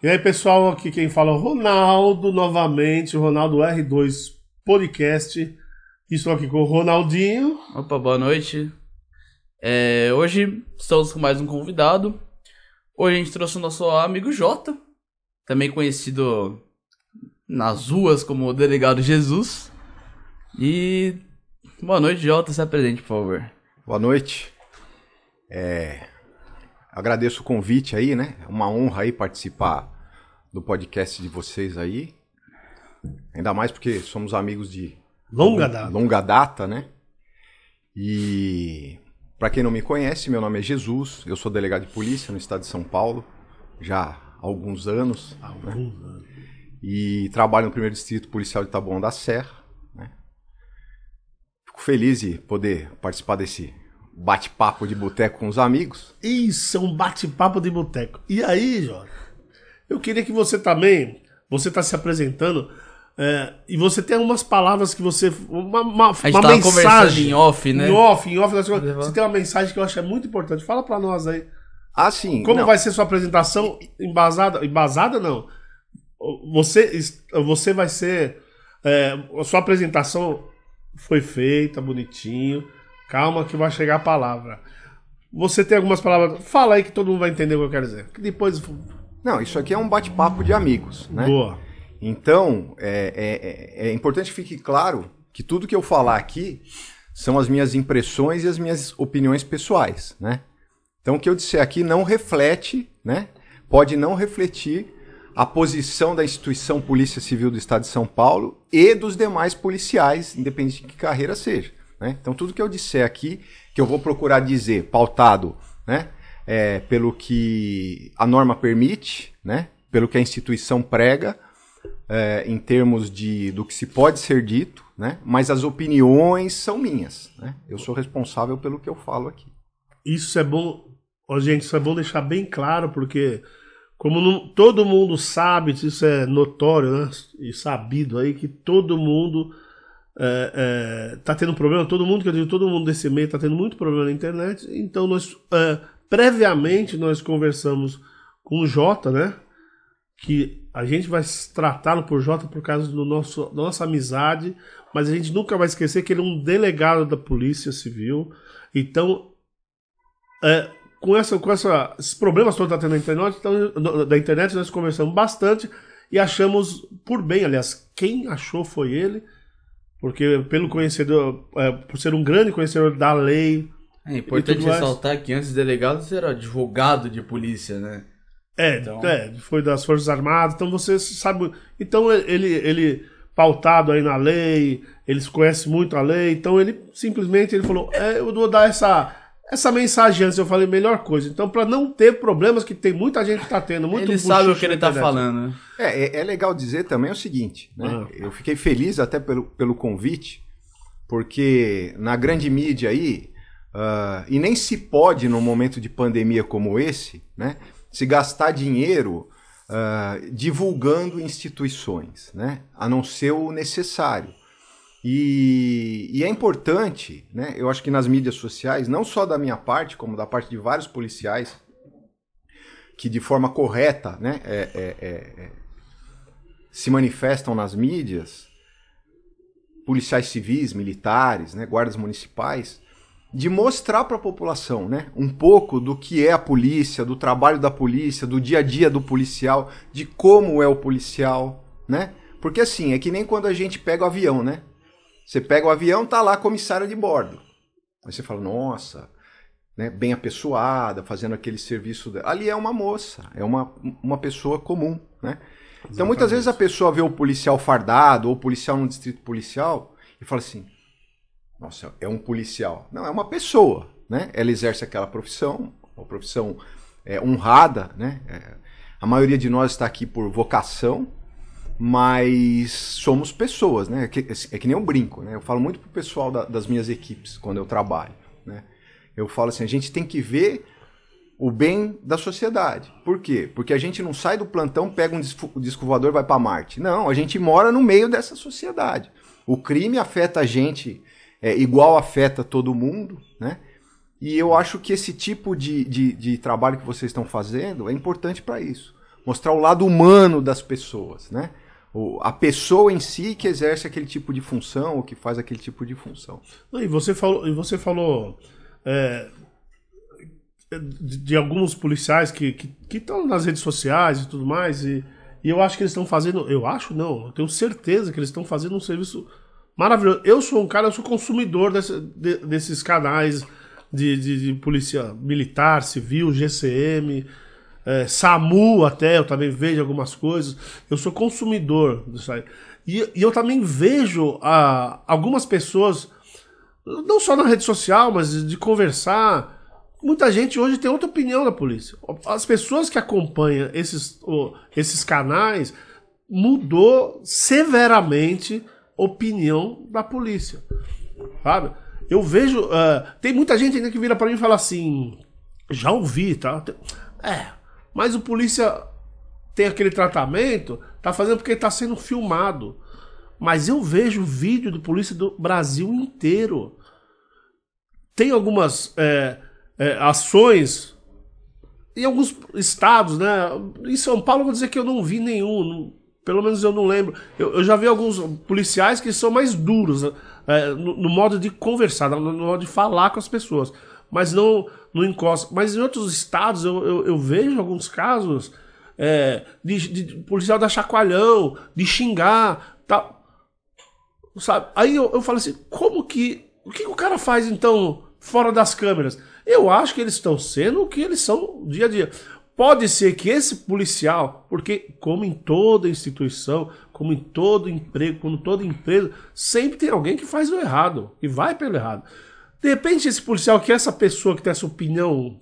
E aí, pessoal, aqui quem fala é o Ronaldo novamente, o Ronaldo R2 Podcast. Estou aqui com o Ronaldinho. Opa, boa noite. É, hoje estamos com mais um convidado. Hoje a gente trouxe o nosso amigo Jota, também conhecido nas ruas como o Delegado Jesus. E boa noite, Jota, se apresente, por favor. Boa noite. É, agradeço o convite aí, né? É uma honra aí participar do podcast de vocês aí. Ainda mais porque somos amigos de Longa data. longa data, né? E para quem não me conhece, meu nome é Jesus, eu sou delegado de polícia no estado de São Paulo já há alguns anos Alguns anos. e trabalho no primeiro distrito policial de Taboão da Serra. Né? Fico feliz de poder participar desse bate-papo de boteco com os amigos. Isso, é um bate-papo de boteco. E aí, Jorge, eu queria que você também, você está se apresentando, é, e você tem algumas palavras que você. Uma, uma, A gente uma tava conversando mensagem. em off, né? Em off, em off. Você tem uma mensagem que eu acho é muito importante. Fala pra nós aí. Ah, sim. Como não. vai ser sua apresentação embasada? Embasada não. Você, você vai ser. é, a sua apresentação foi feita, bonitinho. Calma que vai chegar a palavra. Você tem algumas palavras. Fala aí que todo mundo vai entender o que eu quero dizer. Que depois. Não, isso aqui é um bate-papo de amigos, né? Boa. Então, é, é- é- é importante que fique claro que tudo que eu falar aqui são as minhas impressões e as minhas opiniões pessoais, né? Então, o que eu disser aqui não reflete, né? Pode não refletir a posição da instituição Polícia Civil do Estado de São Paulo e dos demais policiais, independente de que carreira seja. Né? Então, tudo que eu disser aqui, que eu vou procurar dizer, pautado né? é, pelo que a norma permite, né? pelo que a instituição prega, é, em termos de do que se pode ser dito, né? Mas as opiniões são minhas, né? Eu sou responsável pelo que eu falo aqui. Isso é bom. Ó, gente, isso é bom deixar bem claro, porque como não- todo mundo sabe, isso é notório, né? E sabido aí, que todo mundo é, é, tá tendo problema, todo mundo, que eu digo, todo mundo desse meio tá tendo muito problema na internet. Então nós é, previamente nós conversamos com o Jota, né? Que a gente vai tratá-lo por Jota por causa do nosso, da nossa amizade, mas a gente nunca vai esquecer que ele é um delegado da Polícia Civil. Então, é, com, essa, com essa, esses problemas todos que tá tendo na internet, então, da internet, nós conversamos bastante e achamos por bem, aliás, quem achou foi ele, porque pelo conhecedor, é, por ser um grande conhecedor da lei, É importante tudo mais. ressaltar que antes de delegado você era advogado de polícia, né? É, Então- é, foi das Forças Armadas, então você sabe. Então ele, ele pautado aí na lei, eles conhecem muito a lei, então ele simplesmente ele falou: é, eu vou dar essa, essa mensagem antes. Eu falei, melhor coisa. Então, para não ter problemas, que tem muita gente que tá tendo, muito ele sabe o que ele tá internet. falando. né? É, é, é legal dizer também o seguinte, né? Ah. Eu fiquei feliz até pelo, pelo convite, porque na grande mídia aí, ah, e nem se pode num momento de pandemia como esse, né? Se gastar dinheiro ah, divulgando instituições, né? A não ser o necessário. E, e é importante, né? Eu acho que nas mídias sociais, não só da minha parte, como da parte de vários policiais, que de forma correta, né? é- é- é- é, se manifestam nas mídias, policiais civis, militares, né, guardas municipais, de mostrar para a população, né, um pouco do que é a polícia, do trabalho da polícia, do dia a dia do policial, de como é o policial, né? Porque assim, é que nem quando a gente pega o avião, né? Você pega o avião, tá lá a comissária de bordo. Aí você fala, nossa, né, bem apessoada, fazendo aquele serviço. dela. Ali é uma moça, é uma, uma pessoa comum, né? Então muitas vezes a pessoa vê o policial fardado ou o policial no distrito policial e fala assim: nossa, é um policial. Não, é uma pessoa, né? Ela exerce aquela profissão, uma profissão é, honrada, né? É, a maioria de nós está aqui por vocação, mas somos pessoas, né? É que, é que nem eu brinco, né? Eu falo muito pro pessoal da- das minhas equipes quando eu trabalho, né? Eu falo assim, a gente tem que ver o bem da sociedade. Por quê? Porque a gente não sai do plantão, pega um disco e vai para Marte. Não, a gente mora no meio dessa sociedade. O crime afeta a gente é, igual afeta todo mundo, né? E eu acho que esse tipo de, de, de trabalho que vocês estão fazendo é importante para isso. mostrar o lado humano das pessoas, né? A pessoa em si que exerce aquele tipo de função ou que faz aquele tipo de função. E você falou, e você falou é, de, de, alguns policiais que estão nas redes sociais e tudo mais, e, e eu acho que eles estão fazendo, eu acho não, eu tenho certeza que eles estão fazendo um serviço maravilhoso. Eu sou um cara, eu sou consumidor desse, de, desses canais de, de, de, polícia militar, civil, GCM, é, SAMU até, eu também vejo algumas coisas. Eu sou consumidor disso aí. E, e eu também vejo ah, algumas pessoas, não só na rede social, mas de conversar. Muita gente hoje tem outra opinião da polícia. As pessoas que acompanham esses, oh, esses canais mudou severamente a opinião da polícia. Sabe? Eu vejo. Uh, tem muita gente ainda que vira para mim e fala assim. Já ouvi, tá? É, mas o polícia tem aquele tratamento, tá fazendo porque tá sendo filmado. Mas eu vejo vídeo do polícia do Brasil inteiro. Tem algumas é, é, ações em alguns estados, né? Em São Paulo, vou dizer que eu não vi nenhum. Não, pelo menos eu não lembro. Eu, eu, já vi alguns policiais que são mais duros é, no, no, modo de conversar, no, no, modo de falar com as pessoas. Mas não, não encosta. Mas em outros estados eu, eu, eu vejo alguns casos é, de, de, policial dar chacoalhão, de xingar, tal. Sabe? Aí eu, eu falo assim, como que. O que, que o cara faz então fora das câmeras? Eu acho que eles estão sendo o que eles são dia a dia. Pode ser que esse policial, porque como em toda instituição, como em todo emprego, como toda empresa, sempre tem alguém que faz o errado e vai pelo errado. De repente, esse policial, que é essa pessoa que tem essa opinião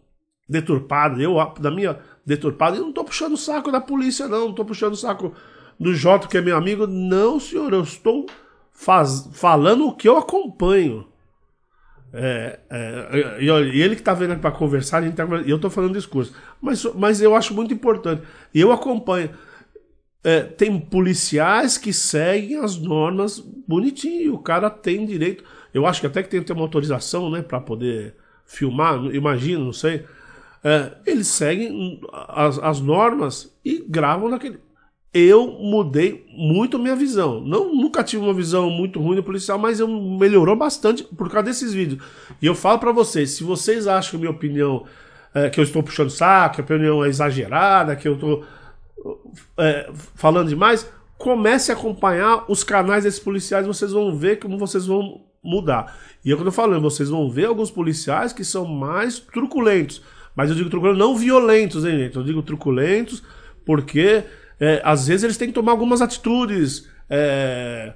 deturpada, eu, da minha deturpada, eu não estou puxando o saco da polícia, não, não estou puxando o saco do Jota, que é meu amigo. Não, senhor, eu estou faz, falando o que eu acompanho. É, é, e, e, ele que está vendo para conversar, tá, eu estou falando discurso. Mas, mas eu acho muito importante. E eu acompanho. É, tem policiais que seguem as normas bonitinho. O cara tem direito. Eu acho que até que tem que ter uma autorização né, para poder filmar, imagino, não sei. É, eles seguem as, as normas e gravam naquele eu mudei muito minha visão. Não, nunca tive uma visão muito ruim do policial, mas eu melhorou bastante por causa desses vídeos. E eu falo para vocês, se vocês acham que minha opinião é, que eu estou puxando saco, que a opinião é exagerada, que eu estou é, falando demais, comece a acompanhar os canais desses policiais, vocês vão ver como vocês vão mudar. E eu quando eu falando, vocês vão ver alguns policiais que são mais truculentos. Mas eu digo truculentos, não violentos, hein, gente? Eu digo truculentos porque é, às vezes eles têm que tomar algumas atitudes. É,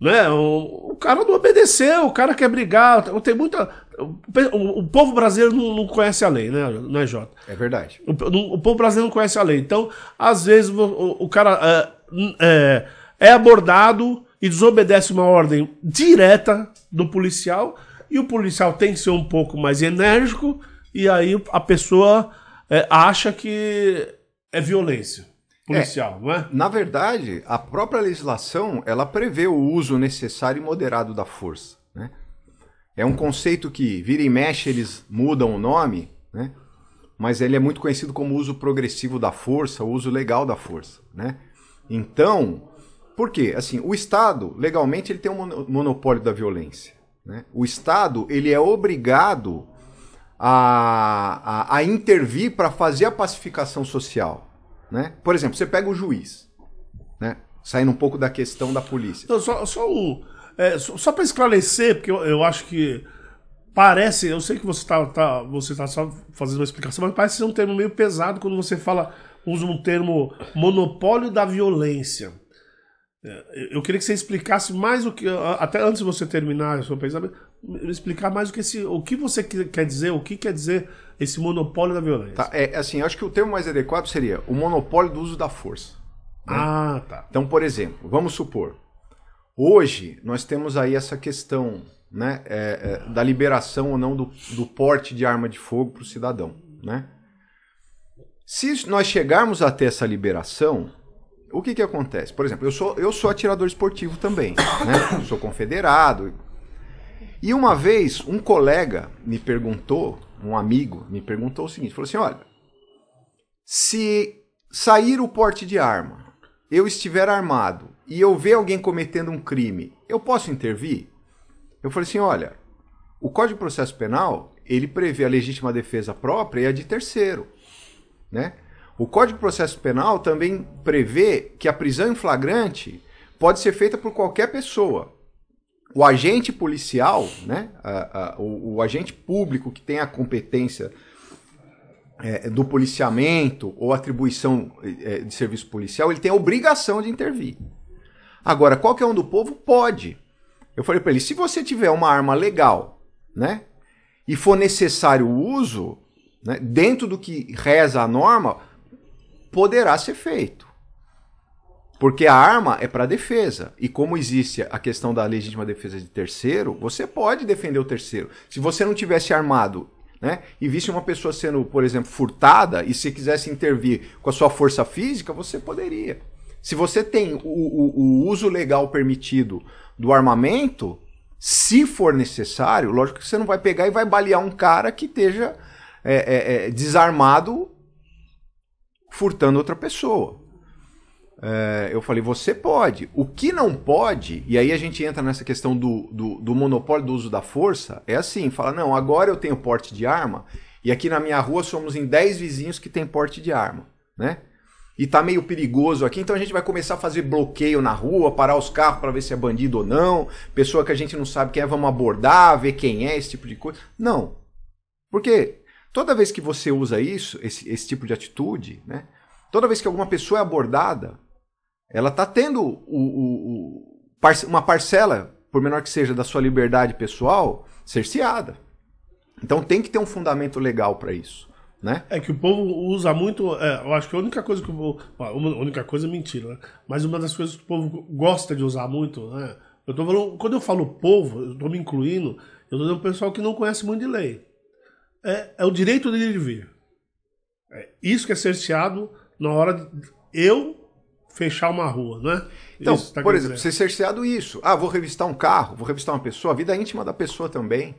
né? O, o, cara não obedeceu, o cara quer brigar. Tem muita. O, o povo brasileiro não, não, conhece a lei, né, né Jota? É verdade. O, o, povo brasileiro não conhece a lei. Então, às vezes, o, cara é, é, é abordado e desobedece uma ordem direta do policial, e o policial tem que ser um pouco mais enérgico, e aí a pessoa é, acha que é violência policial, é, não é? Na verdade, a própria legislação ela prevê o uso necessário e moderado da força. Né? É um conceito que vira e mexe, eles mudam o nome, né? mas ele é muito conhecido como uso progressivo da força, o uso legal da força. Né? Então, por quê? Assim, o Estado, legalmente, ele tem um monopólio da violência. Né? O Estado ele é obrigado a, a, a intervir para fazer a pacificação social. Né? Por exemplo, você pega o juiz, né? saindo um pouco da questão da polícia. Não, só, só, um, é, só, só para esclarecer, porque eu, eu, acho que parece, eu sei que você está tá, você tá só fazendo uma explicação, mas parece ser um termo meio pesado quando você fala, usa um termo monopólio da violência. É, eu queria que você explicasse mais o que, até antes de você terminar o seu pensamento, explicar mais o que, esse, o que você quer dizer, o que quer dizer esse monopólio da violência. Tá, é, assim, acho que o termo mais adequado seria o monopólio do uso da força. Né? Ah, tá. Então, por exemplo, vamos supor, hoje nós temos aí essa questão né, é, é, da liberação ou não do, do porte de arma de fogo para o cidadão. Né? Se nós chegarmos até essa liberação, o que, que acontece? Por exemplo, eu sou, eu sou atirador esportivo também, né? sou confederado. E uma vez um colega me perguntou um amigo me perguntou o seguinte: falou assim, olha, se sair o porte de arma, eu estiver armado e eu ver alguém cometendo um crime, eu posso intervir? Eu falei assim, olha, o Código de Processo Penal, ele prevê a legítima defesa própria e a de terceiro, né? O Código de Processo Penal também prevê que a prisão em flagrante pode ser feita por qualquer pessoa. O agente policial, né, a, a, o, o, agente público que tem a competência é, do policiamento ou atribuição é, de serviço policial, ele tem a obrigação de intervir. Agora, qualquer um do povo pode. Eu falei para ele: se você tiver uma arma legal, né, e for necessário o uso, né, dentro do que reza a norma, poderá ser feito. Porque a arma é para defesa. E como existe a questão da legítima defesa de terceiro, você pode defender o terceiro. Se você não tivesse armado né, e visse uma pessoa sendo, por exemplo, furtada, e se quisesse intervir com a sua força física, você poderia. Se você tem o, o, o uso legal permitido do armamento, se for necessário, lógico que você não vai pegar e vai balear um cara que esteja é, é, é, desarmado furtando outra pessoa. É, eu falei, você pode. O que não pode, e aí a gente entra nessa questão do, do, do, monopólio do uso da força, é assim, fala, não, agora eu tenho porte de arma, e aqui na minha rua somos em 10 vizinhos que tem porte de arma, né? E tá meio perigoso aqui, então a gente vai começar a fazer bloqueio na rua, parar os carros para ver se é bandido ou não, pessoa que a gente não sabe quem é, vamos abordar, ver quem é, esse tipo de coisa. Não. Porque Toda vez que você usa isso, esse, esse tipo de atitude, né? Toda vez que alguma pessoa é abordada, ela está tendo o, o, o, uma parcela, por menor que seja, da sua liberdade pessoal, cerceada. Então tem que ter um fundamento legal para isso. Né? É que o povo usa muito. É, eu acho que a única coisa que o povo. A única coisa é mentira, né? Mas uma das coisas que o povo gosta de usar muito, né? Eu tô falando, quando eu falo povo, eu estou me incluindo, eu estou dizendo o pessoal que não conhece muito de lei é, é o direito dele de vir. É isso que é cerceado na hora de eu fechar uma rua, não é? Então, isso, tá por exemplo, dizer. ser cerceado isso. Ah, vou revistar um carro, vou revistar uma pessoa, a vida íntima da pessoa também.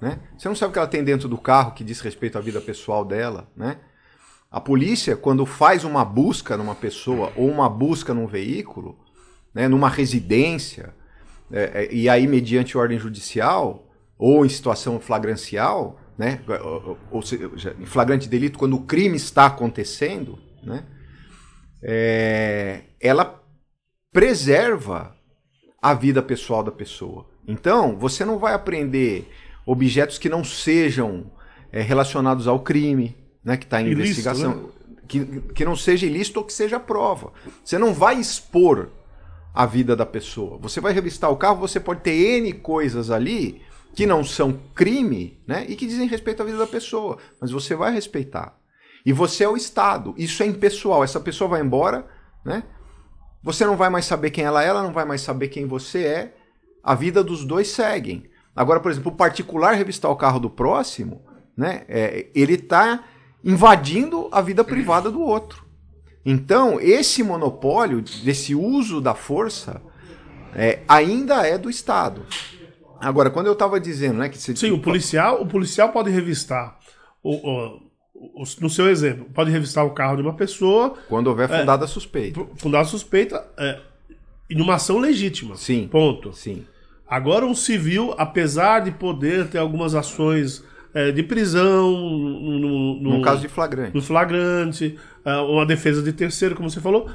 Né? Você não sabe o que ela tem dentro do carro que diz respeito à vida pessoal dela, né? A polícia, quando faz uma busca numa pessoa ou uma busca num veículo, né, numa residência, é, é, e aí mediante ordem judicial ou em situação flagrancial, né? ou seja, em flagrante delito, quando o crime está acontecendo, né? É, ela preserva a vida pessoal da pessoa. Então, você não vai aprender objetos que não sejam é, relacionados ao crime, né, que está em ilícito, investigação, né? que, que não seja ilícito ou que seja prova. Você não vai expor a vida da pessoa. Você vai revistar o carro, você pode ter N coisas ali que não são crime, né? E que dizem respeito à vida da pessoa. Mas você vai respeitar. E você é o Estado. Isso é impessoal. Essa pessoa vai embora, né? Você não vai mais saber quem ela é, ela não vai mais saber quem você é. A vida dos dois seguem. Agora, por exemplo, o particular revistar o carro do próximo, né? É, ele está invadindo a vida privada do outro. Então, esse monopólio desse uso da força é, ainda é do Estado. Agora, quando eu estava dizendo, né, que você... Sim, o policial, o policial pode revistar o, o, o, no seu exemplo, pode revistar o carro de uma pessoa quando houver é, fundada é, suspeita. Fundada suspeita é, em uma ação legítima. Sim. Ponto. Sim. Agora um civil, apesar de poder ter algumas ações é, de prisão no, no, no, no, caso de flagrante, no flagrante, é, uma defesa de terceiro, como você falou,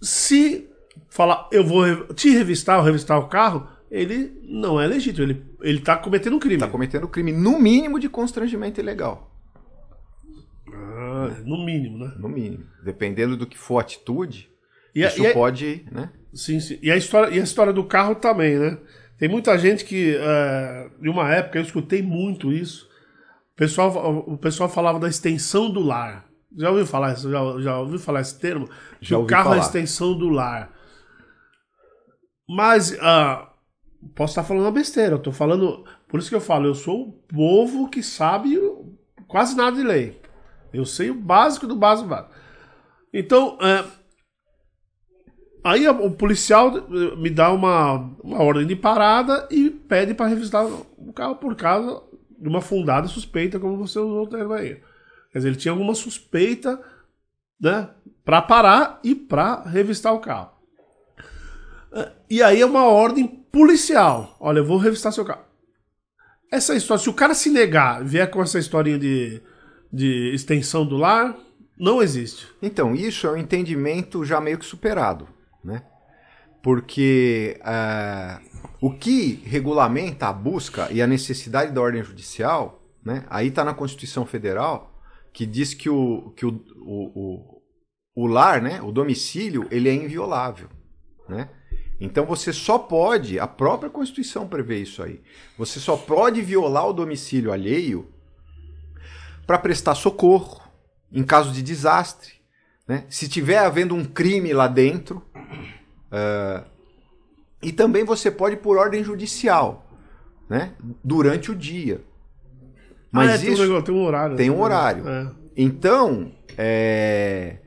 se falar eu vou te revistar ou revistar o carro ele não é legítimo. Ele, ele tá cometendo um crime. Está cometendo um crime, no mínimo, de constrangimento ilegal. Ah, no mínimo, né? No mínimo. Dependendo do que for a atitude, e isso a, pode, né? Sim, sim. E a, história, e a história do carro também, né? Tem muita gente que, uh, em uma época, eu escutei muito isso. O pessoal, o pessoal falava da extensão do lar. Já ouviu falar? Já, já ouviu falar esse termo? Já o carro falar. é a extensão do lar. Mas uh, posso estar falando uma besteira, eu tô falando. Por isso que eu falo, eu sou o povo que sabe quase nada de lei. Eu sei o básico do básico do básico. Então, é, aí o policial me dá uma, uma ordem de parada e pede para revistar o carro por causa de uma fundada suspeita, como você usou o termo aí. Quer dizer, ele tinha alguma suspeita né? Para parar e para revistar o carro. E aí é uma ordem policial. Olha, eu vou revistar seu carro. Essa história, se o cara se negar, vier com essa historinha de, de extensão do lar, não existe. Então, isso é um entendimento já meio que superado, né? Porque uh, o que regulamenta a busca e a necessidade da ordem judicial, né? Aí está na Constituição Federal, que diz que o, que o, o, o, o lar, né? O domicílio, ele é inviolável, né? Então você só pode, a própria Constituição prevê isso aí. Você só pode violar o domicílio alheio para prestar socorro em caso de desastre, né? Se tiver havendo um crime lá dentro, uh, e também você pode por ordem judicial, né? Durante o dia. Mas ah, é, isso tem um, um horário. Tem um né? horário. É. Então, é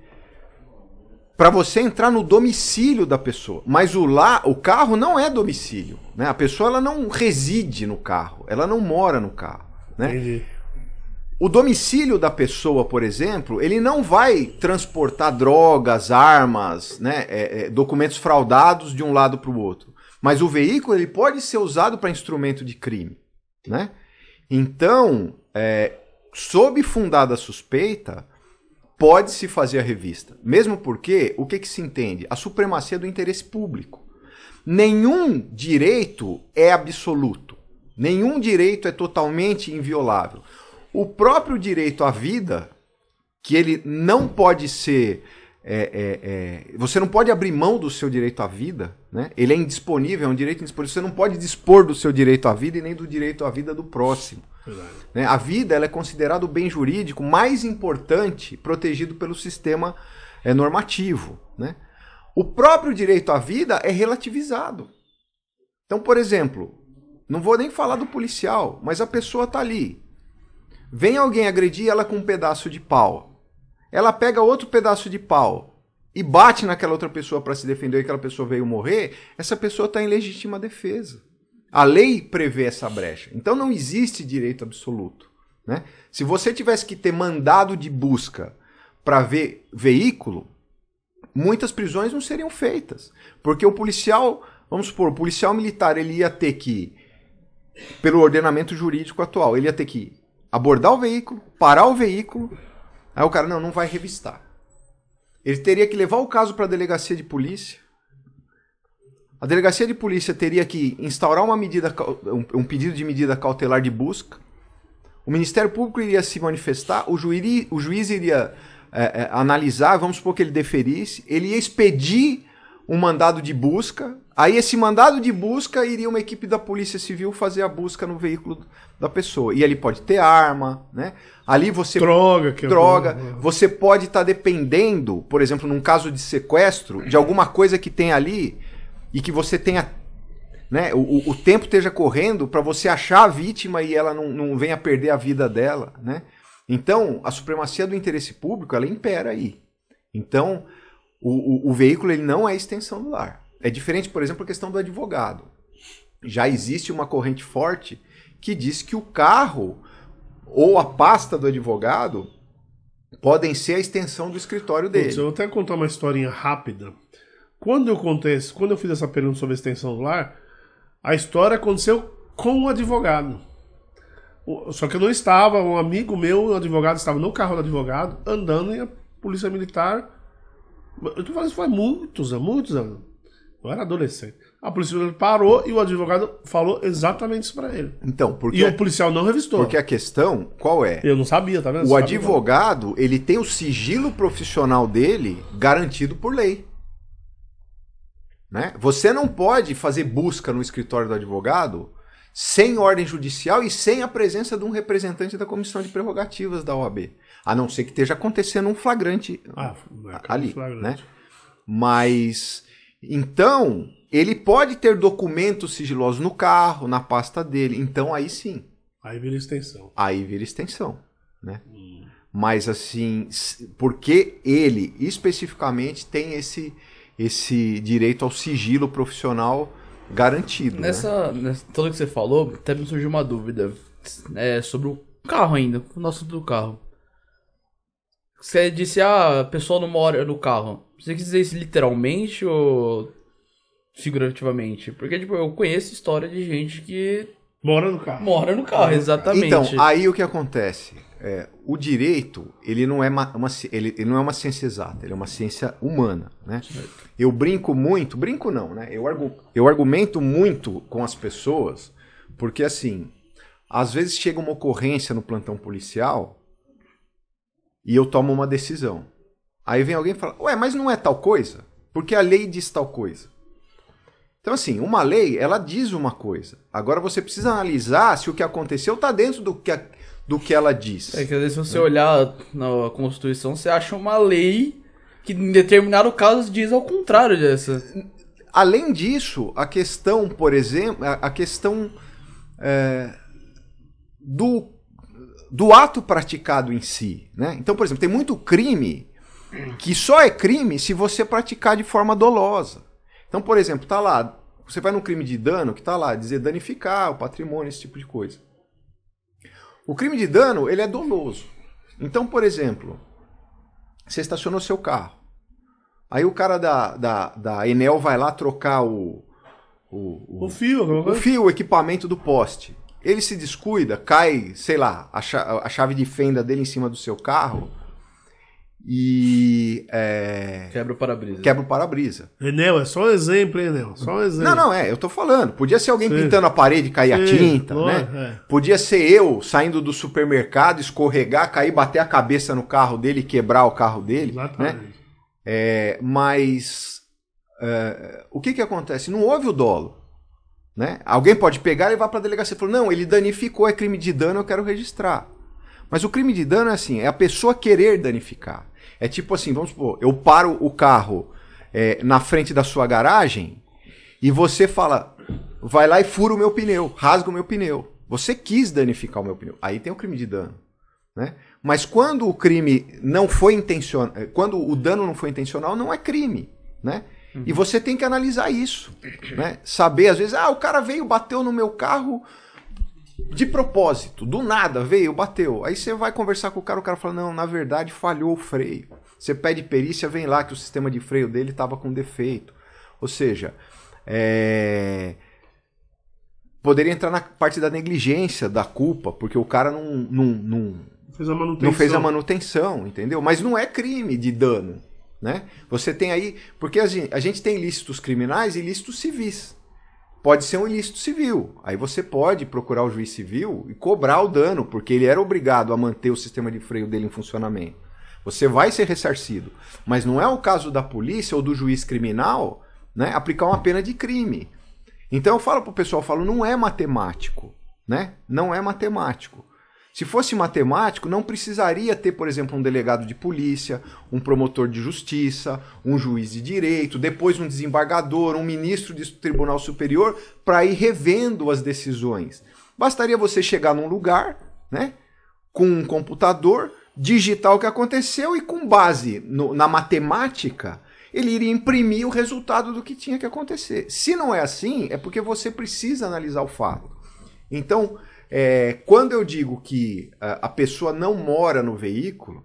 para você entrar no domicílio da pessoa. Mas o lá, o carro não é domicílio, né? A pessoa ela não reside no carro, ela não mora no carro, né? Entendi. O domicílio da pessoa, por exemplo, ele não vai transportar drogas, armas, né, é, é, documentos fraudados de um lado para o outro. Mas o veículo ele pode ser usado para instrumento de crime, né? Então, é, sob fundada suspeita, pode-se fazer a revista. Mesmo porque, o que, que se entende? A supremacia do interesse público. Nenhum direito é absoluto. Nenhum direito é totalmente inviolável. O próprio direito à vida, que ele não pode ser. É, é, é, você não pode abrir mão do seu direito à vida, né? ele é indisponível, é um direito indisponível. Você não pode dispor do seu direito à vida e nem do direito à vida do próximo. Né? A vida ela é considerada o bem jurídico mais importante protegido pelo sistema é, normativo. Né? O próprio direito à vida é relativizado. Então, por exemplo, não vou nem falar do policial, mas a pessoa está ali. Vem alguém agredir ela com um pedaço de pau. Ela pega outro pedaço de pau e bate naquela outra pessoa para se defender e aquela pessoa veio morrer. Essa pessoa está em legítima defesa. A lei prevê essa brecha. Então não existe direito absoluto. Né? Se você tivesse que ter mandado de busca para ver veículo, muitas prisões não seriam feitas. Porque o policial, vamos supor, o policial militar ele ia ter que, pelo ordenamento jurídico atual, ele ia ter que abordar o veículo, parar o veículo. Aí o cara, não, não vai revistar. Ele teria que levar o caso para a delegacia de polícia. A delegacia de polícia teria que instaurar uma medida, um pedido de medida cautelar de busca. O Ministério Público iria se manifestar, o juiz, o juiz iria é, é, analisar, vamos supor que ele deferisse, ele ia expedir um mandado de busca. Aí esse mandado de busca iria uma equipe da Polícia Civil fazer a busca no veículo da pessoa. E ali pode ter arma, né? Ali você droga, que droga. É você pode estar tá dependendo, por exemplo, num caso de sequestro, de alguma coisa que tem ali e que você tenha né, o, o tempo esteja correndo para você achar a vítima e ela não, não venha perder a vida dela, né? Então, a supremacia do interesse público, ela impera aí. Então, o, o, o veículo ele não é extensão do lar. É diferente, por exemplo, a questão do advogado. Já existe uma corrente forte que diz que o carro ou a pasta do advogado podem ser a extensão do escritório dele. Putz, eu vou até contar uma historinha rápida quando eu contei, quando eu fiz essa pergunta sobre a extensão do lar, a história aconteceu com um advogado. Só que eu não estava, um amigo meu, um advogado, estava no carro do advogado, andando e a polícia militar. Eu tô falando isso faz muitos anos, muitos anos. Eu era adolescente. A polícia militar parou e o advogado falou exatamente isso para ele. Então, porque. E o policial não revistou. Porque a questão, qual é? Eu não sabia, tá vendo? O advogado, ele tem o sigilo profissional dele garantido por lei. Né? Você não pode fazer busca no escritório do advogado sem ordem judicial e sem a presença de um representante da comissão de prerrogativas da OAB. A não ser que esteja acontecendo um flagrante ah, ali. Flagrante. Né? Mas, então, ele pode ter documentos sigilosos no carro, na pasta dele. Então, aí sim. Aí vira extensão. Aí vira extensão. Né? Hum. Mas, assim, porque ele especificamente tem esse esse direito ao sigilo profissional garantido. Nessa, né? nessa tudo que você falou, até me surgiu uma dúvida é, sobre o carro ainda, o nosso do carro. Você disse, ah, a pessoa não mora no carro. Você quis dizer isso literalmente ou figurativamente? Porque, tipo, eu conheço história de gente que Mora no carro. mora no carro, exatamente. Então, aí o que acontece? É, o direito, ele não, é uma, uma ele, ele não é uma ciência exata, ele é uma ciência humana, né? Eu brinco muito, brinco não, né? Eu, argu, eu argumento muito com as pessoas, porque assim, às vezes chega uma ocorrência no plantão policial e eu tomo uma decisão. Aí vem alguém e fala, ué, mas não é tal coisa? Porque a lei diz tal coisa. Então, assim, uma lei, ela diz uma coisa. Agora você precisa analisar se o que aconteceu está dentro do que, a- do que ela diz. É que às vezes se você olhar na Constituição, você acha uma lei que em determinado caso diz ao contrário dessa. Além disso, a questão, por exemplo, a, a questão é, do, do ato praticado em si. Né? Então, por exemplo, tem muito crime que só é crime se você praticar de forma dolosa. Então, por exemplo, tá lá, você vai num crime de dano que tá lá, dizer danificar o patrimônio, esse tipo de coisa. O crime de dano, ele é doloso. Então, por exemplo, você estacionou seu carro. Aí o cara da, da, da Enel vai lá trocar o, o, O fio, alguma o fio, o equipamento do poste. Ele se descuida, cai, sei lá, a chave de fenda dele em cima do seu carro e é, Quebra o para-brisa. quebra o para-brisa. Enel, é só um exemplo, hein, Enel? Só um exemplo. Não, não, é, eu tô falando. Podia ser alguém Sim. pintando a parede e cair a Sim, tinta, lógico, né? é. Podia ser eu saindo do supermercado, escorregar, cair, bater a cabeça no carro dele e quebrar o carro dele, né? Exatamente. É, mas é, o que que acontece? Não houve o dolo. Né? Alguém pode pegar e levar para a delegacia e falar: não, ele danificou, é crime de dano, eu quero registrar. Mas o crime de dano é assim: é a pessoa querer danificar. É tipo assim: vamos supor, eu paro o carro é, na frente da sua garagem e você fala, vai lá e fura o meu pneu, rasga o meu pneu. Você quis danificar o meu pneu. Aí tem o crime de dano. Né? Mas quando o crime não foi intencional, quando o dano não foi intencional, não é crime, né? E você tem que analisar isso, né? Saber às vezes, ah, o cara veio, bateu no meu carro de propósito, do nada veio, bateu. Aí você vai conversar com o cara, o cara fala: "Não, na verdade falhou o freio". Você pede perícia, vem lá que o sistema de freio dele estava com defeito. Ou seja, é poderia entrar na parte da negligência, da culpa, porque o cara não, não, não, Fez a manutenção. não fez a manutenção, entendeu? Mas não é crime de dano, né? Você tem aí, porque a gente, a gente tem ilícitos criminais e ilícitos civis. Pode ser um ilícito civil. Aí você pode procurar o juiz civil e cobrar o dano, porque ele era obrigado a manter o sistema de freio dele em funcionamento. Você vai ser ressarcido. Mas não é o caso da polícia ou do juiz criminal né, aplicar uma pena de crime. Então eu falo pro pessoal, eu falo, não é matemático, né? Não é matemático. Se fosse matemático, não precisaria ter, por exemplo, um delegado de polícia, um promotor de justiça, um juiz de direito, depois um desembargador, um ministro de tribunal superior para ir revendo as decisões. Bastaria você chegar num lugar, né, com um computador, digitar o que aconteceu e com base no- na matemática, ele iria imprimir o resultado do que tinha que acontecer. Se não é assim, é porque você precisa analisar o fato. Então, é, quando eu digo que a, a pessoa não mora no veículo,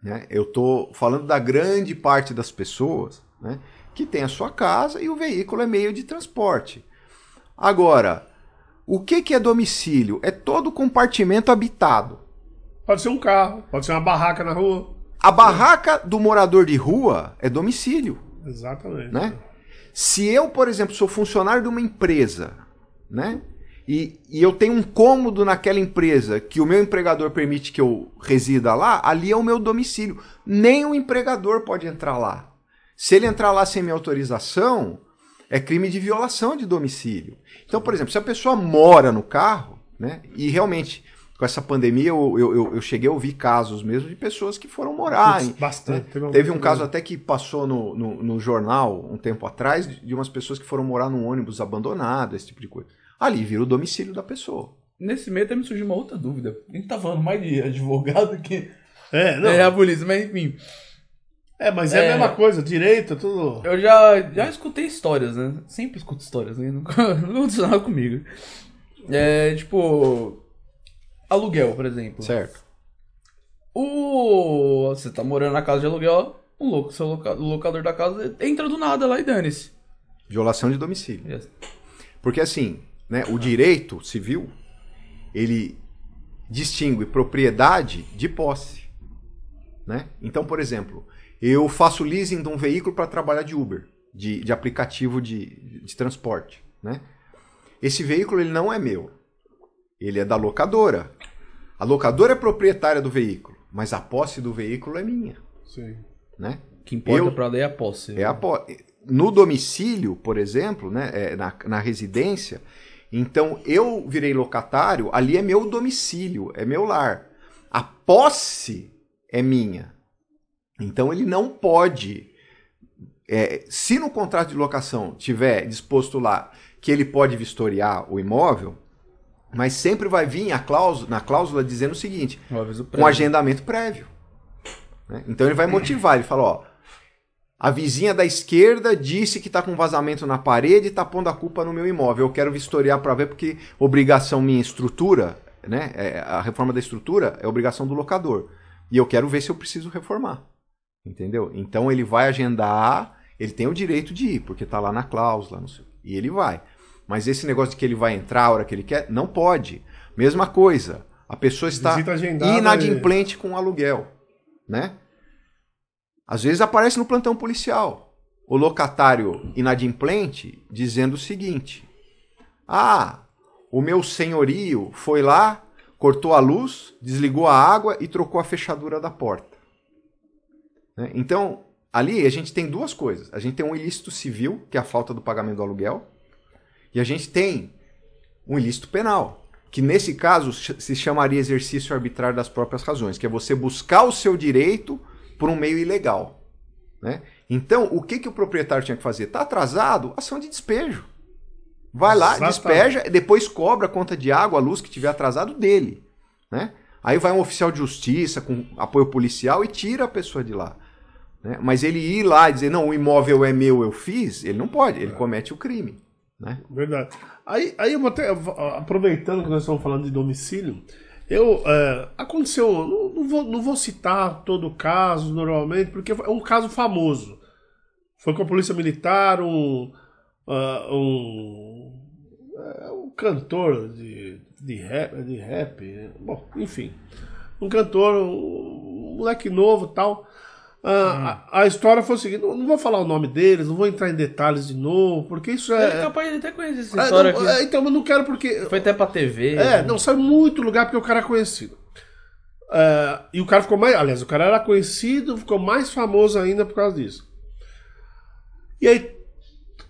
né, eu estou falando da grande parte das pessoas né, que tem a sua casa e o veículo é meio de transporte. Agora, o que, que é domicílio? É todo compartimento habitado. Pode ser um carro, pode ser uma barraca na rua. A barraca do morador de rua é domicílio. Exatamente. né? Se eu, por exemplo, sou funcionário de uma empresa, né? E, e eu tenho um cômodo naquela empresa que o meu empregador permite que eu resida lá, ali é o meu domicílio. Nem o empregador pode entrar lá. Se ele entrar lá sem minha autorização, é crime de violação de domicílio. Então, por exemplo, se a pessoa mora no carro, né? E realmente, com essa pandemia, eu, eu, eu- cheguei a ouvir casos mesmo de pessoas que foram morar bastante. né? uma- Teve um caso até que passou no, no, no jornal um tempo atrás de de umas pessoas que foram morar num ônibus abandonado, esse tipo de coisa. Ali vira o domicílio da pessoa. Nesse meio até me surgiu uma outra dúvida. A gente tá falando mais de advogado que É, não. é a polícia, mas enfim. É, mas é, É. a mesma coisa, direito, tudo. Eu já, já escutei histórias, né? Sempre escuto histórias, né? Nunca, não aconteceu nada comigo. É, tipo. Aluguel, por exemplo. Certo. O. Você tá morando na casa de aluguel, o, louco, seu loca- o locador da casa entra do nada lá e dane-se. Violação de domicílio. Porque assim, né, o direito civil, ele distingue propriedade de posse. Né? Então, por exemplo, eu faço leasing de um veículo para trabalhar de Uber, de, de aplicativo de, de transporte. Né? Esse veículo ele não é meu. Ele é da locadora. A locadora é proprietária do veículo, mas a posse do veículo é minha. Sim. Né? O que importa Eu- pra lei é a posse. É a po- No domicílio, por exemplo, né, é, na, na residência, então eu virei locatário, ali é meu domicílio, é meu lar. A posse é minha. Então ele não pode. é, se no contrato de locação tiver disposto lá que ele pode vistoriar o imóvel, mas sempre vai vir a cláusula, na cláusula dizendo o seguinte: prédio. agendamento prévio. né? Então ele vai motivar, ele fala, ó, a vizinha da esquerda disse que está com vazamento na parede e está pondo a culpa no meu imóvel. Eu quero vistoriar para ver porque obrigação minha estrutura, né? é, a reforma da estrutura é obrigação do locador. E eu quero ver se eu preciso reformar. Entendeu? Então ele vai agendar, ele tem o direito de ir, porque está lá na cláusula, não sei, e ele vai. Mas esse negócio de que ele vai entrar a hora que ele quer, não pode. Mesma coisa. A pessoa está agendada inadimplente com aluguel, né? Às vezes aparece no plantão policial o locatário inadimplente dizendo o seguinte: Ah, o meu senhorio foi lá, cortou a luz, desligou a água e trocou a fechadura da porta. Né? Então, ali a gente tem duas coisas. A gente tem um ilícito civil, que é a falta do pagamento do aluguel, e a gente tem um ilícito penal, que nesse caso se chamaria exercício arbitrário das próprias razões, que é você buscar o seu direito por um meio ilegal. Né? Então, o que, que o proprietário tinha que fazer? Está atrasado? Ação de despejo. Vai lá, Exatamente. despeja, depois cobra a conta de água, a luz que tiver atrasado dele. Né? Aí vai um oficial de justiça com apoio policial e tira a pessoa de lá. né? Mas ele ir lá e dizer, não, o imóvel é meu, eu fiz, ele não pode, ele comete o crime. Né? Verdade. Aí, aí eu vou até, aproveitando que nós estamos falando de domicílio, eu, é, aconteceu, não, não vou, não vou citar todo o caso normalmente, porque é um caso famoso. Foi com a polícia militar, um, ah, um, é, um cantor de, de, rap, de rap, né? bom, enfim, um cantor, um moleque novo tal. Ah, a, a história foi o seguinte, não, não vou falar o nome deles, não vou entrar em detalhes de novo, porque isso É é... capaz de até conhecer essa Ah, história não, aqui. é, então, eu não quero porque. Foi até pra TV. É, não saiu muito lugar porque o cara é conhecido. É, e o cara ficou mais. Aliás, o cara era conhecido, ficou mais famoso ainda por causa disso. E aí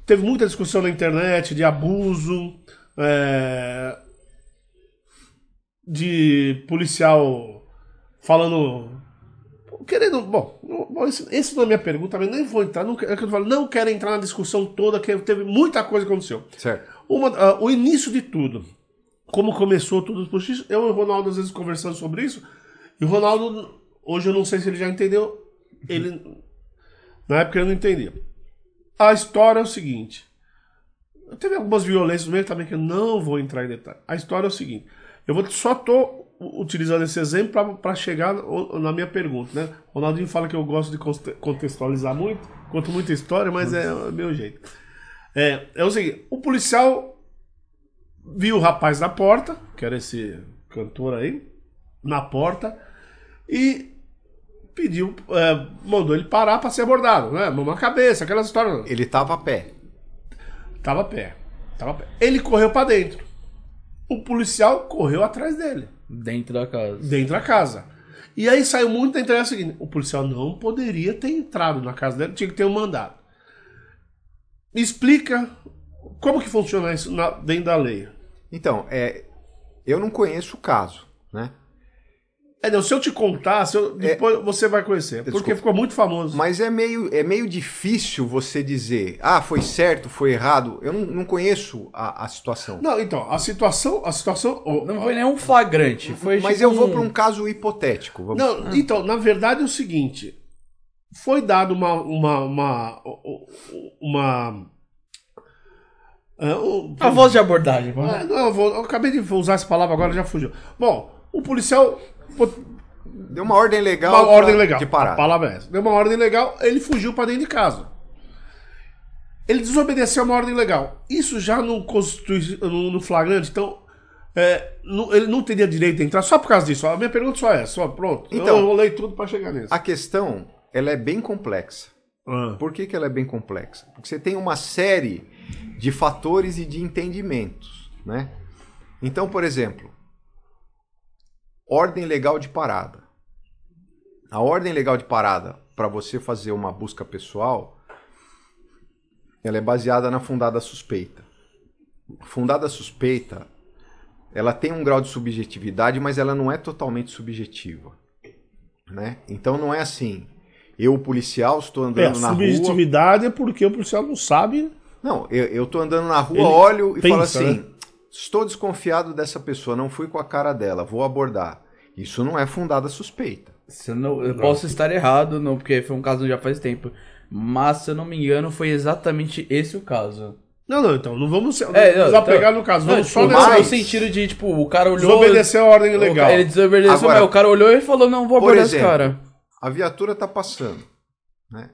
teve muita discussão na internet de abuso, é, de policial falando. Querendo. Bom, bom, esse, esse não é a minha pergunta, mas nem vou entrar. Não, é que eu falo, não quero entrar na discussão toda, que teve muita coisa que aconteceu. Certo. Uma, ah, o início de tudo. Como começou tudo por isso. Eu e o Ronaldo às vezes conversando sobre isso. E o Ronaldo, hoje eu não sei se ele já entendeu. Ele. Na época ele não entendia. A história é o seguinte. Teve algumas violências no meio também que eu não vou entrar em detalhe. A história é o seguinte. Eu vou, só tô utilizando esse exemplo para chegar na minha pergunta, né? Ronaldinho fala que eu gosto de conte- contextualizar muito, conto muita história, mas é meu jeito. É, é o seguinte, o policial viu o rapaz na porta, que era esse cantor aí, na porta, e pediu, é, mandou ele parar para ser abordado, né? Mão na cabeça, aquelas histórias. Ele tava a pé. Tava a pé, tava a pé. Ele correu para dentro. O policial correu atrás dele, Dentro da casa. dentro da casa. E aí saiu muito da internet o seguinte: o policial não poderia ter entrado na casa dele, tinha que ter um mandado. Me explica como que funciona isso na- dentro da lei. Então, é, eu não conheço o caso, né? É, não, se eu te contar, se eu- depois você vai conhecer. Porque Desculpa. ficou muito famoso. Mas é meio, é meio difícil você dizer, ah, foi certo, foi errado. Eu não, não conheço a, a situação. Não, então, a situação. A situação. Não foi nenhum flagrante. Foi Mas tipo eu vou um- para um caso hipotético. Vamos... Não, então, na verdade é o seguinte. Foi dado uma. Uma. Uma. uma é, um- A voz de abordagem. É, não, eu, vou- eu acabei de usar essa palavra agora, já fugiu. Bom, o policial Deu uma ordem legal. Uma ordem pra- legal. De A parar. palavra é essa. Deu uma ordem legal, ele fugiu pra dentro de casa. Ele desobedeceu uma ordem legal. Isso já não constitui no, flagrante, então. é, não- ele não teria direito a entrar só por causa disso. A minha pergunta só é, só pronto. Então- eu rolei tudo pra chegar nisso. A questão, ela é bem complexa. Ah, Por que, que ela é bem complexa? Porque você tem uma série de fatores e de entendimentos, né? Então, por exemplo, ordem legal de parada. A ordem legal de parada para você fazer uma busca pessoal, ela é baseada na fundada suspeita. Fundada suspeita, ela tem um grau de subjetividade, mas ela não é totalmente subjetiva, né? Então não é assim. Eu, policial, estou é, andando na rua. subjetividade é porque o policial não sabe. Não, eu, eu tô andando na rua, Ele olho e pensa, falo assim: né? estou desconfiado dessa pessoa, não fui com a cara dela, vou abordar. Isso não é fundada suspeita. Se eu, não, eu posso estar errado, não, porque foi um caso já faz tempo. Mas, se eu não me engano, foi exatamente esse o caso. Não, não, então, não vamos se É, não, desapegar então- no caso. Não, Vamos tipo, só no sentido de, tipo, o cara olhou. Desobedeceu a ordem legal. Ele desobedeceu, Agora- mas o cara olhou e falou: não, vou Por abordar esse exemplo, cara. A viatura tá passando, né?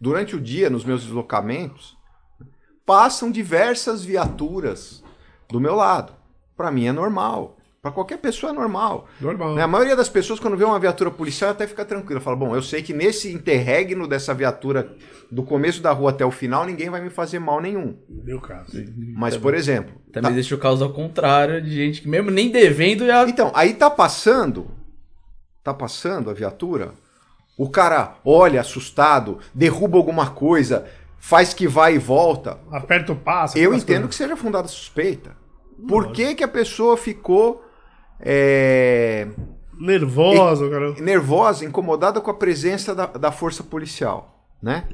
Durante o dia, nos meus deslocamentos, passam diversas viaturas do meu lado. Para mim é normal. Para qualquer pessoa é normal. Normal. Né? A maioria das pessoas, quando vê uma viatura policial, até fica tranquila. Fala, bom, eu sei que nesse interregno dessa viatura, do começo da rua até o final, ninguém vai me fazer mal nenhum. Meu caso. Mas, por exemplo... Também tá- existe o caso ao contrário, de gente que mesmo nem devendo já. Então, aí tá passando, tá passando a viatura, o cara olha assustado, derruba alguma coisa, faz que vai e volta. Aperta o passo. Eu entendo coisas. que seja fundada suspeita. Por que, que a pessoa ficou é, Nervosa, cara. nervosa, incomodada com a presença da, da força policial, né?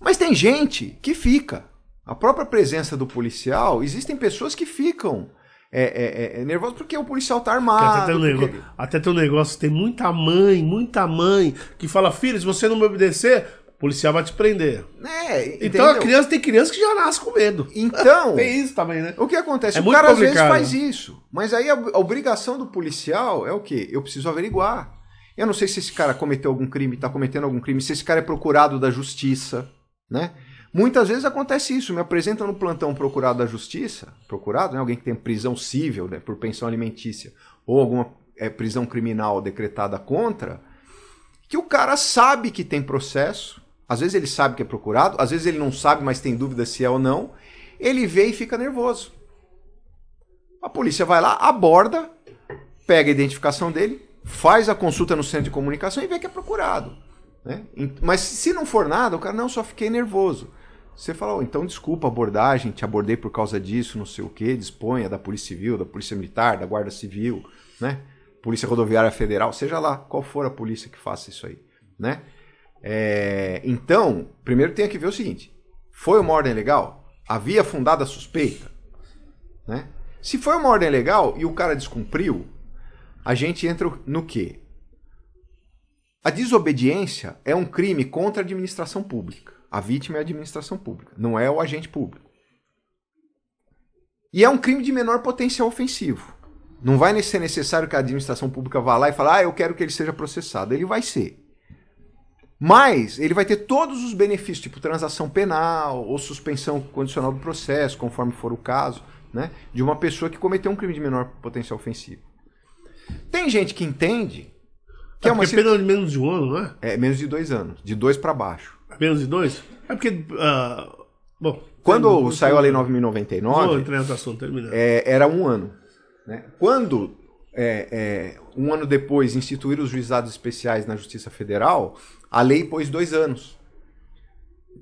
Mas tem gente que fica. A própria presença do policial, existem pessoas que ficam é, é, é, é, nervosas porque o policial tá armado. Até tem, um porque- negócio, até tem um negócio, tem muita mãe, muita mãe que fala, filho, se você não me obedecer, policial vai te prender. É, Então a criança tem criança que já nasce com medo. Então, Tem isso também, né? o que acontece? É o cara às vezes complicado. faz isso. Mas aí a, a obrigação do policial é o quê? Eu preciso averiguar. Eu não sei se esse cara cometeu algum crime, está cometendo algum crime, se esse cara é procurado da justiça, né? Muitas vezes acontece isso, me apresentam no plantão procurado da justiça, procurado, né? Alguém que tem prisão civil, né, por pensão alimentícia, ou alguma é, prisão criminal decretada contra, que o cara sabe que tem processo, às vezes ele sabe que é procurado, às vezes ele não sabe, mas tem dúvida se é ou não, ele vê e fica nervoso. A polícia vai lá, aborda, pega a identificação dele, faz a consulta no centro de comunicação e vê que é procurado. Né? Mas se não for nada, o cara, não, só fiquei nervoso. Você fala, "Oh, então desculpa a abordagem, te abordei por causa disso, não sei o quê, disponha da Polícia Civil, da Polícia Militar, da Guarda Civil, né? Polícia Rodoviária Federal, seja lá qual for a polícia que faça isso aí, né? É, então, primeiro tem que ver o seguinte: foi uma ordem legal? Havia fundada suspeita? Né? Se foi uma ordem legal e o cara descumpriu, a gente entra no quê? A desobediência é um crime contra a administração pública. A vítima é a administração pública, não é o agente público. E é um crime de menor potencial ofensivo. Não vai ser necessário que a administração pública vá lá e fale, ah, eu quero que ele seja processado. Ele vai ser. Mas ele vai ter todos os benefícios, tipo transação penal ou suspensão condicional do processo, conforme for o caso, né? De uma pessoa que cometeu um crime de menor potencial ofensivo. Tem gente que entende que é, é uma pena de menos de um ano, não é? é menos de dois anos, de dois para baixo. Menos de dois? É porque. ah, bom. Quando saiu a lei Vou 9099, entrar nessa assunto, termina. é, era um ano. Né? Quando, é, é, um ano depois, instituíram os juizados especiais na Justiça Federal, a lei pôs dois anos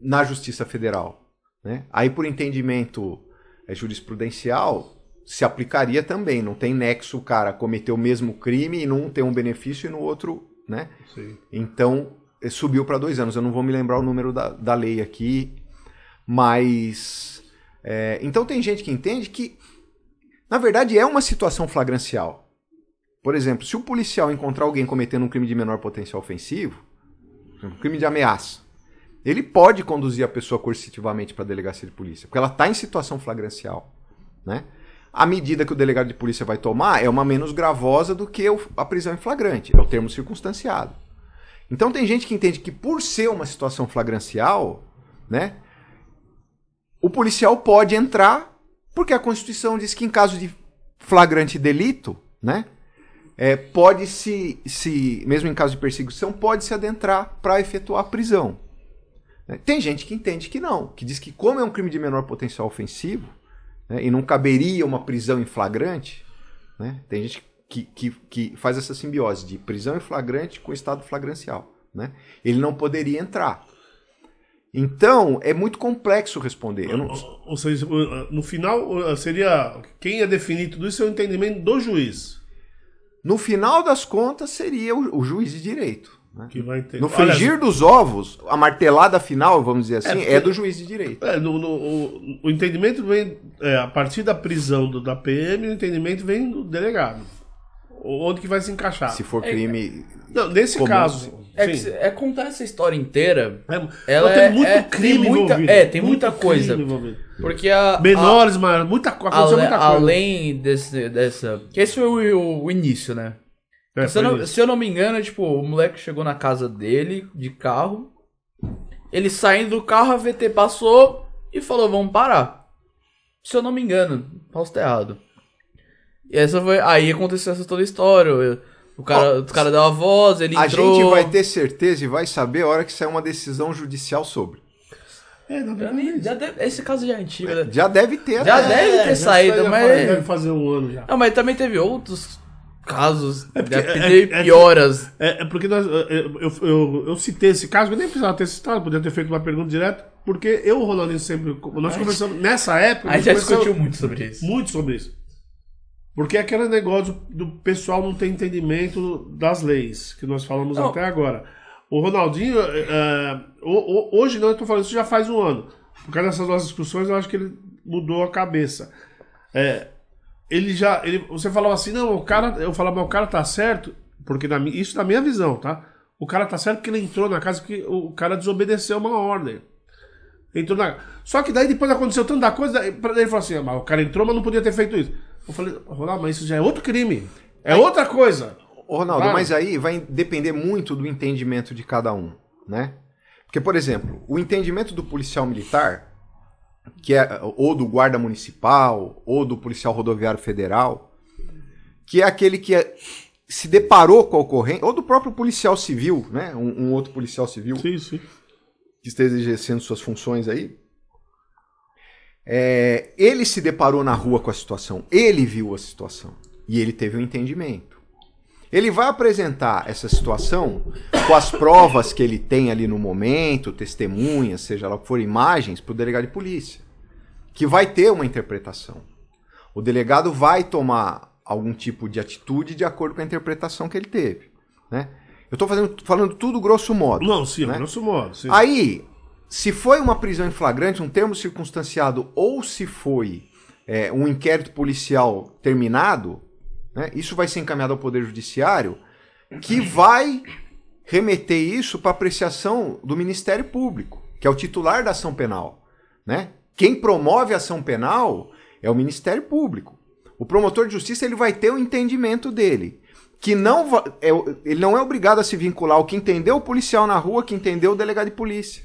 na Justiça Federal. Né? Aí, por entendimento é, jurisprudencial, se aplicaria também. Não tem nexo o cara cometer o mesmo crime e num tem um benefício e no outro, né? Sim. Então, eh, subiu para dois anos. Eu não vou me lembrar o número da, da lei aqui, mas. é, então, tem gente que entende que, na verdade, é uma situação flagrancial. Por exemplo, se o policial encontrar alguém cometendo um crime de menor potencial ofensivo, um crime de ameaça, ele pode conduzir a pessoa coercitivamente para a delegacia de polícia, porque ela está em situação flagrancial. Né? a medida que o delegado de polícia vai tomar é uma menos gravosa do que a prisão em flagrante, é o termo circunstanciado. Então tem gente que entende que por ser uma situação flagrancial, né, o policial pode entrar, porque a Constituição diz que em caso de flagrante delito, né, é, pode se, se, mesmo em caso de perseguição, pode se adentrar para efetuar a prisão. né. Tem gente que entende que não, que diz que como é um crime de menor potencial ofensivo, né, e não caberia uma prisão em flagrante, né, tem gente que, que, que faz essa simbiose de prisão em flagrante com estado flagrancial. Né, ele não poderia entrar. Então, é muito complexo responder. Não- Ou- Ou seja, no final seria quem ia definir tudo isso é o entendimento do juiz. No final das contas, seria o, o juiz de direito. né? Que vai entender. No frigir dos ovos, a martelada final, vamos dizer assim, é, porque- do juiz de direito. É, no- no- o, o entendimento vem é, a partir da prisão do, da PM, o entendimento vem do delegado. Onde que vai se encaixar? Se for crime. Não, nesse comum, caso, É, que se- é contar essa história inteira. É, Ela tem é- muito é- crime tem muita- envolvido. é, tem muita coisa. envolvido. Porque a. Menores, mas muita, co- a- aconteceu ale- muita coisa. além desse, dessa. Que esse foi o, o início, né? É, se, eu foi não, isso. se eu não me engano, tipo, o moleque chegou na casa dele, de carro. Ele saindo do carro, a VT passou e falou, vamos parar. Se eu não me engano, posso estar errado. E essa foi. Aí aconteceu essa toda a história. O cara, o cara deu a voz, ele A entrou. gente vai ter certeza e vai saber a hora que sair uma decisão judicial sobre. É, verdade, nem- já deve- esse caso já é antigo, né? Já deve ter. Já né? deve ter já saído, mas. Deve fazer um ano já. Não, mas também teve outros casos É porque- de é- é- pioras. É, é porque nós, é, eu, eu, eu citei esse caso, eu nem precisava ter citado, podia ter feito uma pergunta direta, porque eu e o Ronaldinho sempre. Nós conversamos. Nessa época. A gente já discutiu muito sobre isso. muito sobre isso. Porque é aquele negócio do pessoal não ter entendimento das leis, que nós falamos Não. até agora. O Ronaldinho, ho- ho- hoje não, eu tô falando isso já faz um ano. Por causa dessas nossas discussões, eu acho que ele mudou a cabeça. É, ele já. Ele, você falava assim, não, o cara. Eu falava, mas o cara tá certo, porque na, isso na minha visão, tá? O cara tá certo porque ele entrou na casa que o cara desobedeceu uma ordem. Entrou na... Só que daí depois aconteceu tanta coisa, daí ele falou assim, ah, mas o cara entrou, mas não podia ter feito isso. Eu falei, Ronaldo, mas isso já é outro crime. É outra coisa. Ronaldo, Claro. mas aí vai depender muito do entendimento de cada um, né? Porque, por exemplo, o entendimento do policial militar, que é ou do guarda municipal, ou do policial rodoviário federal, que é aquele que é- se deparou com a ocorrência, ou do próprio policial civil, né? Um, um outro policial civil Sim, sim. que esteja exercendo suas funções aí, é, ele se deparou na rua com a situação, ele viu a situação e ele teve um entendimento. Ele vai apresentar essa situação com as provas que ele tem ali no momento, testemunhas, seja lá o que for, imagens, para o delegado de polícia, que vai ter uma interpretação. O delegado vai tomar algum tipo de atitude de acordo com a interpretação que ele teve. Né? Eu estou falando tudo grosso modo. Não, sim, Né? grosso modo. Sim. Aí, se foi uma prisão em flagrante, um termo circunstanciado, ou se foi é, um inquérito policial terminado, né, isso vai ser encaminhado ao Poder Judiciário, que vai remeter isso para apreciação do Ministério Público, que é o titular da ação penal. Né? Quem promove a ação penal é o Ministério Público. O promotor de justiça ele vai ter o entendimento dele. Que não é, ele não é obrigado a se vincular ao que entendeu o policial na rua, que entendeu o delegado de polícia.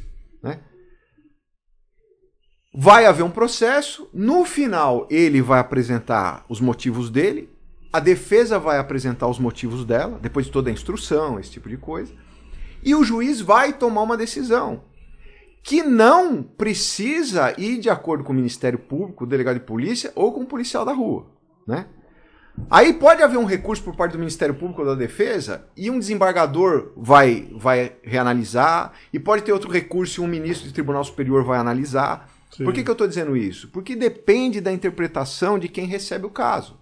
Vai haver um processo, no final ele vai apresentar os motivos dele, a defesa vai apresentar os motivos dela, depois de toda a instrução, esse tipo de coisa, e o juiz vai tomar uma decisão que não precisa ir de acordo com o Ministério Público, o delegado de polícia ou com o policial da rua, né? Aí pode haver um recurso por parte do Ministério Público ou da Defesa e um desembargador vai, vai reanalisar, e pode ter outro recurso e um ministro de Tribunal Superior vai analisar. Sim. Por que, que eu estou dizendo isso? Porque depende da interpretação de quem recebe o caso.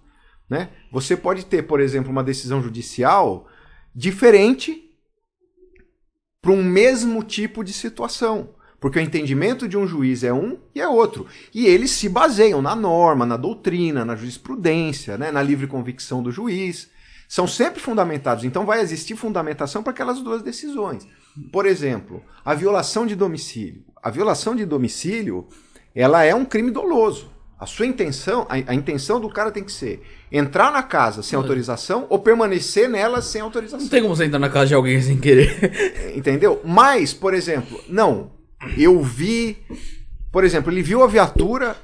Né? Você pode ter, por exemplo, uma decisão judicial diferente para um mesmo tipo de situação. Porque o entendimento de um juiz é um e é outro. E eles se baseiam na norma, na doutrina, na jurisprudência, né? na livre convicção do juiz. São sempre fundamentados. Então vai existir fundamentação para aquelas duas decisões. Por exemplo, a violação de domicílio. A violação de domicílio ela é um crime doloso. A sua intenção, a, a intenção do cara tem que ser entrar na casa sem autorização ou permanecer nela sem autorização. Não tem como você entrar na casa de alguém sem querer. Entendeu? Mas, por exemplo, não. Eu vi. Por exemplo, ele viu a viatura.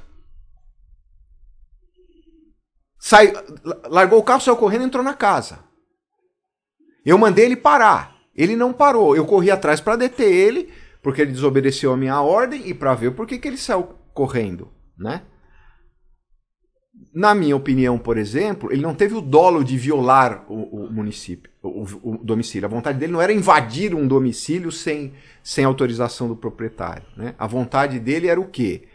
Sai, largou o carro, saiu correndo e entrou na casa. Eu mandei ele parar. Ele não parou. Eu corri atrás para deter ele, porque ele desobedeceu a minha ordem e para ver por que, que ele saiu correndo, né? Na minha opinião, por exemplo, ele não teve o dolo de violar o, o município, o, o, domicílio. A vontade dele não era invadir um domicílio sem, sem autorização do proprietário. Né? A vontade dele era o quê?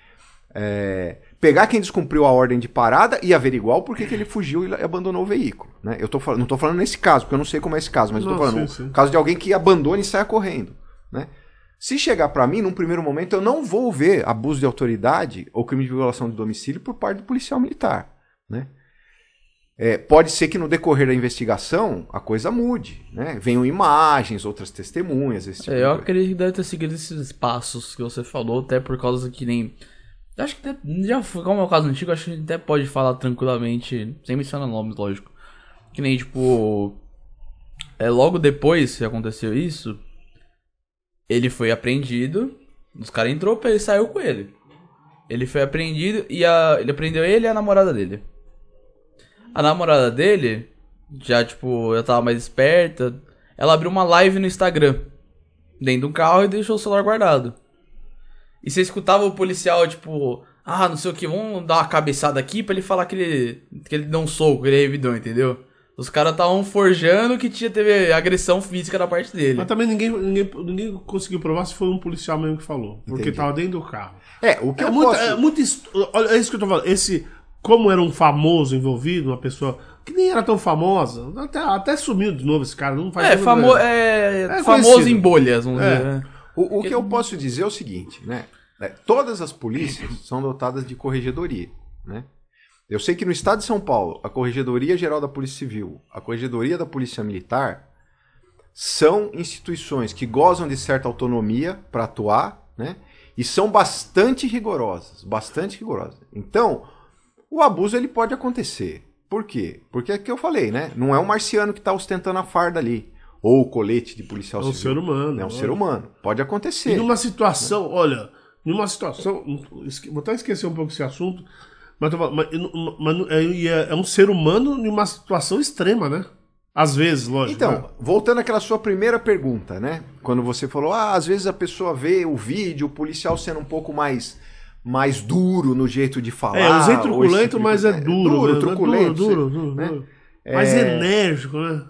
É, pegar quem descumpriu a ordem de parada e averiguar o porquê que ele fugiu e abandonou o veículo. Né? Eu tô, não estou falando nesse caso, porque eu não sei como é esse caso, mas estou falando sim, sim. caso de alguém que abandone e saia correndo. Né? Se chegar para mim, num primeiro momento, eu não vou ver abuso de autoridade ou crime de violação de domicílio por parte do policial militar. Né? É, pode ser que no decorrer da investigação a coisa mude, né? Venham imagens, outras testemunhas. Esse tipo é, eu acredito que deve ter seguido esses passos que você falou, até por causa que nem. Acho que já foi, como é o caso antigo, acho que a gente até pode falar tranquilamente, sem mencionar nomes, lógico. Que nem, tipo. É, logo depois que aconteceu isso, ele foi apreendido. Os caras entrou pra ele saiu com ele. Ele foi apreendido e a, ele prendeu ele e a namorada dele. A namorada dele, já tipo, já tava mais esperta, ela abriu uma live no Instagram. Dentro do carro e deixou o celular guardado. E você escutava o policial, tipo, ah, não sei o que, vamos dar uma cabeçada aqui pra ele falar que ele, que ele deu um soco, que ele revidou, entendeu? Os caras estavam forjando que tinha teve agressão física da parte dele. Mas também ninguém, ninguém, ninguém conseguiu provar se foi um policial mesmo que falou. Porque Entendi. tava dentro do carro. É, o que é eu muito, posso... É muito. Olha, é isso que eu tô falando. Esse. Como era um famoso envolvido, uma pessoa que nem era tão famosa, até, até sumiu de novo esse cara. Não faz é, famo é, é, famoso em bolhas, vamos é. dizer. Né? O, o que eu posso dizer é o seguinte, né? É, todas as polícias são dotadas de corregedoria, né? Eu sei que no estado de São Paulo, a Corregedoria Geral da Polícia Civil, a Corregedoria da Polícia Militar, são instituições que gozam de certa autonomia para atuar, né? E são bastante rigorosas, bastante rigorosas. Então, o abuso ele pode acontecer. Por quê? Porque é que eu falei, né? Não é um marciano que está ostentando a farda ali. Ou o colete de policial civil. É um ser humano. É um ser humano. Pode acontecer. E numa situação, olha, numa situação. Vou até esquecer um pouco esse assunto mas, mas, mas é, é, é, um ser humano em uma situação extrema, né? Às vezes, lógico. Então, né? voltando àquela sua primeira pergunta, né? Quando você falou, ah, às vezes a pessoa vê o vídeo, o policial sendo um pouco mais mais duro no jeito de falar. É, usei truculento, tipo mas é duro. Duro, mesmo, truculento. É duro, duro, duro, né? duro. Mais é... enérgico, né?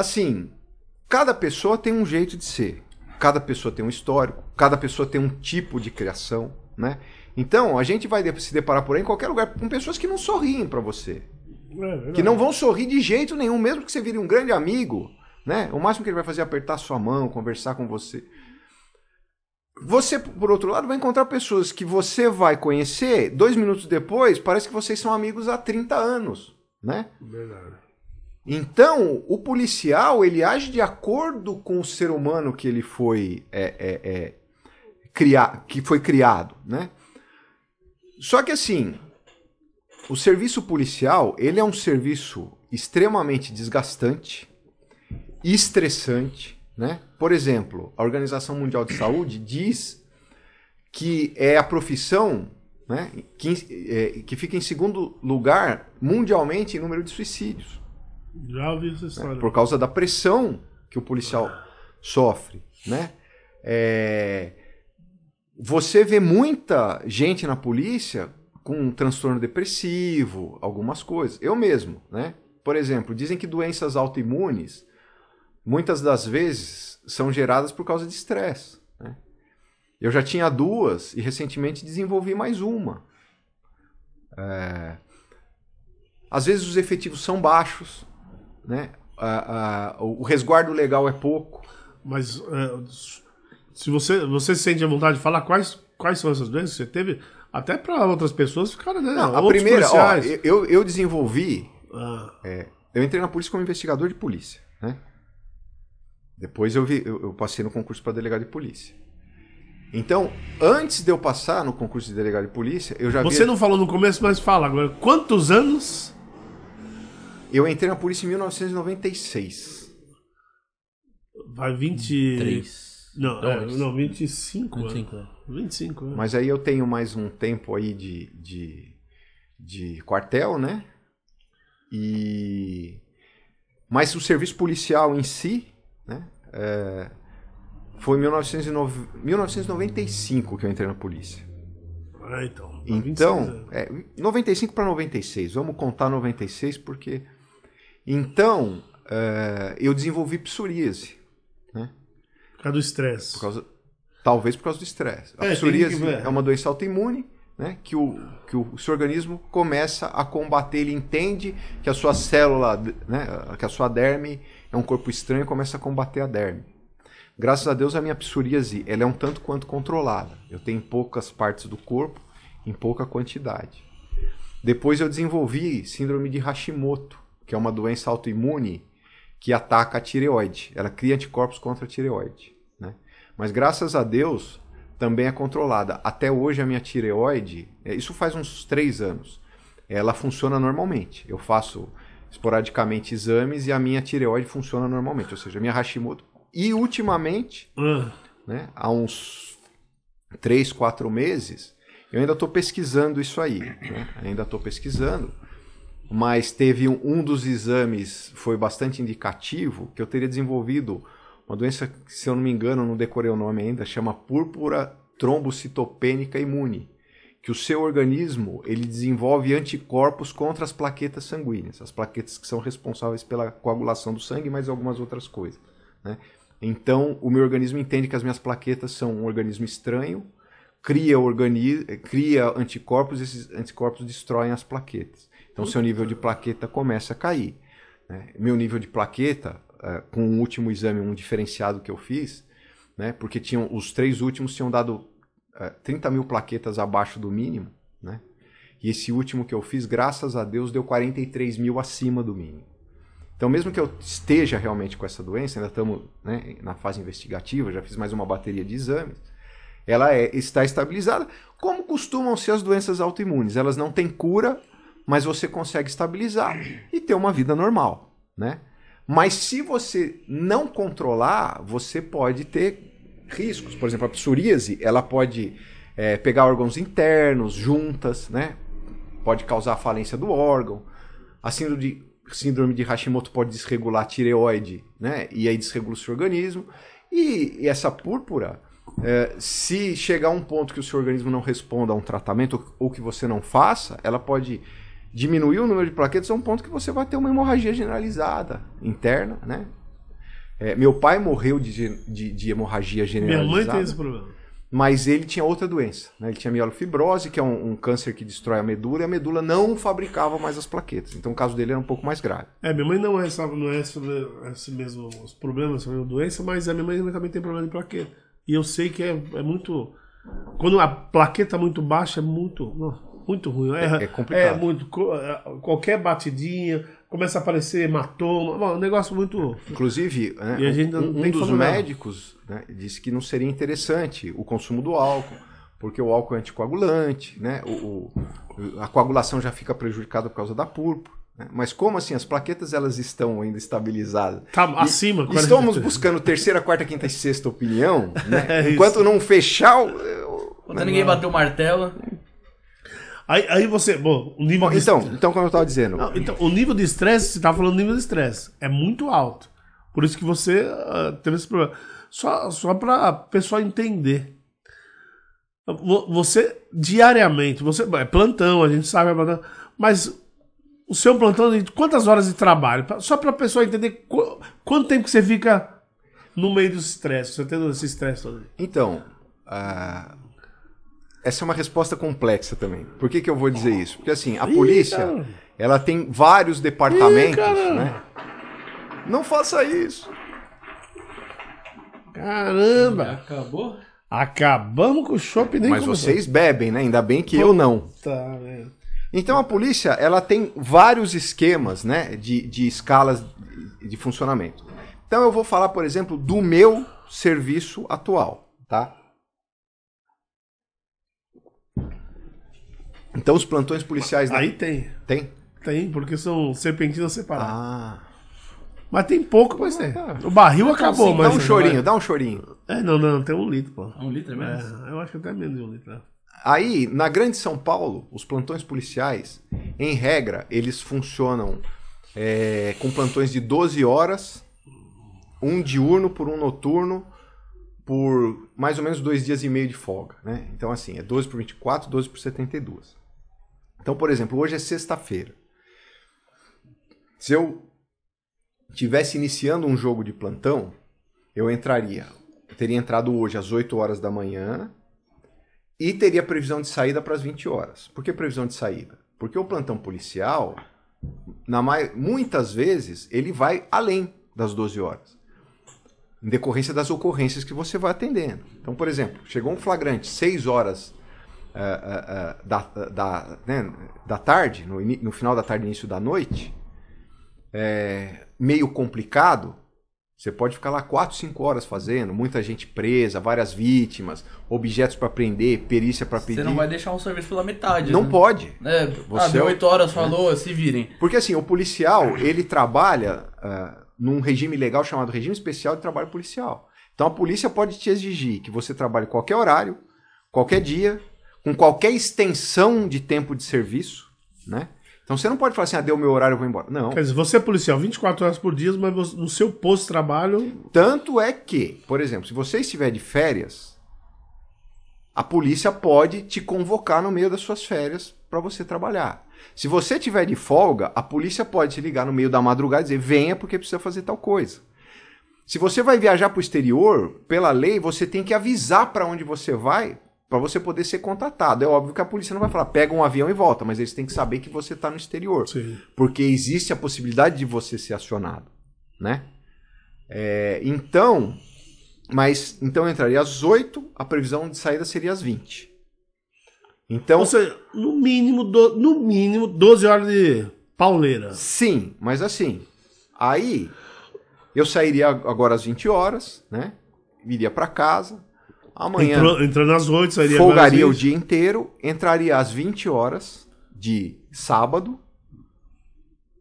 Assim, cada pessoa tem um jeito de ser. Cada pessoa tem um histórico, cada pessoa tem um tipo de criação, né? Então, a gente vai se deparar por aí em qualquer lugar com pessoas que não sorriem para você. É, que não vão sorrir de jeito nenhum, mesmo que você vire um grande amigo, né? O máximo que ele vai fazer é apertar sua mão, conversar com você. Você, por outro lado, vai encontrar pessoas que você vai conhecer, dois minutos depois, parece que vocês são amigos há 30 anos, né? Verdade. Então, o policial, ele age de acordo com o ser humano que ele foi é, é, é, criar, que foi criado, né? Só que assim, o serviço policial, ele é um serviço extremamente desgastante, estressante, né? Por exemplo, a Organização Mundial de Saúde diz que é a profissão né, que, é, que fica em segundo lugar mundialmente em número de suicídios. Já ouvi essa história. Né? Por causa da pressão que o policial sofre, né? É, você vê muita gente na polícia com um transtorno depressivo, algumas coisas. Eu mesmo, né? Por exemplo, dizem que doenças autoimunes muitas das vezes são geradas por causa de estresse. Né? Eu já tinha duas e recentemente desenvolvi mais uma. É... Às vezes os efetivos são baixos, né? o resguardo legal é pouco. Mas é, se você, você sente a vontade de falar quais, quais são essas doenças que você teve, até para outras pessoas ficaram, né? Não, a primeira, ó, eu, eu desenvolvi. Ah. É, eu entrei na polícia como investigador de polícia, né? Depois eu, vi, eu, eu passei no concurso para delegado de polícia. Então, antes de eu passar no concurso de delegado de polícia, eu já Você não falou no começo, mas fala agora. Quantos anos? Eu entrei na polícia em 1996. Vai 20. 3. Não, é, não 25. 25, anos. 25 anos. Mas aí eu tenho mais um tempo aí de, de, de quartel, né? E... Mas o serviço policial em si, né? é, Foi em 1909 1995 que eu entrei na polícia. Ah, então. Vai 26 Então, é, 95 para 96, vamos contar 96 porque. Então, é, eu desenvolvi psoríase, Por causa do estresse. por causa, talvez por causa do estresse. A É, psoríase que é uma doença autoimune, né, que, o, que o seu organismo começa a combater, ele entende que a sua célula, né, que a sua derme é um corpo estranho e começa a combater a derme. Graças a Deus a minha psoríase ela é um tanto quanto controlada. Eu tenho poucas partes do corpo, em pouca quantidade. Depois eu desenvolvi síndrome de Hashimoto, que é uma doença autoimune que ataca a tireoide. Ela cria anticorpos contra a tireoide. Né? Mas graças a Deus também é controlada. Até hoje a minha tireoide, é, isso faz uns três anos, ela funciona normalmente. Eu faço esporadicamente exames e a minha tireoide funciona normalmente, ou seja, a minha Hashimoto. E ultimamente, né, há uns três, quatro meses, eu ainda estou pesquisando isso aí. né? Ainda estou pesquisando, mas teve um, um dos exames foi bastante indicativo que eu teria desenvolvido uma doença que, se eu não me engano, não decorei o nome ainda, chama púrpura trombocitopênica imune, que o seu organismo ele desenvolve anticorpos contra as plaquetas sanguíneas, as plaquetas que são responsáveis pela coagulação do sangue, mas algumas outras coisas. Né? Então, o meu organismo entende que as minhas plaquetas são um organismo estranho, cria, organi cria anticorpos, esses anticorpos destroem as plaquetas. Então, seu nível de plaqueta começa a cair. né? Meu nível de plaqueta, eh, com o último exame, um diferenciado que eu fiz, né? porque tinham, os três últimos tinham dado eh, 30 mil plaquetas abaixo do mínimo, né? e esse último que eu fiz, graças a Deus, deu 43 mil acima do mínimo. Então, mesmo que eu esteja realmente com essa doença, ainda estamos né, na fase investigativa, já fiz mais uma bateria de exames, ela é- está estabilizada, como costumam ser as doenças autoimunes. Elas não têm cura, mas você consegue estabilizar e ter uma vida normal, né? Mas se você não controlar, você pode ter riscos. Por exemplo, a psoríase, ela pode é, pegar órgãos internos, juntas, né? Pode causar falência do órgão. A síndrome de, síndrome de Hashimoto pode desregular a tireoide, né? E aí desregula o seu organismo. E, e essa púrpura, é, se chegar a um ponto que o seu organismo não responda a um tratamento ou, ou que você não faça, ela pode diminuir o número de plaquetas a um ponto que você vai ter uma hemorragia generalizada interna, né? É, meu pai morreu de, de, de hemorragia minha generalizada mãe tem esse problema. mas ele tinha outra doença. Né? Ele tinha mielofibrose, que é um, um câncer que destrói a medula, e a medula não fabricava mais as plaquetas. Então o caso dele era um pouco mais grave. É, minha mãe não é, essa, não é esse, esse mesmo os problemas, essa mesma doença, mas a minha mãe também tem problema de plaqueta. E eu sei que é, é muito. Quando a plaqueta é muito baixa, é muito. não, Muito ruim. É, É- é complicado. É muito. é, Qualquer batidinha, começa a aparecer hematoma. Bom, um negócio muito. Inclusive, né, E a gente não um, um dos médicos né, disse que não seria interessante o consumo do álcool, porque o álcool é anticoagulante, né? o, o- a coagulação já fica prejudicada por causa da púrpura. né? Mas como assim? As plaquetas elas estão ainda estabilizadas. Tá E- acima. Estamos buscando terceira, quarta, quinta e sexta opinião, né? É. Enquanto não fechar. o- Quando ninguém bateu o martelo. Aí, aí você. Bom, o nível Bom, de então, então, como eu estava dizendo, Não, então, o nível de estresse, você tá falando do nível de estresse, é muito alto. Por isso que você ah, teve esse problema. Só, só para pessoal entender. Vo- Você, diariamente, você é plantão, a gente sabe, é plantão, mas o seu plantão, de quantas horas de trabalho? Só para a pessoa entender qu- quanto tempo que você fica no meio do estresse, você tendo esse estresse todo. Então, ah, essa é uma resposta complexa também. Por que, que eu vou dizer isso? Porque assim, a Ih, polícia, cara. ela tem vários departamentos, Ih, né? Não faça isso. Caramba! Acabou? Acabamos com o shopping nem Mas começou. vocês bebem, né? Ainda bem que eu não. Tá, velho. Então a polícia, ela tem vários esquemas, né, de, de escalas de, de funcionamento. Então eu vou falar, por exemplo, do meu serviço atual, tá? Então os plantões policiais. Aí tem. Tem? Tem, porque são serpentinas separadas. Ah. Mas tem pouco, mas tem. Ah. O barril acabou, assim, mas. Dá um chorinho, dá um chorinho. É, não, não, tem um litro, pô. Um litro é menos? É, eu acho que até menos de um litro. né? Aí, na Grande São Paulo, os plantões policiais, em regra, eles funcionam é, com plantões de 12 horas, um diurno por um noturno, por mais ou menos dois dias e meio de folga. Né? Então, assim, é 12 por 24, 12 por 72. Então, por exemplo, hoje é sexta-feira. Se eu tivesse iniciando um jogo de plantão, eu entraria. Eu teria entrado hoje às 8 horas da manhã e teria previsão de saída para as 20 horas. Por que previsão de saída? Porque o plantão policial, na mai- muitas vezes, ele vai além das 12 horas. Em decorrência das ocorrências que você vai atendendo. Então, por exemplo, chegou um flagrante 6 horas ah, ah, da, da, né, da tarde, no, no final da tarde, início da noite, é, meio complicado, você pode ficar lá 4, 5 horas fazendo, muita gente presa, várias vítimas, objetos para prender, perícia para pedir. Você não vai deixar um serviço pela metade. Não né? pode. É, Você ah, deu é o- 8 horas, falou, se virem. Porque assim, o policial, ele trabalha ah, num regime legal chamado Regime Especial de Trabalho Policial. Então a polícia pode te exigir que você trabalhe qualquer horário, qualquer dia, com qualquer extensão de tempo de serviço, né? Então você não pode falar assim, ah, deu meu horário, eu vou embora. Não. Quer dizer, você é policial 24 horas por dia, mas no seu posto de trabalho. Tanto é que, por exemplo, se você estiver de férias, a polícia pode te convocar no meio das suas férias para você trabalhar. Se você estiver de folga, a polícia pode te ligar no meio da madrugada e dizer: venha porque precisa fazer tal coisa. Se você vai viajar para o exterior, pela lei, você tem que avisar para onde você vai para você poder ser contatado. É óbvio que a polícia não vai falar, pega um avião e volta, mas eles têm que saber que você está no exterior Sim. porque existe a possibilidade de você ser acionado, né? É, então, mas então eu entraria às 8, a previsão de saída seria às 20. Então, Ou seja, no mínimo, do- no mínimo 12 horas de pauleira. sim, mas assim, aí eu sairia agora às 20 horas, né? Iria para casa. Amanhã Entrou, entrando às 8, sairia folgaria o agora às 20. dia inteiro, entraria às 20 horas de sábado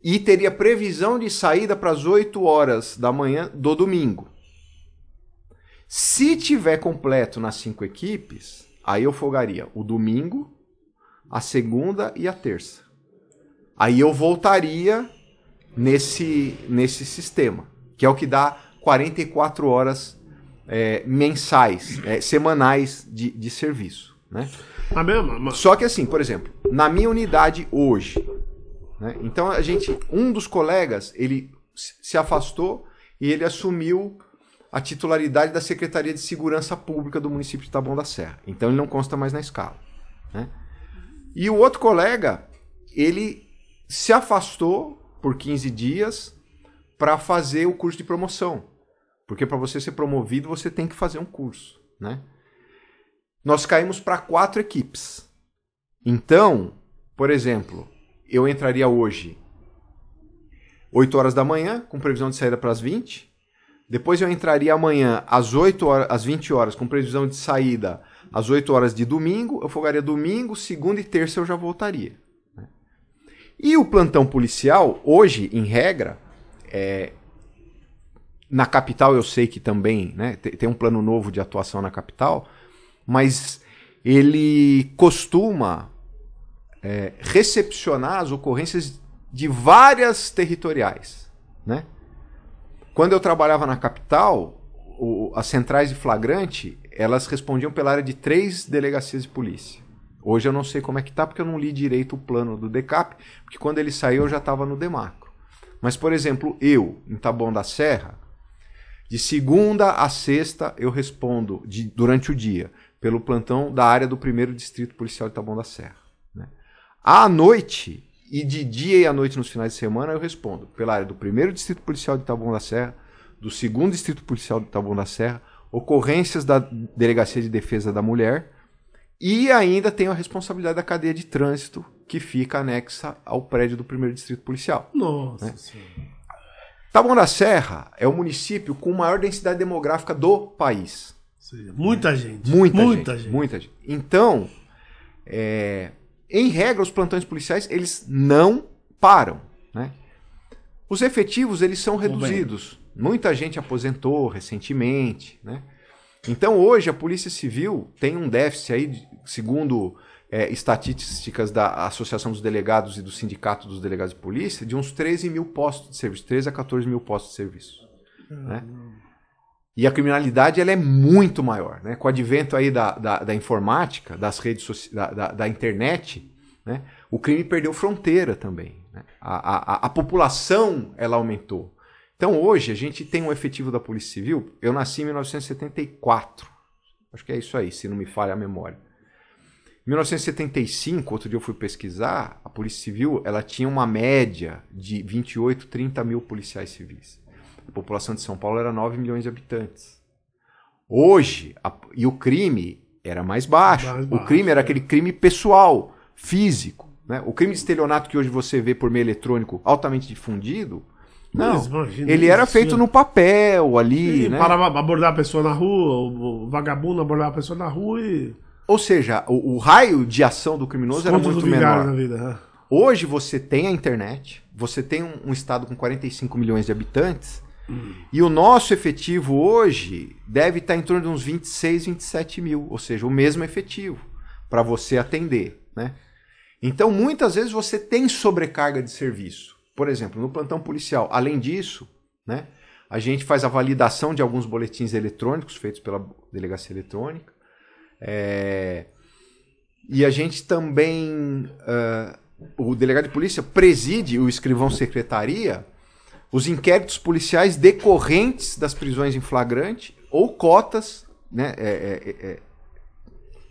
e teria previsão de saída para as 8 horas da manhã do domingo. Se tiver completo nas cinco equipes, aí eu folgaria o domingo, a segunda e a terça. Aí eu voltaria nesse, nesse sistema, que é o que dá 44 horas é, mensais, é, semanais de, de serviço. Né? Mas- Só que assim, por exemplo, na minha unidade hoje, né? então a gente, um dos colegas, ele se se afastou e ele assumiu a titularidade da Secretaria de Segurança Pública do município de Taboão da Serra. Então ele não consta mais na escala. né? E o outro colega, ele se afastou por 15 dias para fazer o curso de promoção. Porque para você ser promovido, você tem que fazer um curso, né? Nós caímos para quatro equipes. Então, por exemplo, eu entraria hoje 8 horas da manhã, com previsão de saída para as 20. Depois eu entraria amanhã às 8 horas, às 20 horas, com previsão de saída às 8 horas de domingo. Eu folgaria domingo, segunda e terça eu já voltaria. né? E o plantão policial, hoje, em regra, é, na capital eu sei que também né, te- tem um plano novo de atuação na capital, mas ele costuma é, recepcionar as ocorrências de várias territoriais, né? Quando eu trabalhava na capital, o- as centrais de flagrante, elas respondiam pela área de três delegacias de polícia. Hoje eu não sei como é que tá, porque eu não li direito o plano do DECAP, porque quando ele saiu eu já estava no DEMACRO. Mas, por exemplo, eu, em Taboão da Serra, de segunda a sexta eu respondo de- durante o dia pelo plantão da área do primeiro distrito policial de Taboão da Serra. né? À noite e de dia e à noite nos finais de semana eu respondo pela área do primeiro distrito policial de Taboão da Serra, do segundo distrito policial de Taboão da Serra, ocorrências da delegacia de defesa da mulher e ainda tenho a responsabilidade da cadeia de trânsito que fica anexa ao prédio do primeiro distrito policial. Nossa senhora. Taboão da Serra é o município com maior densidade demográfica do país. Seja, Muita gente. Muita, Muita gente, gente. Muita gente. Então, é, em regra, os plantões policiais, eles não param, né? Os efetivos, eles são reduzidos. Muita gente aposentou recentemente, né? Então, hoje, a Polícia Civil tem um déficit aí, segundo é, estatísticas da Associação dos Delegados e do Sindicato dos Delegados de Polícia, de uns 13 mil postos de serviço, 13 a 14 mil postos de serviço. Né? E a criminalidade ela é muito maior. Né? Com o advento aí da, da, da informática, das redes da, da, da, internet, né? o crime perdeu fronteira também. Né? A, a, a população ela aumentou. Então hoje a gente tem um efetivo da Polícia Civil. Eu nasci em 1974. Acho que é isso aí, se não me falha a memória. Em 1975, outro dia eu fui pesquisar, a Polícia Civil ela tinha uma média de 28, 30 mil policiais civis. A população de São Paulo era 9 milhões de habitantes. Hoje, a, e o crime era mais baixo. mais baixo. O crime era é. aquele crime pessoal, físico. Né? O crime de estelionato que hoje você vê por meio eletrônico altamente difundido, não, ele era feito no papel ali, né? Para abordar a pessoa na rua, o vagabundo abordar a pessoa na rua e ou seja, o, o raio de ação do criminoso era muito menor. Vida, é. Hoje você tem a internet, você tem um, um estado com 45 milhões de habitantes, hum. e o nosso efetivo hoje deve estar em torno de uns 26, 27 mil, ou seja, o mesmo efetivo para você atender. Né? Então, muitas vezes você tem sobrecarga de serviço. Por exemplo, no plantão policial. Além disso, né, a gente faz a validação de alguns boletins eletrônicos feitos pela delegacia eletrônica. É... E a gente também. Uh, o delegado de polícia preside o escrivão secretaria os inquéritos policiais decorrentes das prisões em flagrante ou cotas né, é, é, é, é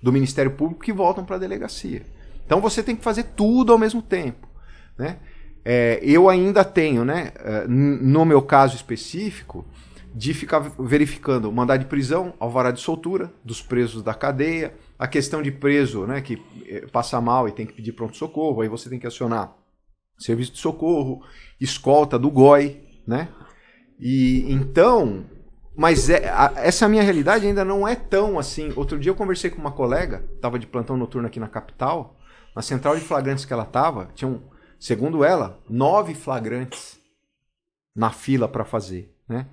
do Ministério Público que voltam para a delegacia. Então você tem que fazer tudo ao mesmo tempo. Né? É, eu ainda tenho, né, no meu caso específico, de ficar verificando mandado de prisão, alvará de soltura dos presos da cadeia, a questão de preso né, que eh, passa mal e tem que pedir pronto-socorro, aí você tem que acionar serviço de socorro, escolta do GOI, né? E então, mas é, a, essa minha realidade ainda não é tão assim. Outro dia eu conversei com uma colega, estava de plantão noturno aqui na capital, na central de flagrantes que ela estava, tinham, segundo ela, nove flagrantes na fila para fazer, né?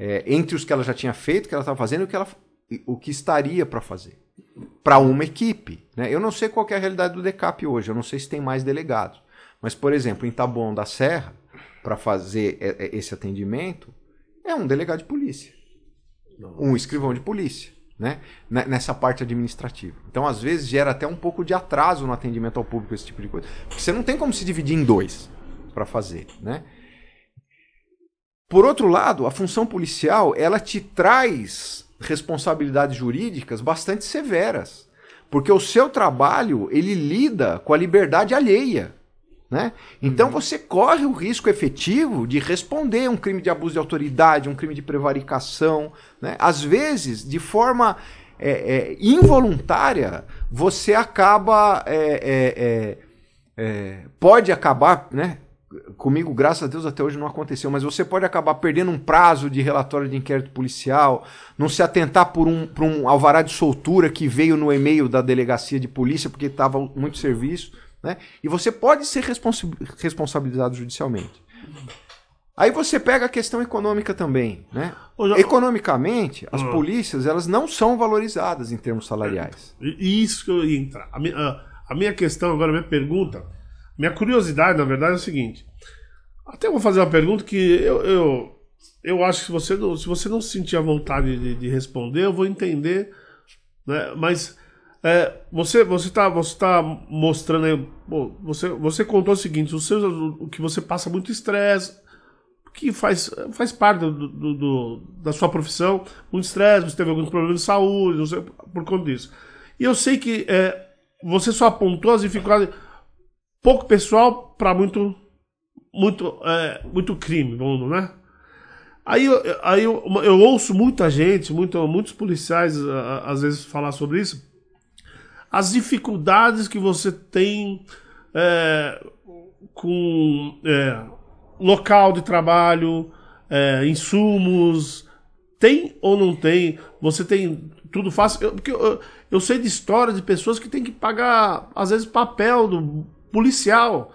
É, entre os que ela já tinha feito, que ela estava fazendo, o que, ela, o que estaria para fazer. Para uma equipe. Né? Eu não sei qual é a realidade do DECAP hoje, eu não sei se tem mais delegados. Mas, por exemplo, em Taboão da Serra, para fazer esse atendimento, é um delegado de polícia. Nossa. Um escrivão de polícia. Né? Nessa parte administrativa. Então, às vezes, gera até um pouco de atraso no atendimento ao público, esse tipo de coisa. Porque você não tem como se dividir em dois para fazer. Né? Por outro lado, a função policial, ela te traz responsabilidades jurídicas bastante severas, porque o seu trabalho, ele lida com a liberdade alheia. Né? Então uhum. você corre o risco efetivo de responder um crime de abuso de autoridade, um crime de prevaricação. Né? Às vezes, de forma é, é, involuntária, você acaba. É, é, é, é pode acabar né, comigo, graças a Deus, até hoje não aconteceu, mas você pode acabar perdendo um prazo de relatório de inquérito policial, não se atentar por um, por um alvará de soltura que veio no e-mail da delegacia de polícia porque estava muito serviço, né? E você pode ser responsabilizado judicialmente. Aí você pega a questão econômica também, né? Economicamente, as ah. polícias elas não são valorizadas em termos salariais. Isso que eu ia entrar. A minha, a minha questão agora, a minha pergunta minha curiosidade, na verdade, é o seguinte. Até vou fazer uma pergunta que eu, eu, eu acho que se você, não, se você não sentir a vontade de, de responder, eu vou entender. Né? Mas é, você você está você tá mostrando aí, bom, você, você contou o seguinte, o, seu, o que você passa muito estresse, que faz, faz parte do, do, do, da sua profissão, muito estresse, você teve alguns problemas de saúde, sei, por conta disso. E eu sei que é, você só apontou as dificuldades pouco pessoal para muito muito é, muito crime, vamos, né? Aí, aí eu, eu, ouço muita gente, muito, muitos policiais às vezes falar sobre isso, as dificuldades que você tem é, com é, local de trabalho, é, insumos, tem ou não tem? Você tem tudo fácil? Eu, porque eu, eu sei de histórias de pessoas que tem que pagar, às vezes, papel do policial.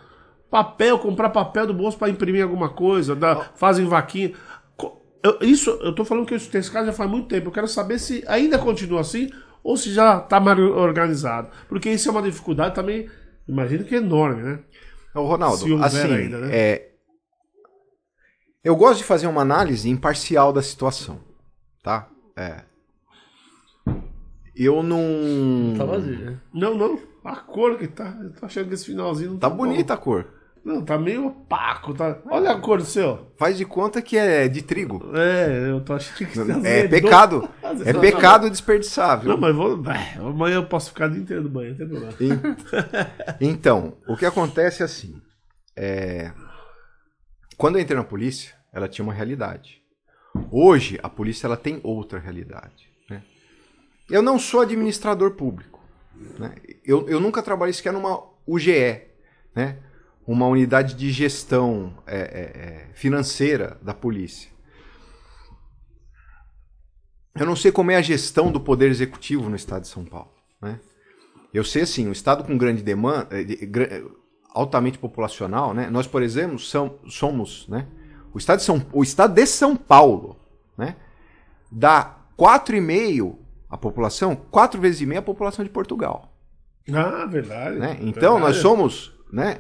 Papel, comprar papel do bolso para imprimir alguma coisa, dá, fazem vaquinha. Eu- isso, eu tô falando que eu escutei esse caso já faz muito tempo. Eu quero saber se ainda continua assim ou se já tá mais organizado. Porque isso é uma dificuldade também, imagino que é enorme, né? Ô, Ronaldo, assim, ainda, né? é, eu gosto de fazer uma análise imparcial da situação, tá? É. Eu não... Tá vazio, né? Não, não. A cor que tá. Eu tô achando que esse finalzinho não Tá bom. bonita a cor. Não, tá meio opaco. Tá... Olha a cor do seu. Faz de conta que é de trigo. É, eu tô achando que É azedou. pecado. É Não, pecado desperdiçar, viu? Não, mas vou. é, Amanhã eu posso ficar o dia inteiro no banho, não tem problema. En- Então, o que acontece é assim. é, Quando eu entrei na polícia, ela tinha uma realidade. Hoje, a polícia ela tem outra realidade. né? Eu não sou administrador público. Né? Eu, eu nunca trabalhei sequer numa UGE, né? uma unidade de gestão é, é, é, financeira da polícia. Eu não sei como é a gestão do poder executivo no estado de São Paulo. Né? Eu sei assim, um estado com grande demanda, eh, eh, altamente populacional, né? Nós, por exemplo, são- somos, né? O estado de São, o estado de São Paulo, né? Dá 4,5 a população, quatro vezes e meia a população de Portugal, Ah, verdade. né? Então nós Verdade. somos, né?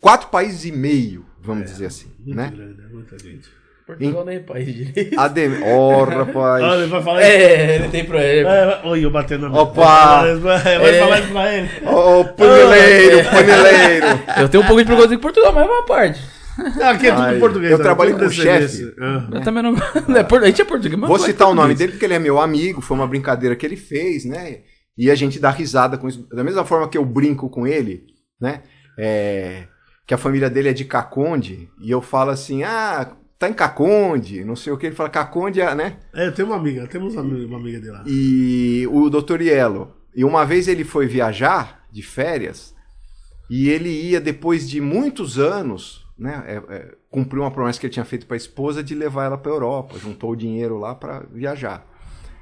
Quatro países e meio, vamos dizer assim, Muito né? grande, é muita gente. Portugal nem é país direito. A de... Oh, rapaz. Olha, ele vai falar É, ele tem problema. É, Oi, eu batendo na mesa. Opa! Vai, É. falar isso pra ele. Ô, paneleiro, paneleiro. Eu tenho um pouco de preconceito com Portugal, mas é uma parte. Aqui é tudo Ai, português. eu né? trabalhei Tudo com o chefe. Ah. Eu também não. por... A gente é português, mas Vou não é citar o nome dele porque ele é meu amigo, foi uma brincadeira que ele fez, né? E a gente dá risada com isso. Da mesma forma que eu brinco com ele, né? É, que a família dele é de Caconde, e eu falo assim, ah, tá em Caconde, não sei o que. Ele fala, Caconde, é, né? É, eu tenho uma amiga, temos uma amiga, uma amiga de lá. E o Dr. Ielo. E uma vez ele foi viajar de férias, e ele ia, depois de muitos anos, né? é, é, cumpriu uma promessa que ele tinha feito para a esposa de levar ela para Europa, juntou o dinheiro lá para viajar.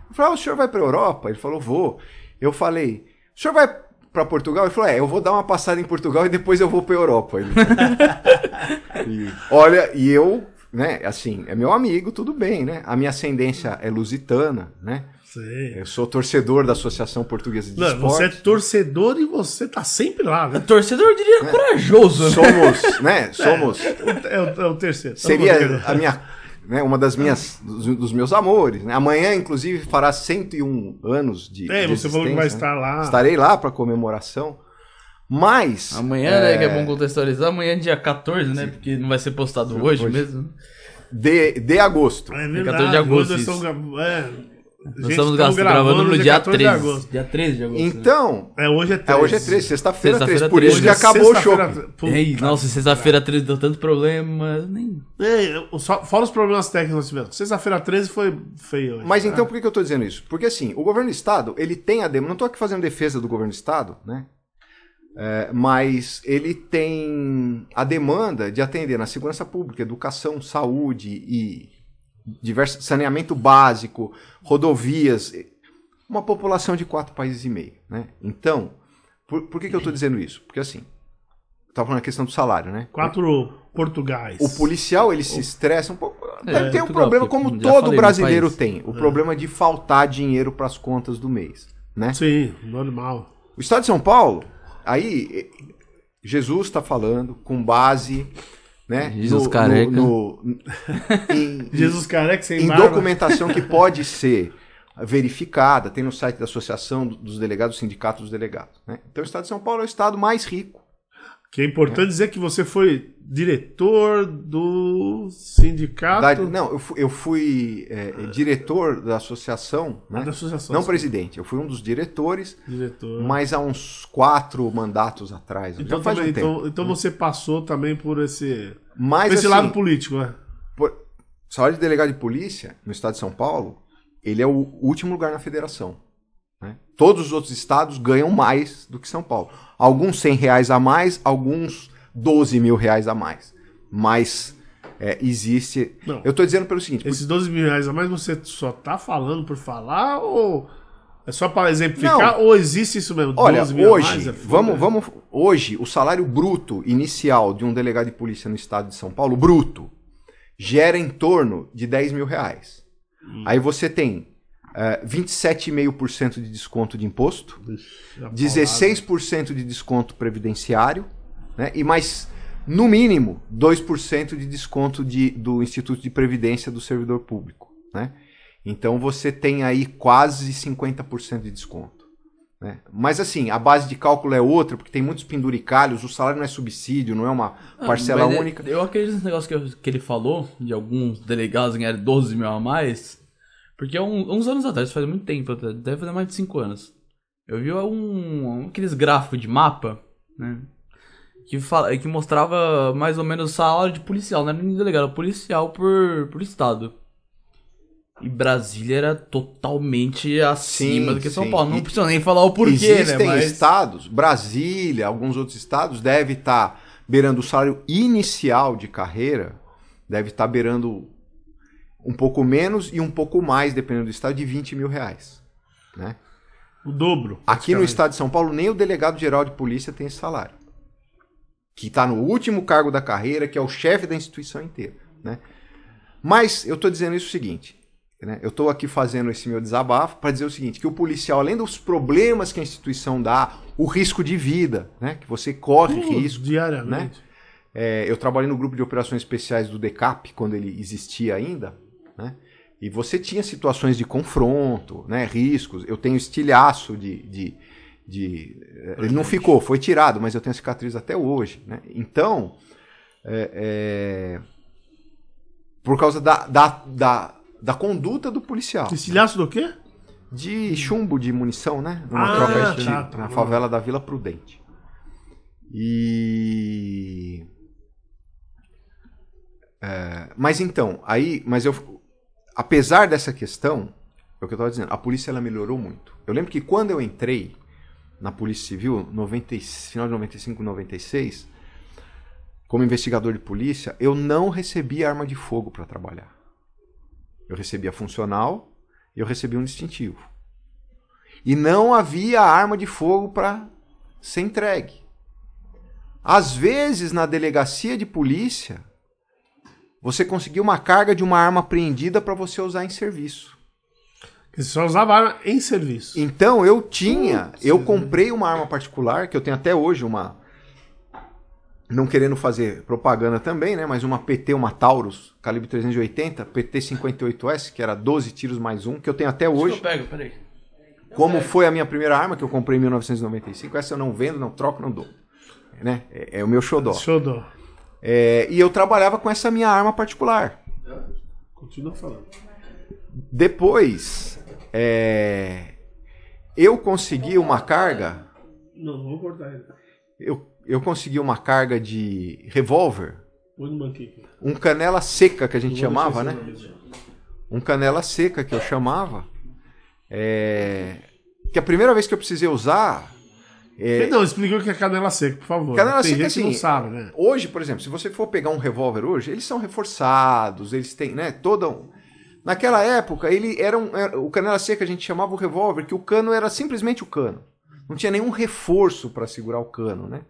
Eu falei, ah, o senhor vai para Europa? Ele falou, vou. Eu falei, o senhor vai para Portugal? Ele falou, é, eu vou dar uma passada em Portugal e depois eu vou para Europa. Ele e, olha, e eu, né, assim, é meu amigo, tudo bem, né? A minha ascendência é lusitana, né? Sei. Eu sou torcedor da Associação Portuguesa de Não, Esporte. você é torcedor e você tá sempre lá, né? Torcedor, eu diria corajoso. né? Somos, né? Somos. É o, é o terceiro. Seria a minha, né, uma das minhas, dos, dos meus amores. Né? Amanhã, inclusive, fará 101 anos de. É, de você falou que vai né? estar lá. Estarei lá para comemoração. Mas. Amanhã, né, que é bom contextualizar, amanhã é dia 14, né? Porque não vai ser postado hoje, hoje. mesmo. De, de agosto. É 14 verdade. de agosto, gra- é, Nós estamos estamos gravando, no dia 14 de 13. agosto. Dia 13 de agosto. né? Então. É, hoje é É, 13. hoje é 13, sexta-feira Sexta-feira 13. Por isso 13. que acabou o show. Ei, nossa, sexta-feira 13 deu tanto problema. Nem... É, eu- só- fora os problemas técnicos que nós tivemos. Sexta-feira 13 foi feio. hoje. Mas Ah, então por que eu tô dizendo isso? Porque assim, o governo do estado, ele tem a demanda, não tô aqui fazendo defesa do governo do estado, né? É, mas ele tem a demanda de atender na segurança pública, educação, saúde e diverso saneamento básico, rodovias, uma população de quatro países e meio, né? Então, por, por que que eu tô dizendo isso? Porque assim, eu tava falando a questão do salário, né? Quatro Portugais. O policial, ele se estressa um pouco. É, tem um problema como todo brasileiro tem. O problema de faltar dinheiro para as contas do mês, né? Sim, normal. O Estado de São Paulo, aí Jesus está falando com base, né? Jesus careca. no- em, Jesus careca sem em barba. documentação que pode ser verificada, tem no site da Associação dos Delegados, Sindicato dos Delegados. Né? Então o Estado de São Paulo é o estado mais rico. Que é importante dizer que você foi diretor do sindicato Da- não, eu fui, eu fui, eh, diretor da associação, né? da associação. Não presidente, eu fui um dos diretores, Diretor. mas há uns quatro mandatos atrás. então, faz também, um tempo. então, então você passou também por esse, Mas por esse assim, lado político, né? por- salário de delegado de polícia no estado de São Paulo, ele é o último lugar na federação. né? Todos os outros estados ganham mais do que São Paulo. Alguns 100 reais a mais, alguns 12 mil reais a mais. Mas é, existe. Não. Eu tô dizendo pelo seguinte: Esses 12 mil reais a mais você só tá falando por falar ou é só para exemplificar ou existe isso mesmo? Olha, 12 mil a hoje, é vamos, vamos, hoje, o salário bruto inicial de um delegado de polícia no estado de São Paulo, bruto, gera em torno de 10 mil reais. Hum. Aí você tem eh, 27,5% de desconto de imposto, Ixi, a 16% de desconto previdenciário, né? E mais, no mínimo, 2% de desconto de, do Instituto de Previdência do Servidor Público, né? Então você tem aí quase 50% de desconto. Né? Mas assim, a base de cálculo é outra, porque tem muitos penduricalhos, o salário não é subsídio, não é uma parcela Ah, Mas é- única. Eu acredito nesse negócio que, eu- que ele falou, de alguns delegados ganharem 12 mil a mais. Porque um- uns anos atrás, faz muito tempo, deve fazer mais de 5 anos. Eu vi um, aqueles gráficos de mapa, né? Que, fala, que mostrava mais ou menos o salário de policial, não era nem delegado, era policial por, por estado. E Brasília era totalmente acima Sim, do que São sim. Paulo. Não E- precisa nem falar o porquê, Existem né? Mas... estados, Brasília, alguns outros estados, deve estar beirando o salário inicial de carreira, deve estar beirando um pouco menos e um pouco mais, dependendo do estado, de 20 mil reais. Né? O dobro. Aqui no estado de São Paulo, nem o delegado geral de polícia tem esse salário. Que está no último cargo da carreira, que é o chefe da instituição inteira. Né? Mas eu estou dizendo isso o seguinte. né? Eu estou aqui fazendo esse meu desabafo para dizer o seguinte: que o policial, além dos problemas que a instituição dá, o risco de vida, né? que você corre Uh, risco. diariamente. É, eu trabalhei no grupo de operações especiais do DECAP, quando ele existia ainda, né? E você tinha situações de confronto, né? Riscos. Eu tenho estilhaço de. de, de- eh, ele não ficou, foi tirado, mas eu tenho cicatriz até hoje. Né? Então, é, é, por causa da, da, da, da conduta do policial. Estilhaço do quê? De chumbo de munição, né? Numa Ah, troca de tiro, tá, tá. na favela da Vila Prudente. E. É, mas então, aí, mas eu, apesar dessa questão, é o que eu estava dizendo, a polícia ela melhorou muito. Eu lembro que quando eu entrei na Polícia Civil, 90, e- final de 95, 96, como investigador de polícia, eu não recebia arma de fogo para trabalhar. Eu recebia funcional eu recebia um distintivo. E não havia arma de fogo para ser entregue. Às vezes, na delegacia de polícia, você conseguia uma carga de uma arma apreendida para você usar em serviço. Você só usava arma em serviço. Então eu tinha, Putz, eu né? comprei uma arma particular, que eu tenho até hoje uma. Não querendo fazer propaganda também, né? Mas uma PT, uma Taurus, calibre 380, PT 58S, que era 12 tiros mais um, que eu tenho até hoje. Eu pego, peraí. Como foi a minha primeira arma, que eu comprei em 1995, essa eu não vendo, não troco, não dou. Né? É, é o meu xodó. Xodó. É, e eu trabalhava com essa minha arma particular. Continua falando. Depois, é, eu consegui uma carga, Não, vou cortar ele. eu, eu consegui uma carga de revólver, um canela seca que a gente Não chamava, né? Um canela seca que eu chamava. É, que a primeira vez que eu precisei usar. é, Não, explica o que é canela seca, por favor. Canela Tem seca, que não assim, sabe, né? Hoje, por exemplo, se você for pegar um revólver hoje, eles são reforçados, eles têm, né, toda um... Naquela época, ele era um, era- o canela seca a gente chamava o revólver, que o cano era simplesmente o cano. Não tinha nenhum reforço para segurar o cano, né?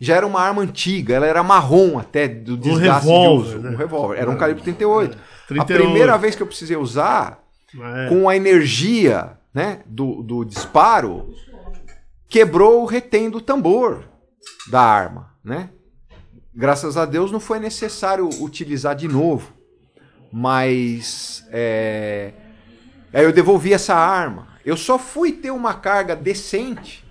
Já era uma arma antiga, ela era marrom até do desgaste revólver, de uso. né? Um revólver, era um calibre 38. A 38. primeira vez que eu precisei usar, É. com a energia né, do, do disparo, quebrou o retém do tambor da arma. Né? Graças a Deus não foi necessário utilizar de novo. Mas é, aí eu devolvi essa arma. Eu só fui ter uma carga decente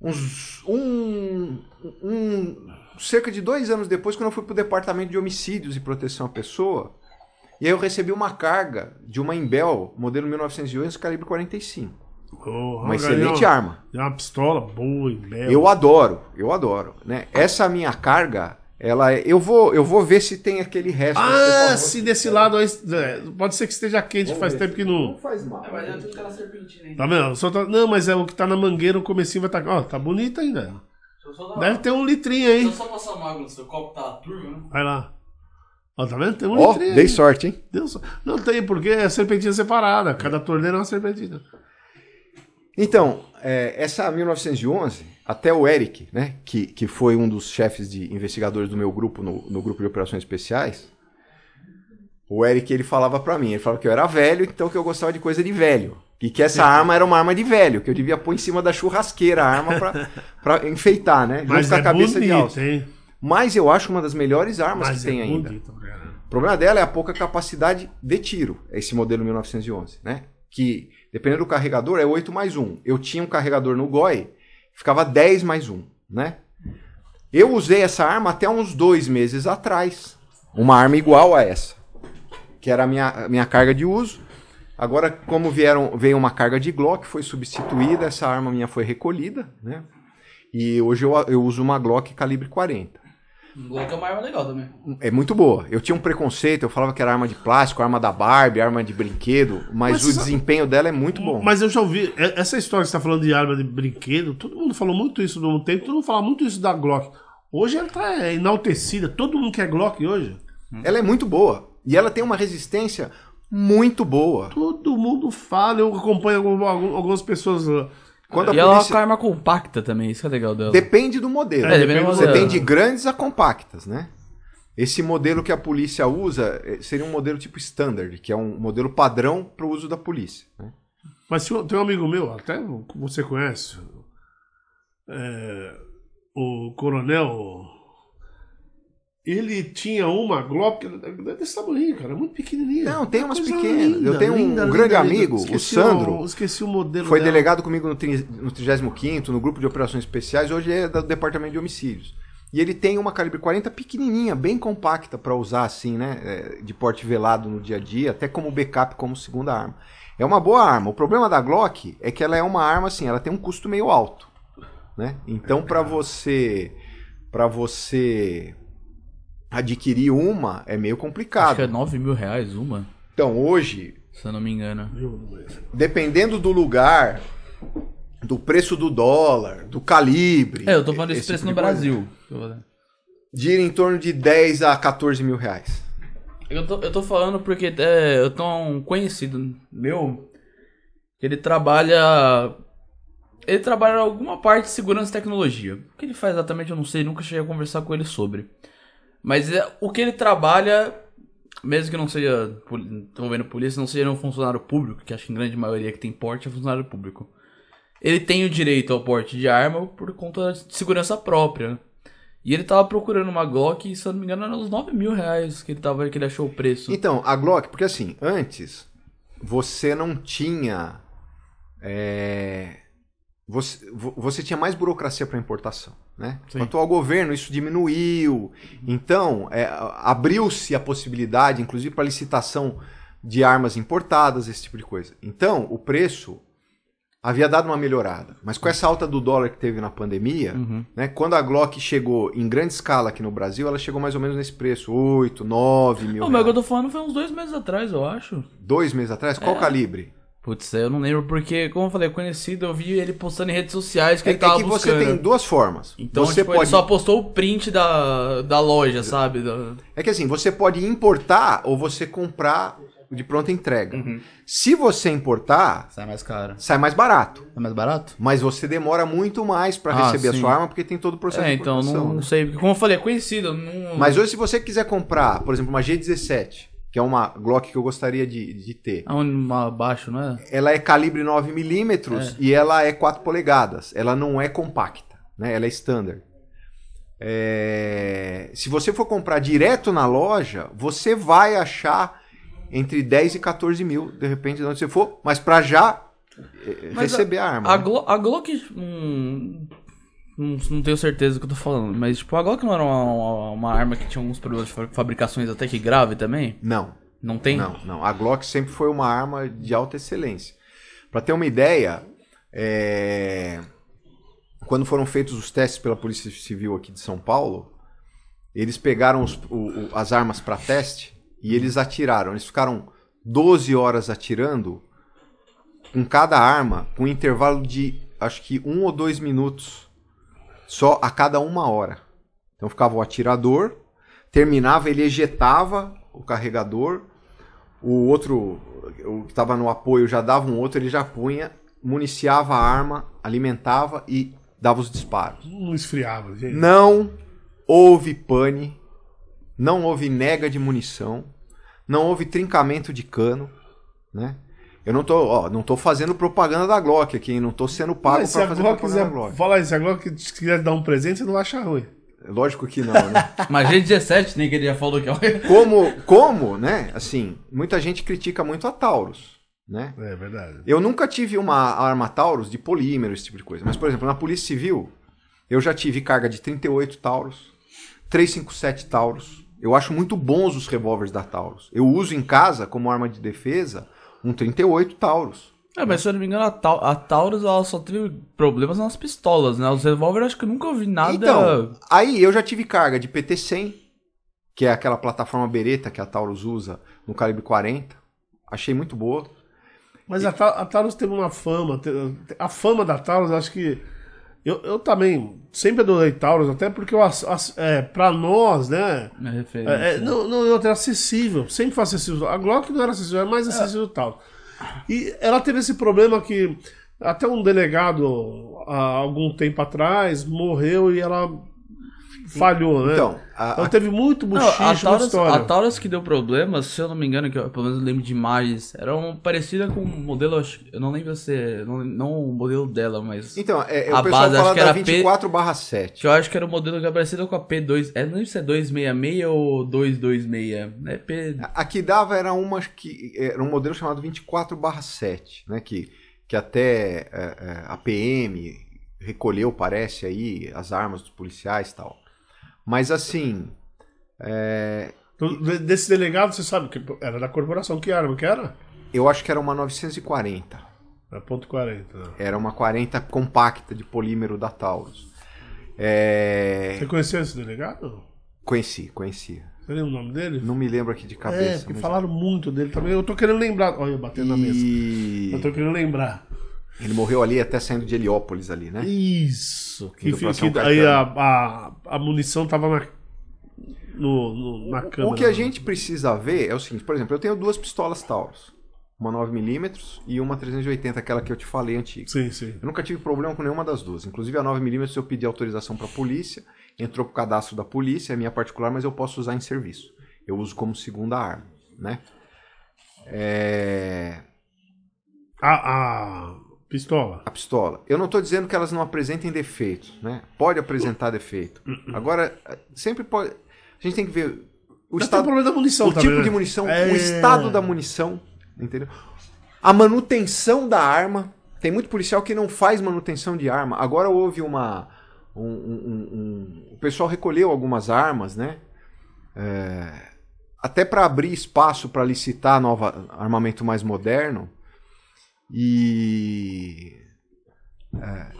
uns um, um cerca de dois anos depois, quando eu fui para o departamento de homicídios e proteção à pessoa. E aí eu recebi uma carga de uma Imbel, modelo 1911, calibre 45. Porra, Uma excelente ganhou- arma. É uma pistola boa, em belo. Eu adoro, eu adoro. Né? Essa minha carga, ela é- eu vou eu vou ver se tem aquele resto. Ah, se desse lado aí. é, Pode ser que esteja quente, faz tempo que não. Não faz mal. Mas eu tenho aquela serpentina ainda. Tá vendo? Só tá- Não, mas é o que tá na mangueira, o comecinho vai estar. Ó, tá bonito ainda. Deixa eu dar Deve ter um litrinho aí. só passar uma água no seu copo, tá a turma, né? Vai lá. Ó, tá vendo? Tem um Ó, litrinho dei aí. sorte, hein? Deu Não tem, porque é serpentina separada. Cada torneira é uma serpentina. Então, é, essa 1911, até o Eric, né, que, que foi um dos chefes de investigadores do meu grupo, no, no grupo de operações especiais, o Eric, ele falava pra mim, ele falava que eu era velho, então que eu gostava de coisa de velho. E que essa arma era uma arma de velho, que eu devia pôr em cima da churrasqueira a arma pra, pra enfeitar, né? Junto Mas a é cabeça de alça. bonito, hein? Mas eu acho uma das melhores armas Mas que tem é ainda. bonito, cara. O problema dela é a pouca capacidade de tiro, esse modelo 1911, né? Que, dependendo do carregador, é 8 mais 1. Eu tinha um carregador no GOI, ficava 10 mais 1, né? Eu usei essa arma até uns dois meses atrás. Uma arma igual a essa. Que era a minha, a minha carga de uso. Agora, como vieram, veio uma carga de Glock, foi substituída, essa arma minha foi recolhida, né? E hoje eu, eu uso uma Glock calibre 40. Glock é uma arma legal também. É muito boa. Eu tinha um preconceito, eu falava que era arma de plástico, arma da Barbie, arma de brinquedo, mas, Mas o sabe- desempenho dela é muito bom. Mas eu já ouvi, é- essa história que você tá falando de arma de brinquedo, todo mundo falou muito isso no tempo, todo mundo fala muito isso da Glock. Hoje ela tá enaltecida, todo mundo quer Glock hoje. Ela é muito boa. E ela tem uma resistência muito boa. Todo mundo fala, eu acompanho algum- algum- algumas pessoas. Quando a e ela é uma arma compacta também, isso que é legal dela. Depende do modelo. É, depende do Você modelo. tem de grandes a compactas, né? Esse modelo que a polícia usa eh, seria um modelo tipo standard, que é um modelo padrão para o uso da polícia. né? Mas se- tem um amigo meu, até você conhece, é, o coronel. Ele tinha uma Glock desse tamanho, cara, muito pequenininha. Não, tem umas pequenas. Eu tenho um grande amigo, o Sandro. esqueci o modelo Foi dela. delegado comigo no, no 35º, no grupo de operações especiais, hoje é do departamento de homicídios. E ele tem uma calibre 40 pequenininha, bem compacta para usar assim, né, é, de porte velado no dia a dia, até como backup, como segunda arma. É uma boa arma. O problema da Glock é que ela é uma arma assim, ela tem um custo meio alto, né? Então para você para você adquirir uma é meio Acho complicado. que é 9 mil reais uma, Então hoje se eu não me engano. dependendo do lugar, do preço do dólar, do calibre. É, eu tô falando desse esse preço tipo no de coisa, Brasil. Gira em torno de 10 a 14 mil reais. Eu tô, eu tô falando porque é, eu tenho um conhecido meu que ele trabalha. Ele trabalha em alguma parte de segurança e tecnologia. O que ele faz exatamente eu não sei, nunca cheguei a conversar com ele sobre. Mas é, o que ele trabalha, mesmo que não seja envolvendo polícia, não seja um funcionário público, que acho que em grande maioria que tem porte é funcionário público. Ele tem o direito ao porte de arma por conta de segurança própria. né? E ele tava procurando uma Glock, e, se eu não me engano, era uns 9 mil reais que ele, tava, que ele achou o preço. Então, a Glock, porque assim, antes você não tinha. é, você, vo- você tinha mais burocracia para importação. Né? Com o atual governo, isso diminuiu. Então, é, abriu-se a possibilidade, inclusive para licitação de armas importadas, esse tipo de coisa. Então, o preço havia dado uma melhorada. Mas com essa alta do dólar que teve na pandemia, né, quando a Glock chegou em grande escala aqui no Brasil, ela chegou mais ou menos nesse preço: 8, 9 mil. Não, mas o que eu tô falando foi uns dois meses atrás, eu acho. Dois meses atrás? Qual calibre? Putz, eu não lembro porque, como eu falei, conhecido, eu vi ele postando em redes sociais que É, ele tava é que você buscando. tem duas formas. Então, você tipo, pode. ele só postou o print da, da loja, sabe? É que assim, você pode importar ou você comprar de pronta entrega. Uhum. Se você importar, Sai mais caro. sai mais barato. É mais barato? Mas você demora muito mais para Ah, receber sim. a sua arma porque tem todo o processo É, de então, importação. não, né? sei. Como eu falei, é conhecido. Não... Mas hoje, se você quiser comprar, por exemplo, uma G17, que é uma Glock que eu gostaria de, de ter, Aonde abaixo, não é? ela é calibre 9mm e ela é 4 polegadas. Ela não é compacta, né? Ela é standard. É, Se você for comprar direto na loja, você vai achar entre 10 e 14 mil, de repente, de onde você for, mas para já eh, Mas receber a, arma. A, né? Glo a Glock. hum, não, não tenho certeza do que eu tô falando, mas tipo, a Glock não era uma, uma- uma arma que tinha alguns problemas de fa- fabricações até que grave também? Não, Não tem? não, não. A Glock sempre foi uma arma de alta excelência. Para ter uma ideia, é, quando foram feitos os testes pela Polícia Civil aqui de São Paulo, eles pegaram os- o- o- as armas para teste e eles atiraram. Eles ficaram 12 horas atirando com cada arma, com um intervalo de acho que um ou dois minutos só a cada uma hora. Então ficava o atirador, terminava, ele ejetava o carregador, o outro, o que estava no apoio já dava um outro, ele já punha, municiava a arma, alimentava e dava os disparos. Não esfriava, gente. Não houve pane, não houve nega de munição, não houve trincamento de cano, né? Eu não tô, ó, não tô fazendo propaganda da Glock aqui, hein? não tô sendo pago para a fazer Glock propaganda quiser, da Glock. fala aí, se a Glock quiser dar um presente, você não vai achar ruim. Lógico que não, né? Mas G17, nem que ele já falou que é como, como, né? Assim, muita gente critica muito a Taurus, né? É verdade. Eu nunca tive uma arma Taurus de polímero, esse tipo de coisa. Mas, por exemplo, na Polícia Civil, eu já tive carga de 38 Taurus, 357 Taurus. Eu acho muito bons os revólveres da Taurus. Eu uso em casa, como arma de defesa, um 38 Taurus. É, mas se eu não me engano, a, Tau- a Taurus ela só teve problemas nas pistolas, né? Os revólveres acho que eu nunca ouvi nada. Então, aí eu já tive carga de PT-100, que é aquela plataforma bereta que a Taurus usa no calibre 40. Achei muito boa. Mas a, Ta- a Taurus teve uma fama. A fama da Taurus, acho que. Eu, eu também sempre adorei Taurus, até porque eu, é, pra nós, né? É, é, não, não, era acessível. Sempre foi acessível. A Glock não era acessível, era mais acessível o Taurus. E ela teve esse problema que até um delegado, há algum tempo atrás, morreu e ela falhou, né? Então, a- Então a- teve muito buchicho a, na Taurus, história. a Taurus que deu problema, se eu não me engano, que eu pelo menos lembro demais, era um, parecida com o modelo, acho- eu não lembro se é, não, não o modelo dela, mas Então, é, A o pessoal base, fala acho que da era P- 24 barra 7. que eu acho que era o modelo que era parecido com a P2, é, não lembro se é 266 ou 226, é P... A que dava era uma que era um modelo chamado 24 barra 7, né? Que, que até é, é, a PM recolheu, parece, aí, as armas dos policiais e tal. Mas assim, é, de- Desse delegado, você sabe que era da corporação. Que arma que era? eu acho que era uma 940. É ponto 40. né? Era uma 40 compacta de polímero da Taurus. É, Você conheceu esse delegado? Conheci, conheci. Você lembra o nome dele? Não me lembro aqui de é, cabeça. porque mas- falaram muito dele também. Eu tô querendo lembrar. Olha, eu batendo na mesa. E Eu tô querendo lembrar. Ele morreu ali até saindo de Heliópolis ali, né? Isso. Que, São que aí a, a, a munição tava na, no, no- na câmera. O que a gente precisa ver é o seguinte, por exemplo, eu tenho duas pistolas Taurus. Uma 9mm e uma 380, aquela que eu te falei antiga. Sim, sim. Eu nunca tive problema com nenhuma das duas. Inclusive a 9mm eu pedi autorização para a polícia, entrou pro cadastro da polícia, é minha particular, mas eu posso usar em serviço. Eu uso como segunda arma, né? É... A, a pistola. A pistola. Eu não estou dizendo que elas não apresentem defeitos, né? Pode apresentar defeito. Agora, sempre pode... A gente tem que ver o Mas tem o estado... problema da munição o também, tipo né? de munição, É. o estado da munição, entendeu? A manutenção da arma. Tem muito policial que não faz manutenção de arma. Agora houve uma. um- um- um- um- o pessoal recolheu algumas armas, né? É, até para abrir espaço para licitar nova armamento mais moderno. E. é,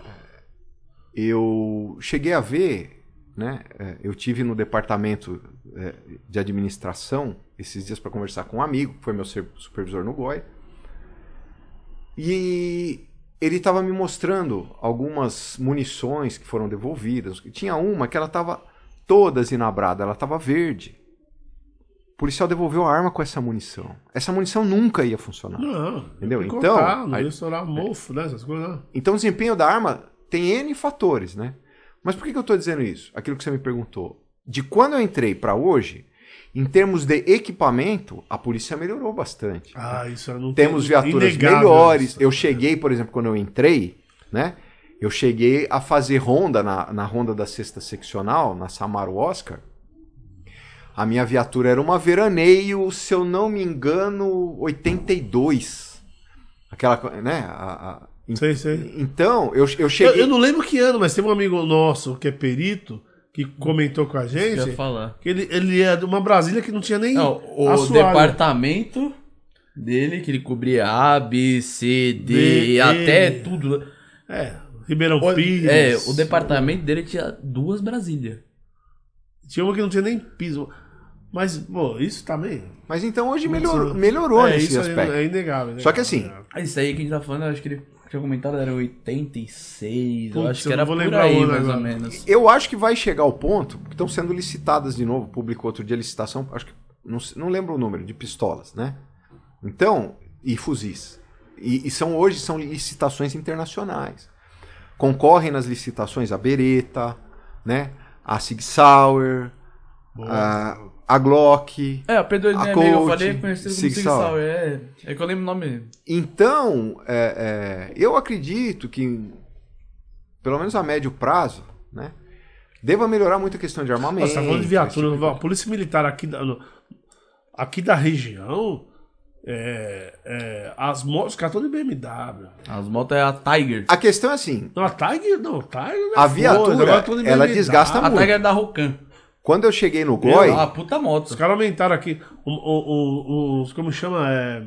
eu cheguei a ver, né? é, Eu tive no departamento é, de administração esses dias para conversar com um amigo, que foi meu supervisor no GOI. E ele estava me mostrando algumas munições que foram devolvidas. Tinha uma que ela estava toda zinabrada, ela estava verde. O policial devolveu a arma com essa munição. Essa munição nunca ia funcionar. Não, Entendeu? Então, não ia estourar mofo, né? Essas coisas. né? Então o desempenho da arma tem N fatores, né? Mas por que, que eu estou dizendo isso? Aquilo que você me perguntou. De quando eu entrei para hoje, em termos de equipamento, a polícia melhorou bastante. Ah, isso eu não Temos tem- viaturas melhores. isso. Eu cheguei, por exemplo, quando eu entrei, né? Eu cheguei a fazer ronda na, na ronda da sexta seccional, na Samaro Oscar. A minha viatura era uma veraneio, se eu não me engano, 82. Aquela, né? a- a- Sei, sei. Então, eu, eu Eu, cheguei. eu não lembro que ano, mas tem um amigo nosso que é perito, que comentou com a Eu gente, falar. que ele, ele é de uma Brasília que não tinha nem Não, o assoalho. departamento dele, que ele cobria A, B, C, D, D, e até tudo. né? É, Ribeirão O- Pires. É, o departamento dele tinha duas Brasília. Tinha uma que não tinha nem piso. Mas, pô, isso também. Mas então hoje melhorou, melhorou é, nesse isso aí aspecto. é inegável. né? Só que assim, Ah, Isso aí que a gente tá falando, eu acho que ele tinha comentado era 86, eu Putz, acho que eu era vou por lembrar aí, mais ou agora. menos. Eu acho que vai chegar ao ponto que estão sendo licitadas de novo. Publicou outro dia a licitação, acho que não, não lembro o número, de pistolas, né? Então, e fuzis. E, e são hoje são licitações internacionais. Concorrem nas licitações a Beretta, né? A Sig Sauer, a, a Glock. É, a P2 A é amigo, eu Colt, falei conhecido como Sig Sauer. Sauer. É, é que eu lembro o nome. Então, é, é, eu acredito que, pelo menos a médio prazo, né? Deva melhorar muito a questão de armamento. Nossa, tá falando de viatura. tipo a polícia militar aqui da, aqui da região, é, é, as motos, os caras estão de BMW. As motos é a Tiger. A questão é assim, Não, a Tiger, não, a Tiger não é A viatura, de ela BMW. desgasta A muito. Tiger é da Rocan. Quando eu cheguei no Goi, Ah, puta moto. Os caras aumentaram aqui o- o- o- os, como chama, é...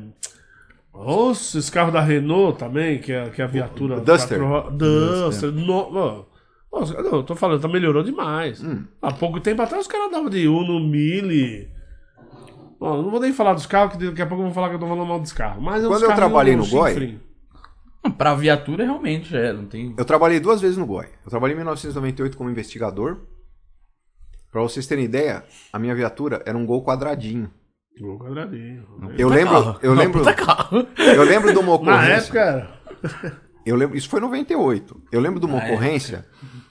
Nossa, esse carro da Renault também, que é, que é a viatura... O Duster. quatro ro- Duster. No. Nossa, não, eu tô falando, tá melhorou demais. Hum. Há pouco tempo atrás os caras davam de Uno, Mille... Eu não vou nem falar dos carros, que daqui a pouco eu vou falar que eu tô falando mal dos carros. Mas Quando eu trabalhei no. Goi, Pra viatura, realmente, é. Não tem. eu trabalhei duas vezes no Goi. Eu trabalhei em 1998 como investigador. Pra vocês terem ideia, a minha viatura era um Gol quadradinho. Gol quadradinho. Eu Puta lembro, carro. eu lembro, puta carro. eu lembro de uma Na ocorrência. época era... Eu lembro, isso foi em 98. Eu lembro de uma Ah, é. ocorrência.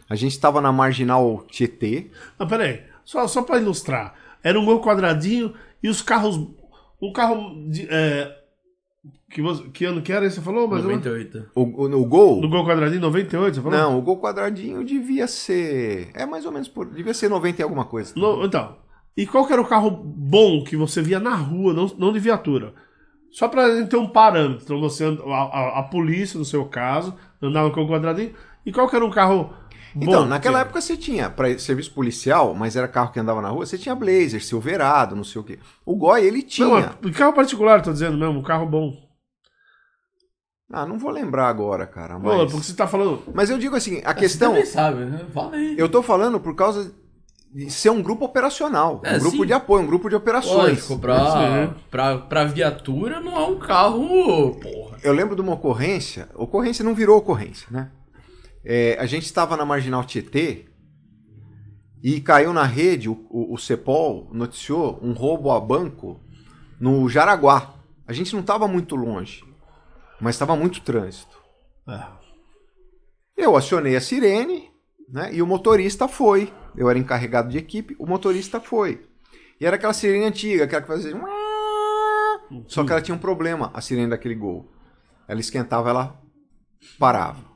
A gente estava na marginal Tietê. Não, peraí. Só, só pra ilustrar. Era um gol quadradinho e os carros. Um carro. De, é, que, você- que ano que era? esse Você falou? Mas 98. O, o, no gol. No gol quadradinho, 98? Você falou? Não, o gol quadradinho devia ser. É mais ou menos por. Devia ser 90 e alguma coisa. No- então. E qual que era o carro bom que você via na rua, não, não de viatura? Só pra gente ter um parâmetro. Então você, and- a, a, a polícia, no seu caso, andava com o quadradinho. E qual que era um carro bom? Então, naquela que- época você tinha, para serviço policial, mas era carro que andava na rua, você tinha Blazer, Silverado, não sei o quê. O Goi, ele tinha. Não, carro particular, tô dizendo mesmo, um carro bom. Ah, não vou lembrar agora, cara. Pô, Mas, porque você tá falando. mas eu digo assim, a questão. Você também sabe, né? Fala aí. Eu tô falando por causa de ser um grupo operacional. É, um grupo sim. de apoio, um grupo de operações. Lógico, pra, pra, pra viatura não é um carro. Porra. Eu lembro de uma ocorrência, ocorrência não virou ocorrência, né? É, a gente estava na Marginal Tietê e caiu na rede, o, o, o CEPOL noticiou um roubo a banco no Jaraguá. A gente não estava muito longe, mas estava muito trânsito. É. Eu acionei a sirene, né? E o motorista foi. Eu era encarregado de equipe, o motorista foi. E era aquela sirene antiga, aquela que fazia. Só que ela tinha um problema, a sirene daquele gol. Ela esquentava, ela parava.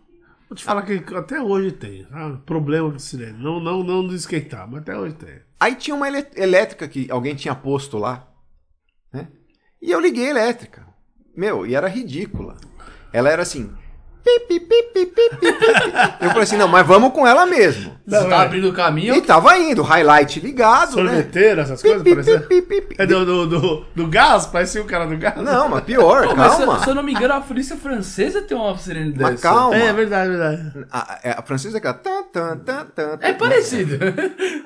Vou te falar que até hoje tem. sabe? Problema de sirene. Não, não, não de esquentar, mas até hoje tem. Aí tinha uma elétrica que alguém tinha posto lá, né? E eu liguei a elétrica. Meu, e era ridícula. Ela era assim. Pi, pi, pi, pi, pi, pi, pi. Eu falei assim, não, mas vamos com ela mesmo. Você Não, tá é. abrindo o caminho. E tava indo, highlight ligado, né? Sorveteira, essas Pi, coisas, pi, parecia. pi, pi, pi. É do, do, do, do gás? Parecia o cara do gás? Não, mas pior, Pô, mas se, calma. se eu não me engano, a polícia francesa tem uma sirene Mas dessa. calma. É, é verdade, é verdade. A, a- a francesa é aquela. tan, tan, tan, tan, É parecido.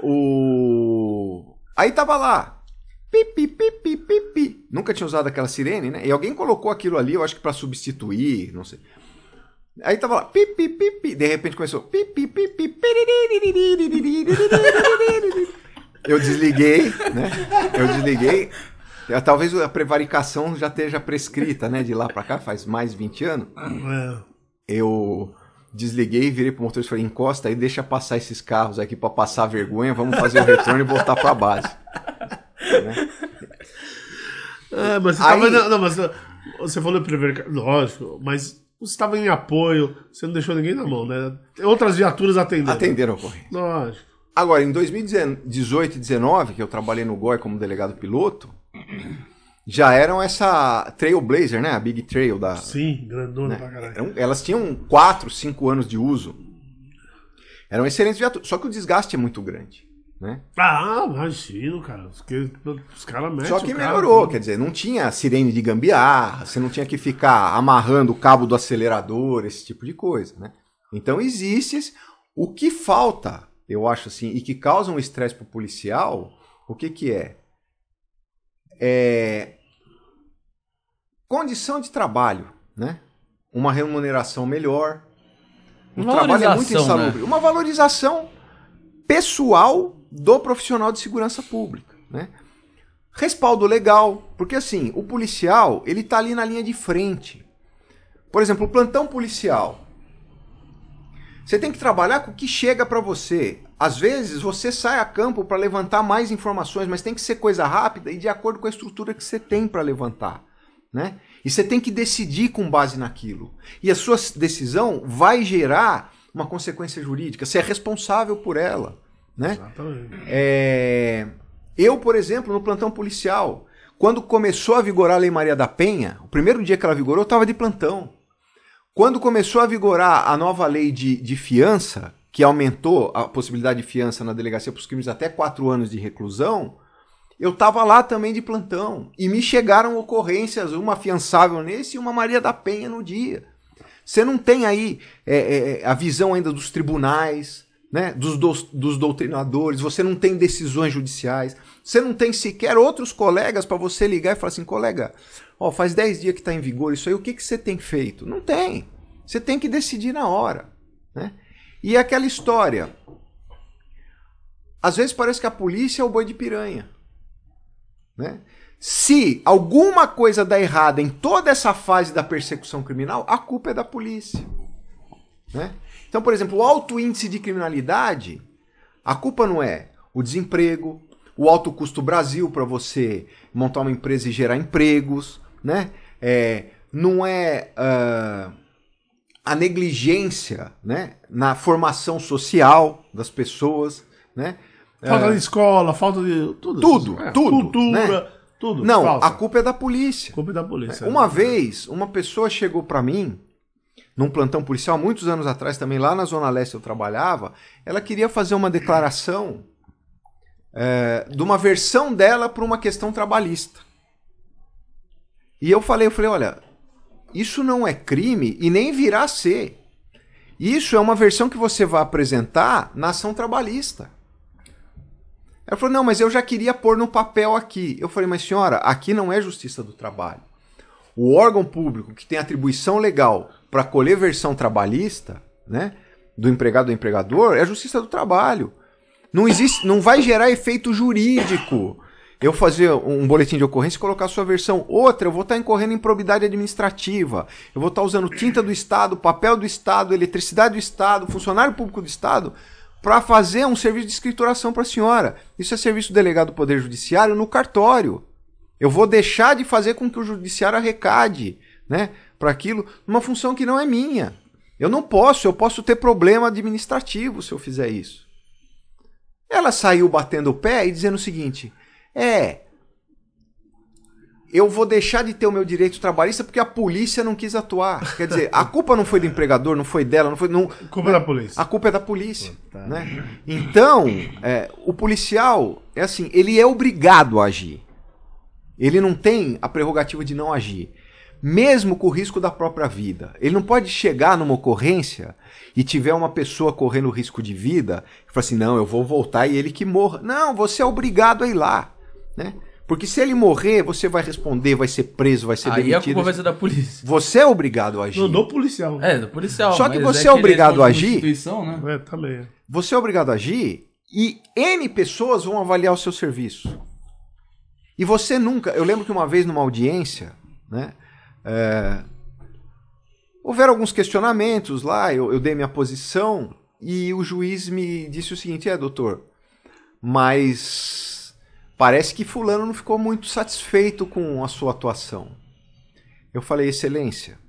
O. Aí tava lá. Pi, pi, pi, pi, pi, pi. Nunca tinha usado aquela sirene, né? E alguém colocou aquilo ali, eu acho que pra substituir, não sei. Aí tava lá, pi, pi, pi. De repente começou. Pi, pi, Eu desliguei, né? Eu desliguei. Talvez a prevaricação já esteja prescrita, né? De lá pra cá, faz mais 20 anos. Eu desliguei, virei pro motorista e falei, encosta aí, deixa passar esses carros aqui para passar vergonha, vamos fazer o retorno e voltar pra base. Né? Mas você aí... tava... Não, mas você falou prevaricação, lógico, mas você estava em apoio, você não deixou ninguém na mão, né? Outras viaturas atenderam. Atenderam a ocorrência. Lógico. Agora, em 2018 e 2019, que eu trabalhei no GOI como delegado piloto, já eram essa Trailblazer, né? A Big Trail da... Sim, grandona né? pra caralho. Elas tinham 4, 5 anos de uso. Eram excelentes viaturas, só que o desgaste é muito grande, né? Ah, imagino, cara. Os, que- os caras metem. Só que melhorou, quer dizer, não tinha sirene de gambiarra, você não tinha que ficar amarrando o cabo do acelerador, esse tipo de coisa, né? Então existe esse... O que falta, eu acho assim, e que causa um estresse pro policial, o que que é? É... Condição de trabalho, né? uma remuneração melhor. O Uma trabalho é muito valorização, insalubre. Uma valorização pessoal do profissional de segurança pública, né? Respaldo legal, porque assim, o policial, ele tá ali na linha de frente. Por exemplo, o plantão policial. Você tem que trabalhar com o que chega para você. Às vezes você sai a campo para levantar mais informações, mas tem que ser coisa rápida e de acordo com a estrutura que você tem para levantar, né? E você tem que decidir com base naquilo. E a sua decisão vai gerar uma consequência jurídica. Você é responsável por ela, né? Exatamente. É, Eu, por exemplo, no plantão policial, quando começou a vigorar a Lei Maria da Penha, o primeiro dia que ela vigorou, eu estava de plantão. Quando começou a vigorar a nova lei de, de fiança, que aumentou a possibilidade de fiança na delegacia para os crimes até quatro anos de reclusão, eu estava lá também de plantão. E me chegaram ocorrências, uma afiançável nesse e uma Maria da Penha no dia. Você não tem aí é, é, a visão ainda dos tribunais, né, dos, dos, doutrinadores, você não tem decisões judiciais, você não tem sequer outros colegas para você ligar e falar assim, colega, ó, faz 10 dias que está em vigor isso aí, o que, que você tem feito? Não tem. Você tem que decidir na hora. Né? E aquela história. Às vezes parece que a polícia é o boi de piranha. Né? Se alguma coisa dá errada em toda essa fase da persecução criminal, a culpa é da polícia. Né? Então, por exemplo, o alto índice de criminalidade, a culpa não é o desemprego, o alto custo Brasil para você montar uma empresa e gerar empregos, né? É, não é uh, a negligência né? na formação social das pessoas, né? Falta de escola, falta de. Tudo. Tudo. É, tudo, Cultura, né? tudo. Não, falta. a culpa é da polícia. culpa é da polícia. Uma vez, uma pessoa chegou para mim, num plantão policial, muitos anos atrás também, lá na Zona Leste eu trabalhava, ela queria fazer uma declaração é, de uma versão dela para uma questão trabalhista. E eu falei, eu falei, olha, isso não é crime e nem virá a ser. Isso é uma versão que você vai apresentar na ação trabalhista. Ela falou, não, mas eu já queria pôr no papel aqui. Eu falei, mas senhora, aqui não é justiça do trabalho. O órgão público que tem atribuição legal para colher versão trabalhista, né, do empregado ou empregador, é a justiça do trabalho. Não existe, não vai gerar efeito jurídico. Eu fazer um boletim de ocorrência e colocar a sua versão. Outra, eu vou estar incorrendo em probidade administrativa. Eu vou estar usando tinta do Estado, papel do Estado, eletricidade do Estado, funcionário público do Estado, para fazer um serviço de escrituração para a senhora. Isso é serviço delegado do Poder Judiciário no cartório. Eu vou deixar de fazer com que o judiciário arrecade, né, para aquilo, numa função que não é minha. Eu não posso, eu posso ter problema administrativo se eu fizer isso. Ela saiu batendo o pé e dizendo o seguinte: é, eu vou deixar de ter o meu direito trabalhista porque a polícia não quis atuar. Quer dizer, a culpa não foi do empregador, não foi dela, não foi. Não, Culpa da polícia. a culpa é da polícia. Né? Então, é, o policial, é assim, ele é obrigado a agir. Ele não tem a prerrogativa de não agir. Mesmo com o risco da própria vida. Ele não pode chegar numa ocorrência e tiver uma pessoa correndo risco de vida e falar assim: não, eu vou voltar e ele que morra. Não, você é obrigado a ir lá. Né? Porque se ele morrer, você vai responder, vai ser preso, vai ser Aí a demitido. culpa vai ser da polícia. Você é obrigado a agir. Não, do policial. É, do policial. Só que você que é ele obrigado a agir? instituição, né? É, também. Você é obrigado a agir e N pessoas vão avaliar o seu serviço. E você nunca. Eu lembro que uma vez numa audiência, né? é, houveram alguns questionamentos lá, eu, eu dei minha posição e o juiz me disse o seguinte: é, doutor, mas parece que Fulano não ficou muito satisfeito com a sua atuação. Eu falei, Excelência,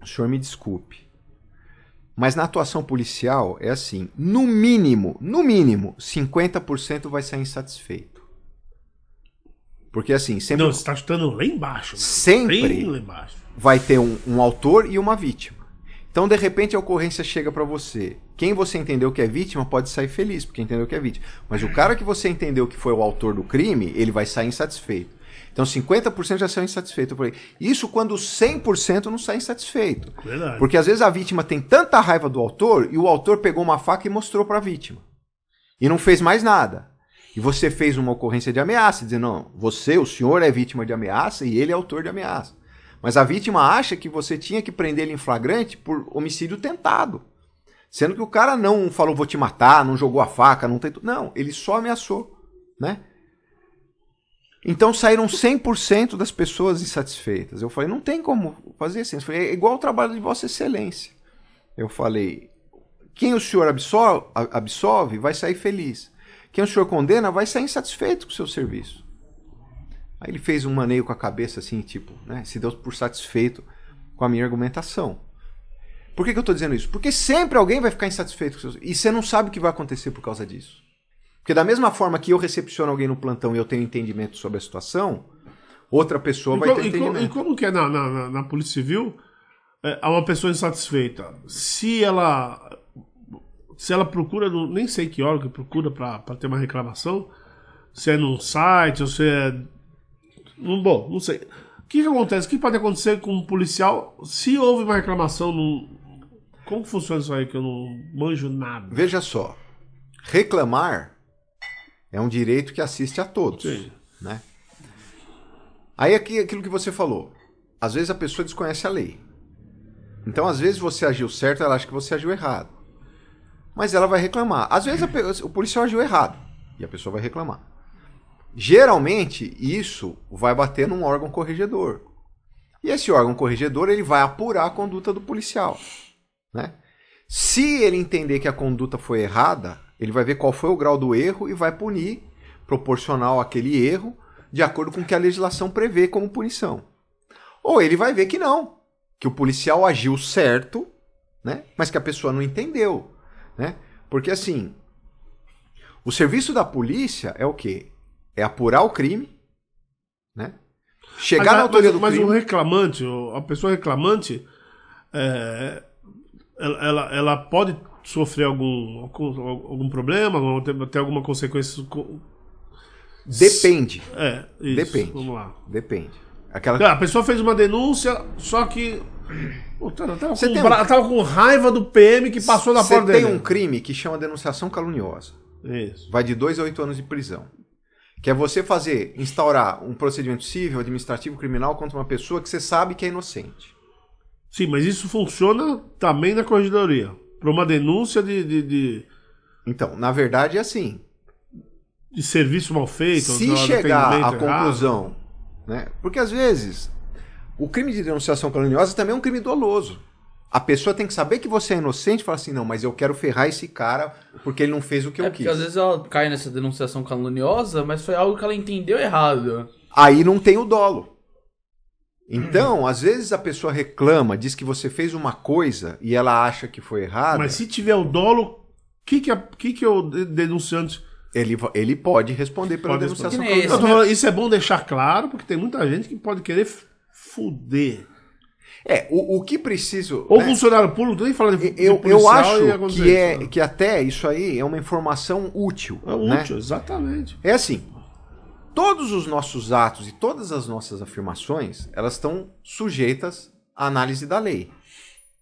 o senhor me desculpe. Mas na atuação policial é assim, no mínimo, no mínimo, 50% vai sair insatisfeito. Porque assim, sempre, Não, você tá chutando lá embaixo. Sempre. Lá embaixo. vai ter um, um autor e uma vítima. Então, de repente, a ocorrência chega pra você. Quem você entendeu que é vítima pode sair feliz, porque entendeu que é vítima. Mas o cara que você entendeu que foi o autor do crime, ele vai sair insatisfeito. Então, 50% já saiu insatisfeito. Eu falei, isso quando 100% não sai insatisfeito. Verdade. Porque às vezes a vítima tem tanta raiva do autor e o autor pegou uma faca e mostrou para a vítima. E não fez mais nada. E você fez uma ocorrência de ameaça, dizendo, não, você, o senhor é vítima de ameaça e ele é autor de ameaça. Mas a vítima acha que você tinha que prender ele em flagrante por homicídio tentado. Sendo que o cara não falou vou te matar, não jogou a faca, não tentou. Não, ele só ameaçou, né? Então saíram 100% das pessoas insatisfeitas. Eu falei, não tem como fazer assim. Eu falei, é igual o trabalho de Vossa Excelência. Eu falei, quem o senhor absolve, absolve vai sair feliz. Quem o senhor condena vai sair insatisfeito com o seu serviço. Aí ele fez um maneio com a cabeça assim, tipo, né? Se deu por satisfeito com a minha argumentação. Por que, que eu estou dizendo isso? Porque sempre alguém vai ficar insatisfeito com seus... E você não sabe o que vai acontecer por causa disso. Porque da mesma forma que eu recepciono alguém no plantão e eu tenho entendimento sobre a situação, outra pessoa E, vai co- ter e co- entendimento. e como que é na, na, na- Polícia Civil? É, há uma pessoa insatisfeita. Se ela. Se ela procura, no- nem sei que órgão que procura para ter uma reclamação, se é num site ou se é. Bom, não sei. O que, que acontece? O que pode acontecer com um policial se houve uma reclamação num. Como funciona isso aí que eu não manjo nada? Veja só, reclamar é um direito que assiste a todos. Sim. né? Aí aqui aquilo que você falou. Às vezes a pessoa desconhece a lei. Então, às vezes você agiu certo, ela acha que você agiu errado. Mas ela vai reclamar. Às vezes a o policial agiu errado e a pessoa vai reclamar. Geralmente, isso vai bater num órgão corregedor. E esse órgão corregedor, ele vai apurar a conduta do policial, né? Se ele entender que a conduta foi errada, ele vai ver qual foi o grau do erro e vai punir proporcional àquele erro, de acordo com o que a legislação prevê como punição. Ou ele vai ver que não, que o policial agiu certo, né? Mas que a pessoa não entendeu, né? Porque assim, o serviço da polícia é o quê? É apurar o crime, né? Chegar mas, na autoria mas, do mas crime. o reclamante, a pessoa reclamante, é, ela, ela, ela pode sofrer algum, algum, algum problema, ter, alguma consequência. co- Depende, É, isso. Depende. Vamos lá. depende. Aquela Ah, A pessoa fez uma denúncia, só que. Puta, ela tava, Você com, tem bra- um- tava com raiva do PM que passou na Você porta tem dele. um crime que chama denunciação caluniosa. Isso. Vai de 2 a 8 anos de prisão. Que é você fazer, instaurar um procedimento civil, administrativo, criminal contra uma pessoa que você sabe que é inocente. Sim, mas isso funciona também na corregedoria. Para uma denúncia de, de, de, Então, na verdade é assim. de serviço mal feito. Se chegar à conclusão, né? Porque às vezes o crime de denunciação caluniosa também é um crime doloso. A pessoa tem que saber que você é inocente e falar assim, não, mas eu quero ferrar esse cara porque ele não fez o que É eu porque quis. às vezes ela cai nessa denunciação caluniosa, mas foi algo que ela entendeu errado. Aí não tem o dolo. Então, às vezes a pessoa reclama, diz que você fez uma coisa e ela acha que foi errada. Mas se tiver o dolo, o que, que, é- que, que é o de- denunciante Ele, ele pode responder pela Pode denunciação responder. Falando, isso é bom deixar claro, porque tem muita gente que pode querer fuder. É, o, o que preciso. Ou né, funcionário público, nem falar de, de eu, eu policial acho que, é, isso. que até isso aí é uma informação útil. É né? útil, exatamente. É assim, todos os nossos atos e todas as nossas afirmações, elas estão sujeitas à análise da lei.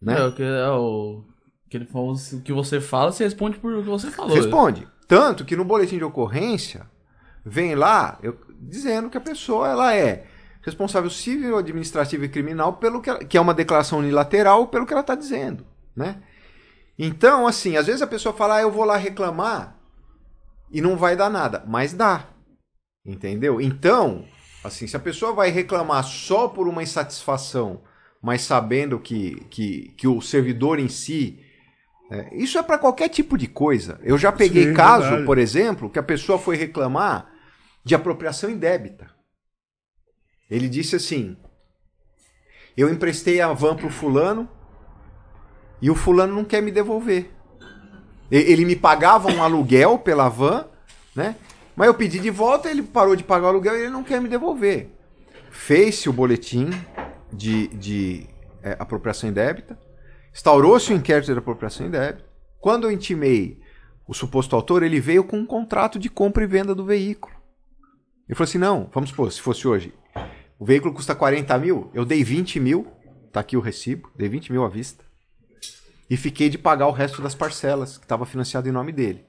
Né? É, o que é o que ele falou, o que você fala, você responde por o que você falou. Responde. Tanto que no boletim de ocorrência vem lá eu- dizendo que a pessoa ela é responsável civil, administrativo e criminal pelo que, ela- que é uma declaração unilateral pelo que ela está dizendo, né? Então, assim, às vezes a pessoa fala, ah, eu vou lá reclamar e não vai dar nada, mas dá, entendeu? Então, assim, se a pessoa vai reclamar só por uma insatisfação, mas sabendo que, que, que o servidor em si é, isso é para qualquer tipo de coisa. Eu já peguei Sim, caso, verdade. por exemplo, que a pessoa foi reclamar de apropriação indébita. Ele disse assim: Eu emprestei a van pro fulano e o fulano não quer me devolver. Ele me pagava um aluguel pela van, né? Mas eu pedi de volta, ele parou de pagar o aluguel e ele não quer me devolver. Fez-se o boletim de, de é, apropriação indébita, instaurou-se o inquérito de apropriação indébita. Quando eu intimei o suposto autor, ele veio com um contrato de compra e venda do veículo. Ele falou assim: não, vamos supor, se fosse hoje, o veículo custa 40 mil, eu dei 20 mil, tá aqui o recibo, dei 20 mil à vista, e fiquei de pagar o resto das parcelas, que estava financiado em nome dele.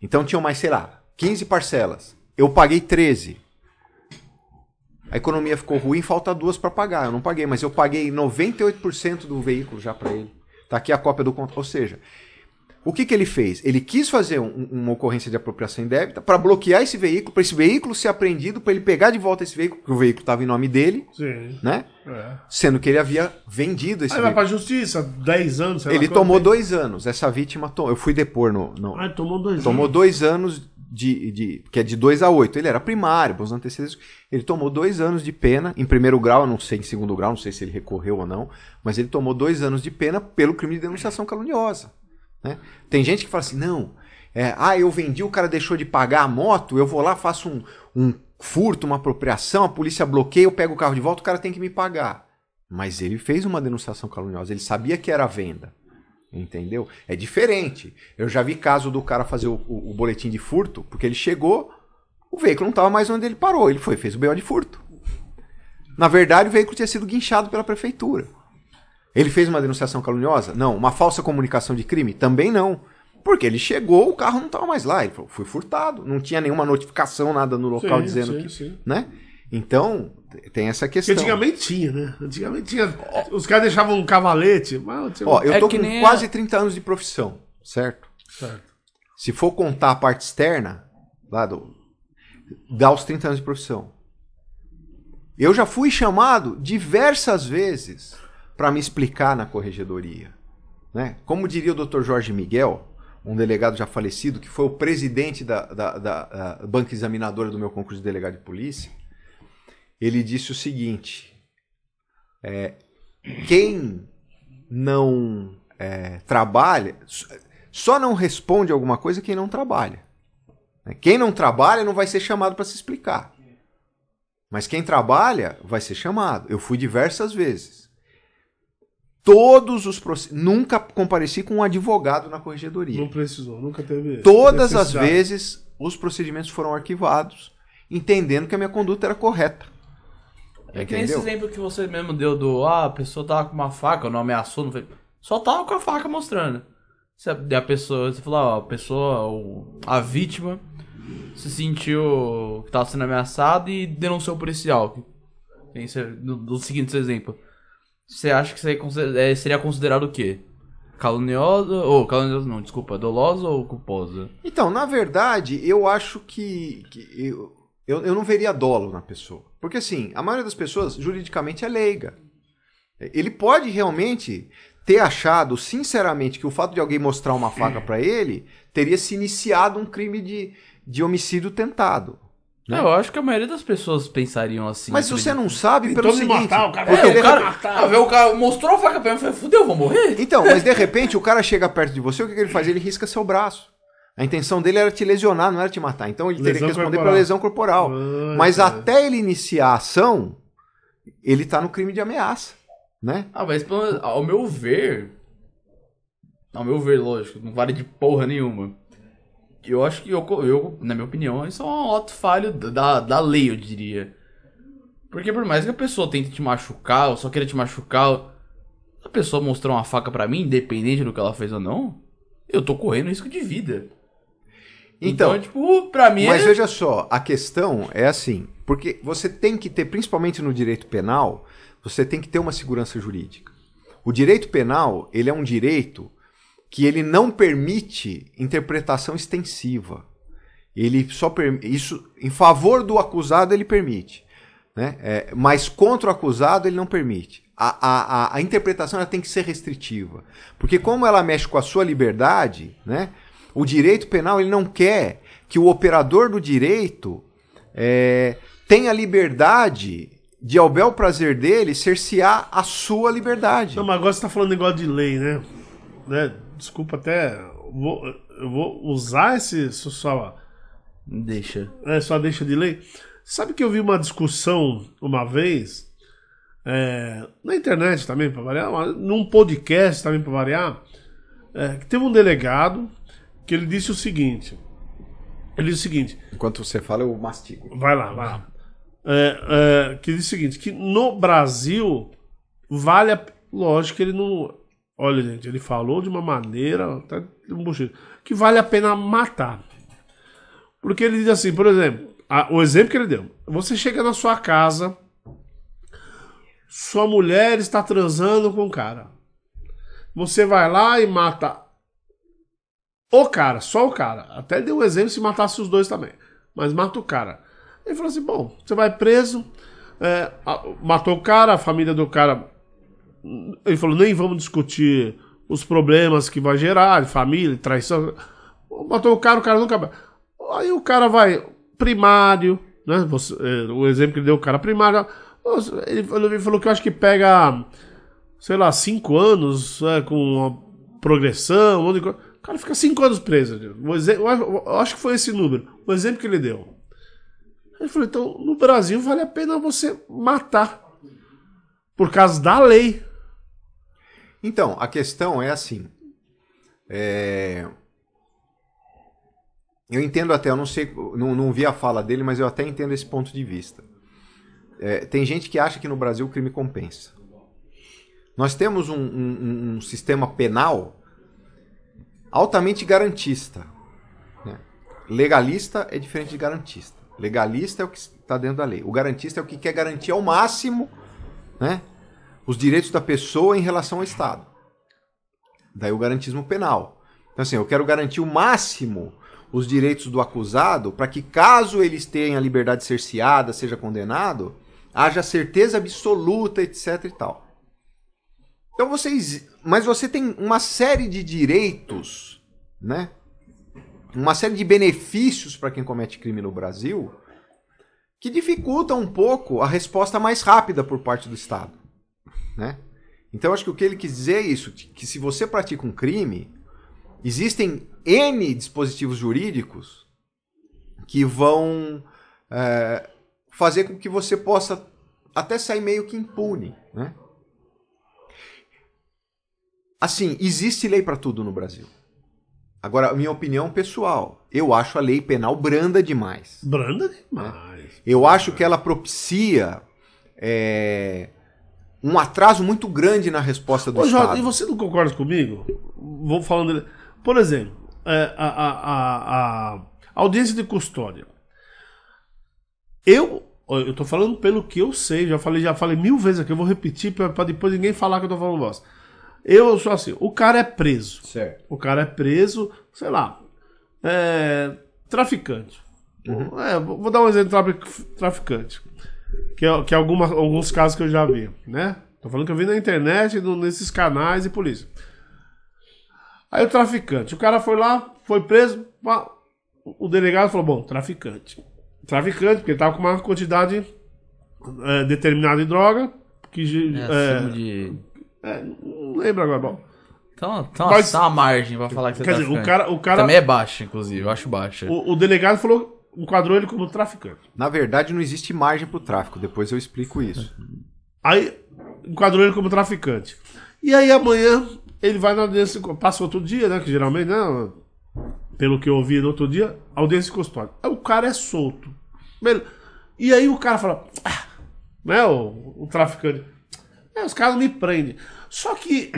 Então tinham mais, sei lá, 15 parcelas. Eu paguei 13. A economia ficou ruim, falta duas para pagar. Eu não paguei, mas eu paguei 98% do veículo já para ele. Tá aqui a cópia do contrato. Ou seja, o que, que ele fez? Ele quis fazer um- uma ocorrência de apropriação indébita para bloquear esse veículo, para esse veículo ser apreendido, para ele pegar de volta esse veículo, porque o veículo estava em nome dele, Sim. né? É. Sendo que ele havia vendido esse Aí vai veículo. pra justiça, 10 anos, sei lá Ele quanto tomou dois anos. Essa vítima, to- eu fui depor no, no- Ah, tomou dois tomou anos. dois anos de, de- que é de 2 a 8. Ele era primário, bons antecedentes. Ele tomou dois anos de pena em primeiro grau, eu não sei em segundo grau, não sei se ele recorreu ou não, mas ele tomou dois anos de pena pelo crime de denunciação caluniosa. Né? Tem gente que fala assim, não, é, ah, eu vendi, o cara deixou de pagar a moto, eu vou lá, faço um, um furto, uma apropriação, a polícia bloqueia, eu pego o carro de volta, o cara tem que me pagar. Mas ele fez uma denunciação caluniosa, ele sabia que era venda. Entendeu? É diferente. Eu já vi caso do cara fazer o, o- o boletim de furto, porque ele chegou, o veículo não estava mais onde ele parou. Ele foi, fez o BO de furto. Na verdade, o veículo tinha sido guinchado pela prefeitura. Ele fez uma denunciação caluniosa? Não. Uma falsa comunicação de crime? Também não. Porque ele chegou, o carro não estava mais lá. Ele falou, fui furtado. Não tinha nenhuma notificação, nada no local Sim, dizendo sim, que. sim. Né? Então, tem essa Porque questão. antigamente tinha, né? Antigamente tinha. Os caras deixavam um cavalete. Mas. Ó, eu É tô com nem a- quase 30 anos de profissão, certo? Certo. Se for contar a parte externa, lá do. dá os 30 anos de profissão. Eu já fui chamado diversas vezes para me explicar na corregedoria. Né? Como diria o Dr. Jorge Miguel, um delegado já falecido, que foi o presidente da, da, da- da banca examinadora do meu concurso de delegado de polícia, ele disse o seguinte: é, quem não é, trabalha, só não responde alguma coisa quem não trabalha. né? Quem não trabalha não vai ser chamado para se explicar. Mas quem trabalha vai ser chamado. Eu fui diversas vezes. Todos os proce- nunca compareci com um advogado na corregedoria. Não precisou, nunca teve. Todas as vezes os procedimentos foram arquivados, entendendo que a minha conduta era correta. É que nem esse exemplo que você mesmo deu do, ah, a pessoa tava com uma faca, não ameaçou, não fez. Só tava com a faca mostrando. Se a, a pessoa, você falou, ó, a pessoa, o- a vítima, se sentiu que tava sendo ameaçada e denunciou o policial. Tem esse- Do, do seguinte exemplo. Você acha que é, seria considerado o quê? Caluniosa, ou caluniosa não, desculpa, dolosa ou culposa? Então, na verdade, eu acho que, que eu, eu, eu não veria dolo na pessoa. Porque, assim, a maioria das pessoas, juridicamente, é leiga. Ele pode realmente ter achado, sinceramente, que o fato de alguém mostrar uma faca pra ele teria se iniciado um crime de, de homicídio tentado. Né? Eu acho que a maioria das pessoas pensariam assim. Mas se você não sabe, pelo me seguinte... matar, o cara É, o cara, repente- ah, o cara mostrou a faca pra mim e falei, fudeu, vou morrer? Então, mas de repente o cara chega perto de você, o que, que ele faz? Ele risca seu braço. A intenção dele era te lesionar, não era te matar. Então ele teria Lesão que responder corporal. pela lesão corporal. Ah, Mas tá. até ele iniciar a ação, ele tá no crime de ameaça, né? Ah, mas pelo menos, ao meu ver. Ao meu ver, lógico, não vale de porra nenhuma. Eu acho que, eu, eu na minha opinião, isso é um ato falho da, da lei, eu diria. Porque por mais que a pessoa tente te machucar, ou só queira te machucar, se a pessoa mostrar uma faca pra mim, independente do que ela fez ou não, eu tô correndo risco de vida. Então, Então, tipo, pra mim mas é... veja só, a questão é assim, porque você tem que ter, principalmente no direito penal, você tem que ter uma segurança jurídica. O direito penal, ele é um direito que ele não permite interpretação extensiva. Ele só per- isso em favor do acusado ele permite, né? É, mas contra o acusado ele não permite. A, a, a, interpretação ela tem que ser restritiva, porque como ela mexe com a sua liberdade, né? O direito penal ele não quer que o operador do direito é, tenha liberdade de ao bel prazer dele cercear a sua liberdade. Não, mas agora você tá falando negócio de lei, né? né? Desculpa até. eu Vou, eu vou usar esse. Só, Deixa. é, só deixa de lei. Sabe que eu vi uma discussão uma vez. é, na internet também, para variar, num podcast também, para variar. é, que teve um delegado que ele disse o seguinte. Ele disse o seguinte: Enquanto você fala, eu mastigo. Vai lá, vai lá. É, é, que diz o seguinte: que no Brasil vale a. Lógico que ele não. Olha, gente, ele falou de uma maneira. Tá, que vale a pena matar. Porque ele diz assim, por exemplo, a- o exemplo que ele deu. Você chega na sua casa, sua mulher está transando com o cara. Você vai lá e mata o cara, só o cara. Até deu um exemplo se matasse os dois também. Mas mata o cara. Ele falou assim: bom, você vai preso, é, matou o cara, a família do cara. Ele falou: nem vamos discutir os problemas que vai gerar, família, traição. Matou o cara, o cara nunca. Aí o cara vai primário, né? Você- é, o exemplo que ele deu, o cara primário. Ele falou, ele falou que eu acho que pega, sei lá, cinco anos é, com uma progressão, um monte de coisa. O cara fica cinco anos preso. O exe- eu acho- eu acho que foi esse número, o exemplo que ele deu. Ele falou, então, no Brasil vale a pena você matar. Por causa da lei. Então, a questão é assim. é, Eu entendo até, eu não sei, não, não vi a fala dele, mas eu até entendo esse ponto de vista. É, tem gente que acha que no Brasil o crime compensa. Nós temos um, um- um sistema penal altamente garantista. né? Legalista é diferente de garantista. Legalista é o que está dentro da lei. O garantista é o que quer garantir ao máximo né, os direitos da pessoa em relação ao Estado. Daí o garantismo penal. Então, assim, eu quero garantir o máximo os direitos do acusado para que, caso ele tenha a liberdade cerceada, seja condenado, haja certeza absoluta, etc e tal. Então vocês. Mas você tem uma série de direitos, né? Uma série de benefícios para quem comete crime no Brasil que dificultam um pouco a resposta mais rápida por parte do Estado, né? Então acho que o que ele quis dizer é isso, que se você pratica um crime, existem N dispositivos jurídicos que vão é, fazer com que você possa até sair meio que impune, né? Assim, existe lei para tudo no Brasil. Agora, a minha opinião pessoal, eu acho a lei penal branda demais. Branda demais. Eu acho que ela propicia é, um atraso muito grande na resposta do Ô, Jota, Estado. e você não concorda comigo? Vou falando. dele. Por exemplo, é, a, a- a- a audiência de custódia. Eu. Eu tô falando pelo que eu sei, já falei, já falei mil vezes aqui, eu vou repetir pra pra depois ninguém falar que eu tô falando bosta. Eu sou assim, o cara é preso. Certo. O cara é preso, sei lá, é, traficante. É, vou dar um exemplo de trafic- traficante. Que é, que é alguma, alguns casos que eu já vi, né? Tô falando que eu vi na internet, no- nesses canais e polícia. Aí o traficante, o cara foi lá, foi preso, o delegado falou, bom, traficante. Traficante, porque ele tava com uma quantidade é, determinada de droga, que... É, é, de. é, não lembro agora, bom. Então, então Mas- tá uma margem pra falar que você Quer tá dizer, o cara, o cara Também é baixa, inclusive. Eu acho baixa. O, o delegado falou, enquadrou ele como traficante. Na verdade, não existe margem para o tráfico. Depois eu explico isso. Aí enquadrou ele como traficante. E aí amanhã ele vai na audiência, passa outro dia, né? Que geralmente, né? Pelo que eu ouvi no outro dia, audiência custódia. Aí o cara é solto. E aí o cara fala, ah, né? O, o traficante. É, os caras me prendem. Só que,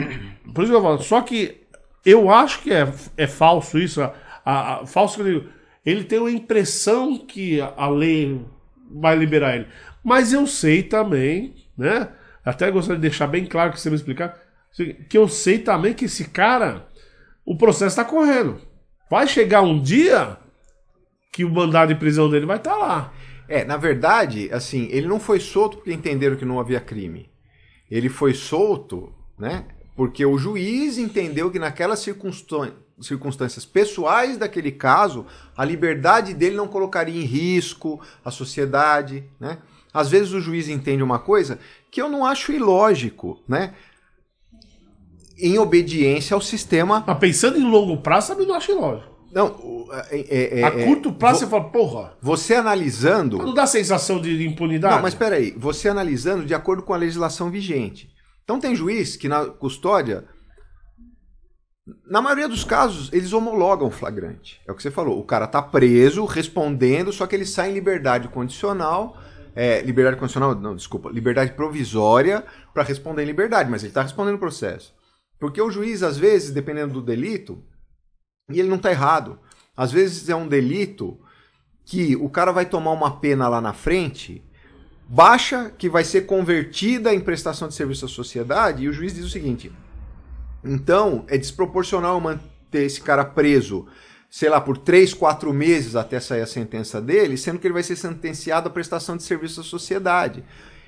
por isso que eu falo, só que eu acho que é, é falso isso. A, a- a- falso que eu digo. Ele tem uma impressão que a, a lei vai liberar ele. Mas eu sei também, né? Até gostaria de deixar bem claro que você me explicar. Que eu sei também que esse cara, o processo está correndo. Vai chegar um dia que o mandado de prisão dele vai estar lá. É, na verdade, assim, ele não foi solto porque entenderam que não havia crime. Ele foi solto, né? Porque o juiz entendeu que naquelas circunstân- circunstâncias pessoais daquele caso, a liberdade dele não colocaria em risco a sociedade, né? Às vezes o juiz entende uma coisa que eu não acho ilógico, né? Em obediência ao sistema. Mas pensando em longo prazo, também não acho lógico. Não, o- é- é- é- A curto prazo vo- você fala, porra, você analisando. não dá sensação de impunidade? Não, mas peraí, você analisando de acordo com a legislação vigente. Então tem juiz que na custódia, na maioria dos casos, eles homologam o flagrante. É o que você falou. O cara tá preso, respondendo, só que ele sai em liberdade condicional. é, liberdade condicional, não, desculpa, liberdade provisória para responder em liberdade, mas ele tá respondendo o processo. Porque o juiz, às vezes, dependendo do delito, e ele não tá errado. Às vezes é um delito que o cara vai tomar uma pena lá na frente, baixa, que vai ser convertida em prestação de serviço à sociedade, e o juiz diz o seguinte: então é desproporcional manter esse cara preso, sei lá, por três, quatro meses até sair a sentença dele, sendo que ele vai ser sentenciado à prestação de serviço à sociedade.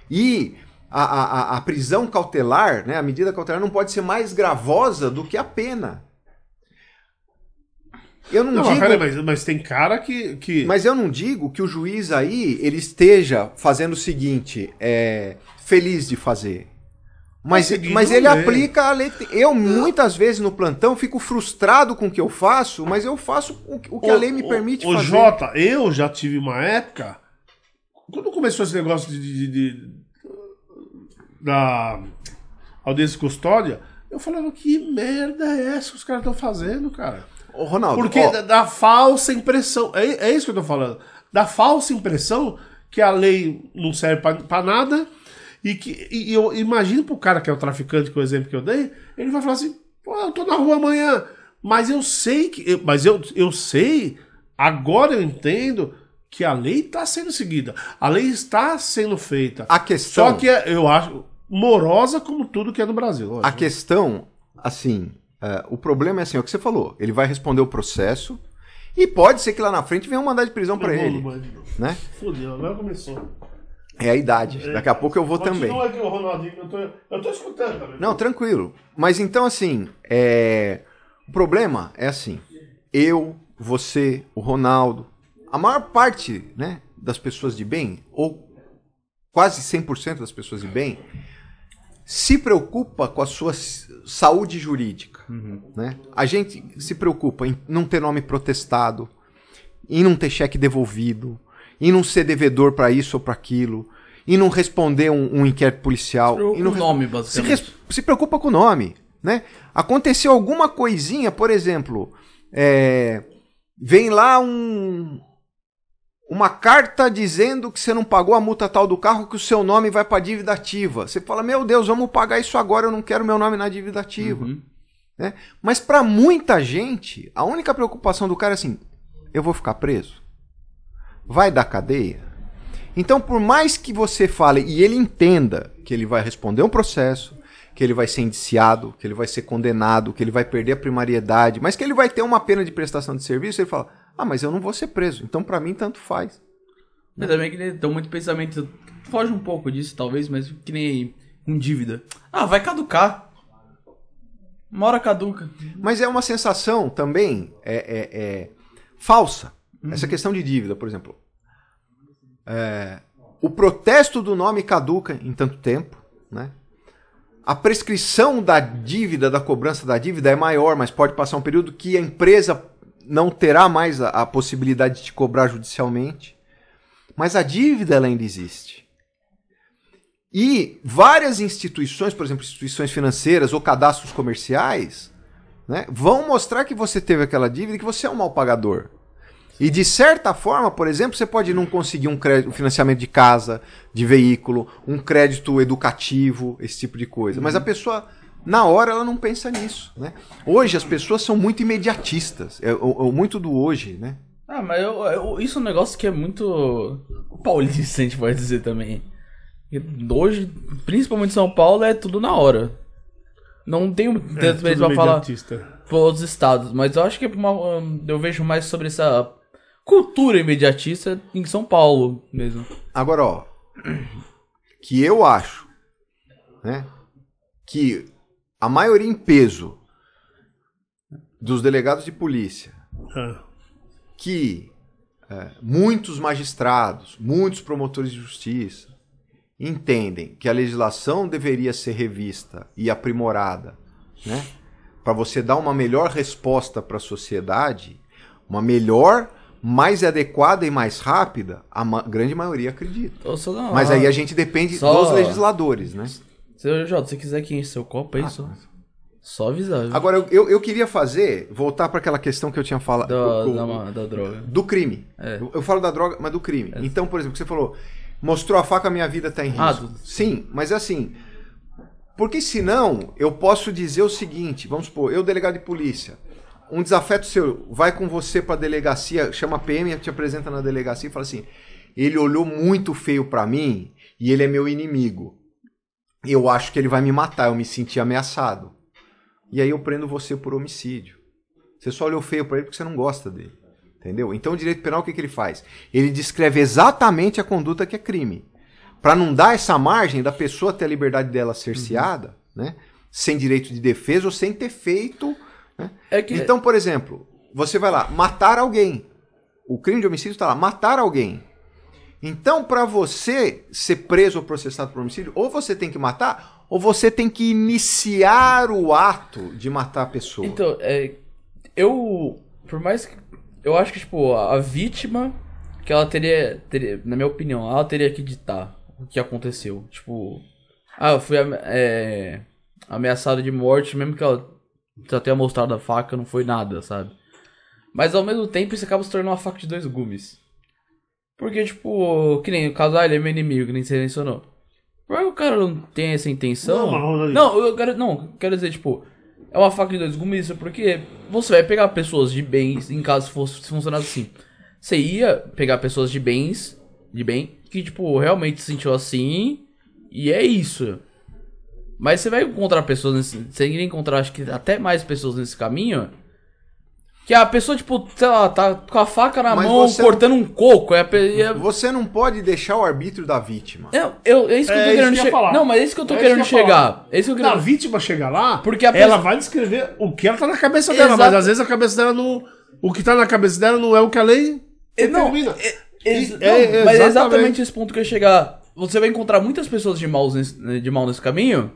E a, a, a prisão cautelar, né, a medida cautelar não pode ser mais gravosa do que a pena. Eu não, Não, digo. peraí, mas, mas tem cara que. que... Mas eu não digo que o juiz aí ele esteja fazendo o seguinte, é, feliz de fazer. Mas, Tá mas ele a lei. aplica a lei. que tem. Eu, muitas vezes no plantão, fico frustrado com o que eu faço, mas eu faço o, o que a lei me permite o, fazer. Jota, eu já tive uma época. Quando começou esse negócio de, de- de- da audiência e custódia, eu falava, que merda é essa que os caras estão fazendo, cara? Ô, Ronaldo, Porque ó, dá, dá falsa impressão. É, é isso que eu tô falando. Dá falsa impressão que a lei não serve pra nada. E que e eu imagino pro cara que é o traficante, que é o exemplo que eu dei, ele vai falar assim: pô, eu tô na rua amanhã. Mas eu sei que. mas eu, eu sei, agora eu entendo que a lei está sendo seguida. A lei está sendo feita. a questão. Só que é, eu acho morosa como tudo que é no Brasil. A lógico. questão, assim, é, o problema é assim, é o que você falou. Ele vai responder o processo e pode ser que lá na frente venha um mandado de prisão vou ele, no banho. né? Fudeu, agora começou. É a idade. Daqui a pouco eu vou também. aqui o Ronaldinho, eu tô, eu tô escutando também. Não, tranquilo. Mas então, assim, é... o problema é assim: eu, você, o Ronaldo, a maior parte né, das pessoas de bem, ou quase 100% das pessoas de bem, se preocupa com a sua saúde jurídica. Né? A gente se preocupa em não ter nome protestado, em não ter cheque devolvido, em não ser devedor para isso ou para aquilo, em não responder um, um inquérito policial. O em não nome, se, basicamente. res- se preocupa com o nome, né? Aconteceu alguma coisinha, por exemplo, é, vem lá um uma carta dizendo que você não pagou a multa tal do carro, que o seu nome vai para dívida ativa. Você fala, meu Deus, vamos pagar isso agora, eu não quero meu nome na dívida ativa. Uhum. né? Mas para muita gente, a única preocupação do cara é assim: eu vou ficar preso? Vai dar cadeia? Então, por mais que você fale e ele entenda que ele vai responder um processo, que ele vai ser indiciado, que ele vai ser condenado, que ele vai perder a primariedade, mas que ele vai ter uma pena de prestação de serviço, ele fala: "Ah, mas eu não vou ser preso. Então, para mim tanto faz". Mas também que tem muito pensamento. Foge um pouco disso, talvez, mas que nem com dívida. Ah, vai caducar. Uma hora caduca. Mas é uma sensação também é, é- é falsa. Essa questão de dívida, por exemplo. É, o protesto do nome caduca em tanto tempo, né? A prescrição da dívida, da cobrança da dívida é maior, mas pode passar um período que a empresa não terá mais a, a possibilidade de te cobrar judicialmente. Mas a dívida ela ainda existe. E várias instituições, por exemplo, instituições financeiras ou cadastros comerciais, né, vão mostrar que você teve aquela dívida e que você é um mal pagador. E de certa forma, por exemplo, você pode não conseguir um, crédito, um financiamento de casa, de veículo, um crédito educativo, esse tipo de coisa. Mas a pessoa, na hora, ela não pensa nisso. Né? Hoje as pessoas são muito imediatistas. É, o- o- muito do hoje, né? Ah, mas eu, eu- isso é um negócio que é muito paulista, a gente pode dizer também. E Hoje, principalmente em São Paulo, é tudo na hora. Não tenho É, tanto mesmo pra falar para outros estados, mas eu acho que é uma- eu vejo mais sobre essa cultura imediatista em São Paulo mesmo. Agora, ó, que eu acho, né, que a maioria em peso dos delegados de polícia, Ah, que é, muitos magistrados, muitos promotores de justiça entendem que a legislação deveria ser revista e aprimorada, né, para você dar uma melhor resposta para a sociedade, uma melhor, mais adequada e mais rápida, a ma- grande maioria acredita. Não, Mas ah, aí a gente depende Só- dos legisladores, né? Se, Jota, se você quiser que enche seu copo aí, só, só avisar. viu? Agora, eu, eu, queria fazer, voltar para aquela questão que eu tinha falado. da, da, da droga. do crime. É. Eu, falo da droga, mas do crime. Então, por exemplo, você falou, mostrou a faca, minha vida tá em risco. Ah, do- Sim, mas assim, porque senão eu posso dizer o seguinte, vamos supor, eu delegado de polícia, um desafeto seu vai com você pra delegacia, chama a PM, te apresenta na delegacia e fala assim: ele olhou muito feio pra mim e ele é meu inimigo. Eu acho que ele vai me matar, eu me senti ameaçado. E aí eu prendo você por homicídio. Você só olhou feio pra ele porque você não gosta dele. Entendeu? Então o direito penal o que, que ele faz? Ele descreve exatamente a conduta que é crime. Pra não dar essa margem da pessoa ter a liberdade dela cerceada, né? Sem direito de defesa ou sem ter feito. Né? É que. Então, por exemplo, você vai lá, matar alguém. O crime de homicídio está lá, matar alguém. Então, para você ser preso ou processado por homicídio, ou você tem que matar, ou você tem que iniciar o ato de matar a pessoa. Então, é. Eu. Por mais que. Eu acho que, tipo, a a vítima. Que ela teria, teria. Na minha opinião, ela teria que ditar o que aconteceu. Tipo. Ah, eu fui é, ameaçado de morte, mesmo que ela já tenha mostrado a faca, não foi nada, sabe? Mas ao mesmo tempo isso acaba se tornando uma faca de dois gumes. Porque, tipo, que nem o caso, ah, ele é meu inimigo, que nem você mencionou. Por que o cara não tem essa intenção? Não, Não, eu quero. Não, quero dizer, tipo, é uma faca de dois gumes, isso porque você vai pegar pessoas de bens, em caso fosse se funcionasse assim. Você ia pegar pessoas de bens, de bem, que, tipo, realmente se sentiu assim, e é isso. Mas você vai encontrar pessoas nesse. Você iria encontrar, acho que até mais pessoas nesse caminho. Que a pessoa, tipo, sei lá, tá com a faca na Mas mão, cortando um coco. É, é- Você não pode deixar o arbítrio da vítima. eu, eu, é isso que É eu tô isso querendo chegar. Não, mas é isso que eu tô É querendo que chegar. É isso que eu quero... vítima chegar lá, Porque a ela pessoa- vai descrever o que ela tá na cabeça dela, Exato. mas às vezes a cabeça dela não. O que tá na cabeça dela não é o que a lei É, não, determina. Ex- não, é, mas é exatamente. exatamente esse ponto que eu ia chegar. Você vai encontrar muitas pessoas de, maus nesse, de mal nesse caminho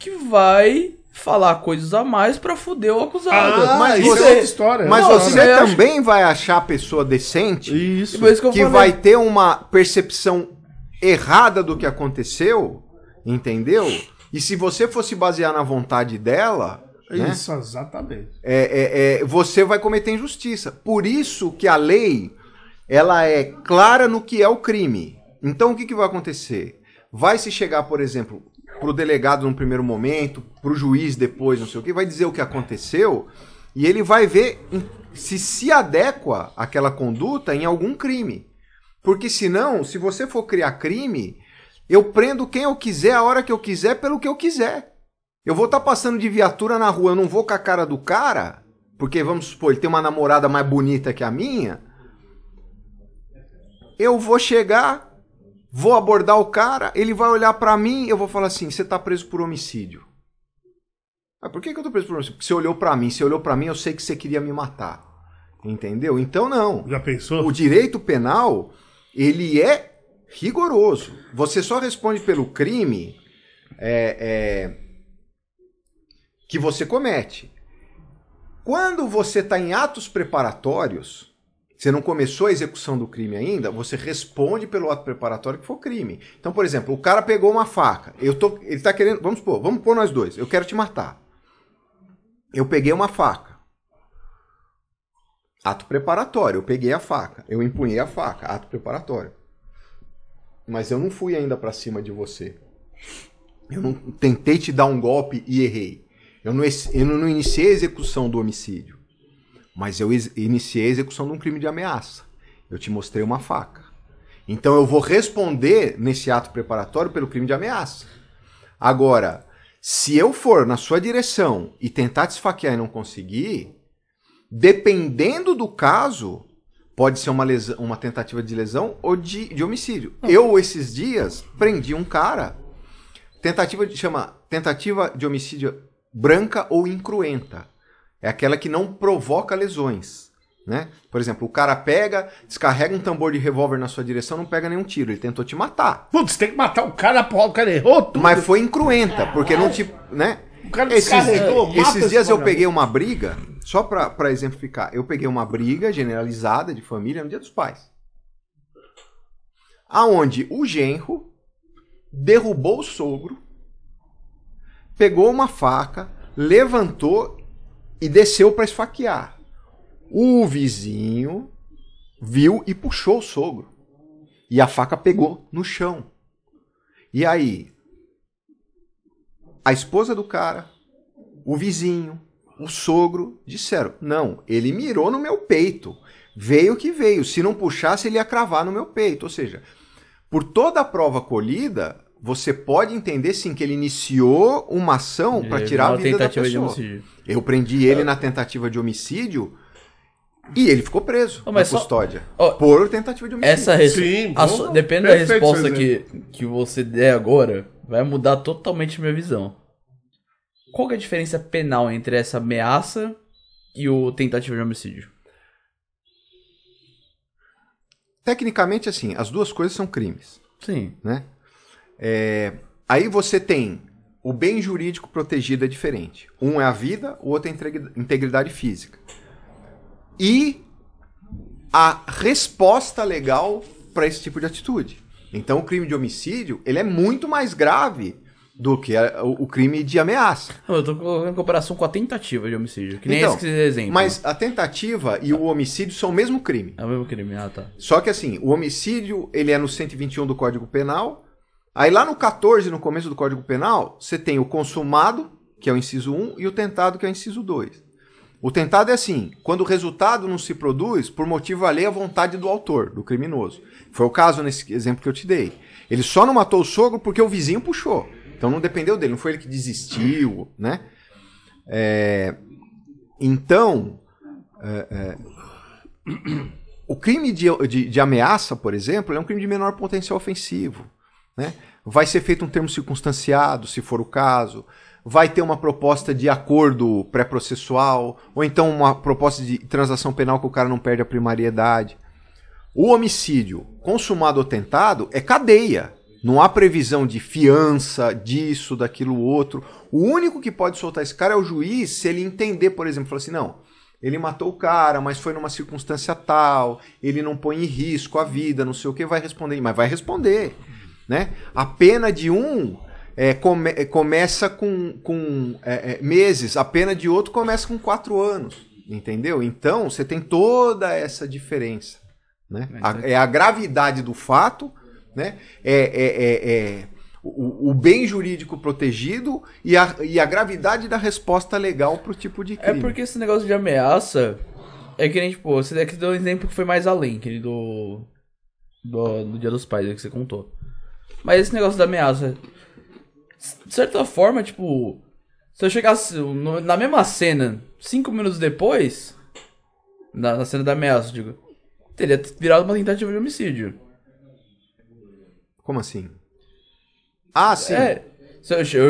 que vai falar coisas a mais pra fuder o acusado. Ah, mas isso você- é outra história. Mas Não, você também vai achar a pessoa decente Isso. Que que vai ter uma percepção errada do que aconteceu, entendeu? E se você fosse basear na vontade dela, né, Isso, exatamente. é, é, é, você vai cometer injustiça. Por isso que a lei ela é clara no que é o crime. Então o que, que vai acontecer? Vai se chegar, por exemplo, pro delegado num primeiro momento, pro juiz depois, não sei o que, vai dizer o que aconteceu e ele vai ver se se adequa aquela conduta em algum crime. Porque senão, se você for criar crime, eu prendo quem eu quiser, a hora que eu quiser, pelo que eu quiser. Eu vou estar passando de viatura na rua, eu não vou com a cara do cara, porque vamos supor, ele tem uma namorada mais bonita que a minha. Eu vou chegar, vou abordar o cara, ele vai olhar pra mim, eu vou falar assim: você tá preso por homicídio. Mas por que, que eu tô preso por homicídio? Porque você olhou pra mim, você olhou pra mim, eu sei que você queria me matar. Entendeu? Então não. Já pensou? O direito penal, ele é rigoroso. Você só responde pelo crime é, é, que você comete. Quando você está em atos preparatórios, você não começou a execução do crime ainda, você responde pelo ato preparatório que for crime. Então, por exemplo, o cara pegou uma faca. Eu tô, ele está querendo. Vamos supor, vamos pôr nós dois. Eu quero te matar. Eu peguei uma faca. Ato preparatório. Eu peguei a faca. Eu empunhei a faca. Ato preparatório. Mas eu não fui ainda pra cima de você. Eu não tentei te dar um golpe e errei. Eu não, eu não iniciei a execução do homicídio. Mas eu iniciei a execução de um crime de ameaça. Eu te mostrei uma faca. Então eu vou responder nesse ato preparatório pelo crime de ameaça. Agora, se eu for na sua direção e tentar te esfaquear e não conseguir, dependendo do caso, pode ser uma, lesão- uma tentativa de lesão ou de, de homicídio. Eu, esses dias, prendi um cara. Tentativa de, chama tentativa de homicídio branca ou incruenta. É aquela que não provoca lesões. Né? Por exemplo, o cara pega, descarrega um tambor de revólver na sua direção, não pega nenhum tiro. Ele tentou te matar. Putz, tem que matar o cara, porra, o cara errou tudo. Mas foi incruenta, porque não te. Né? o cara Esses, esses esse dias eu peguei uma briga, só pra, pra exemplificar, eu peguei uma briga generalizada de família no dia dos pais. Aonde o genro derrubou o sogro, pegou uma faca, levantou e desceu pra esfaquear. O vizinho viu e puxou o sogro. E a faca pegou no chão. E aí, a esposa do cara, o vizinho, o sogro disseram: não, ele mirou no meu peito. Veio que veio. Se não puxasse, ele ia cravar no meu peito. Ou seja, por toda a prova colhida, você pode entender sim que ele iniciou uma ação para É, tirar a vida da pessoa. homicídio. Eu prendi ele na tentativa de homicídio e ele ficou preso Ô, na mas só- custódia Ó, por tentativa de homicídio. Essa res... Sim, a bom, Depende da resposta que, que você der agora, vai mudar totalmente a minha visão. Qual que é a diferença penal entre essa ameaça e o tentativa de homicídio? Tecnicamente, assim, as duas coisas são crimes. Sim. né? É, aí você tem o bem jurídico protegido é diferente. Um é a vida, o outro é a integri- integridade física. E a resposta legal para esse tipo de atitude. Então o crime de homicídio ele é muito mais grave do que a- o, o crime de ameaça. Não, eu tô colocando em comparação com a tentativa de homicídio. Que nem Então, esse exemplo. Mas a tentativa e o homicídio são o mesmo crime. É o mesmo crime, ah tá. Só que assim, o homicídio, ele é no 121 do Código Penal. Aí lá no 14, no começo do Código Penal, você tem o consumado, que é o inciso 1, e o tentado, que é o inciso 2. O tentado é assim, quando o resultado não se produz por motivo alheio à vontade do autor, do criminoso. Foi o caso nesse exemplo que eu te dei. Ele só não matou o sogro porque o vizinho puxou. Então não dependeu dele, não foi ele que desistiu, né? É, Então, é, é, o crime de, de, de ameaça, por exemplo, é um crime de menor potencial ofensivo. Né? Vai ser feito um termo circunstanciado, se for o caso. Vai ter uma proposta de acordo pré-processual, ou então uma proposta de transação penal que o cara não perde a primariedade. O homicídio consumado ou tentado é cadeia. Não há previsão de fiança, disso, daquilo, outro. O único que pode soltar esse cara é o juiz se ele entender, por exemplo, falar assim, não, ele matou o cara, mas foi numa circunstância tal, ele não põe em risco a vida, não sei o que, vai responder, mas vai responder. Né? A pena de um é, come- é, começa com, com é, é, meses, a pena de outro começa com quatro anos. Entendeu? Então você tem toda essa diferença. Né? A- é a gravidade do fato, né? é, é- é- é o, o bem jurídico protegido e a, e a gravidade da resposta legal para o tipo de É crime. porque esse negócio de ameaça é que nem, tipo, você daqui deu um exemplo que foi mais além, que do, do. do Dia dos Pais aí que você contou. Mas esse negócio da ameaça. De certa forma, tipo. Se eu chegasse na mesma cena, cinco minutos depois. Na, na cena da ameaça, digo. Teria virado uma tentativa de homicídio. Como assim? Ah, sim. É.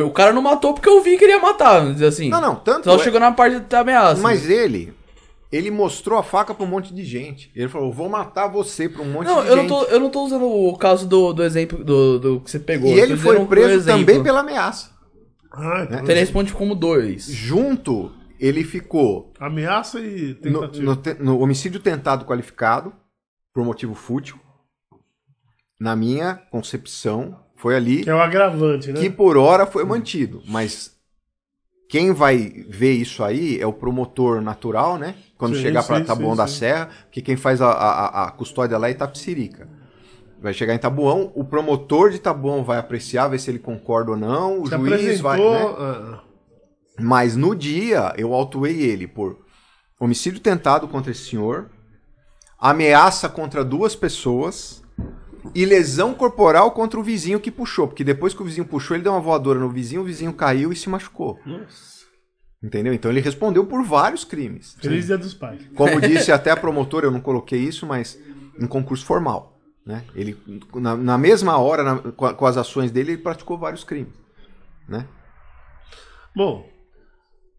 o cara não matou porque eu vi que ele ia matar, dizer assim. Não, não, tanto Só é- chegou na parte da ameaça. Mas ele, ele mostrou a faca para um monte de gente. Ele falou, vou matar você para um monte Não, de eu não, gente. tô, eu não tô usando o caso do, do exemplo do, do que você pegou. E ele foi um preso também pela ameaça. Ah, então, Então ele responde como dois. Junto, ele ficou Ameaça e no, tentativa. no te- no homicídio tentado qualificado por motivo fútil. Na minha concepção, foi ali Que é o agravante, né? que por hora foi mantido. Mas quem vai ver isso aí é o promotor natural, né? Quando Sim, chegar para Taboão sim, da sim. Serra, porque quem faz a, a- a custódia lá é Itapsirica. Vai chegar em Tabuão, o promotor de Tabuão vai apreciar, ver se ele concorda ou não, o Se juiz vai. né? ah, Mas no dia eu autuei ele por homicídio tentado contra esse senhor, ameaça contra duas pessoas e lesão corporal contra o vizinho que puxou. Porque depois que o vizinho puxou, ele deu uma voadora no vizinho, o vizinho caiu e se machucou. nossa. Entendeu? Então ele respondeu por vários crimes. Feliz Dia dos Pais. Como disse até a promotora, eu não coloquei isso, mas em concurso formal. Né? Ele, na, na mesma hora, na- com, com as ações dele, ele praticou vários crimes. Né? Bom,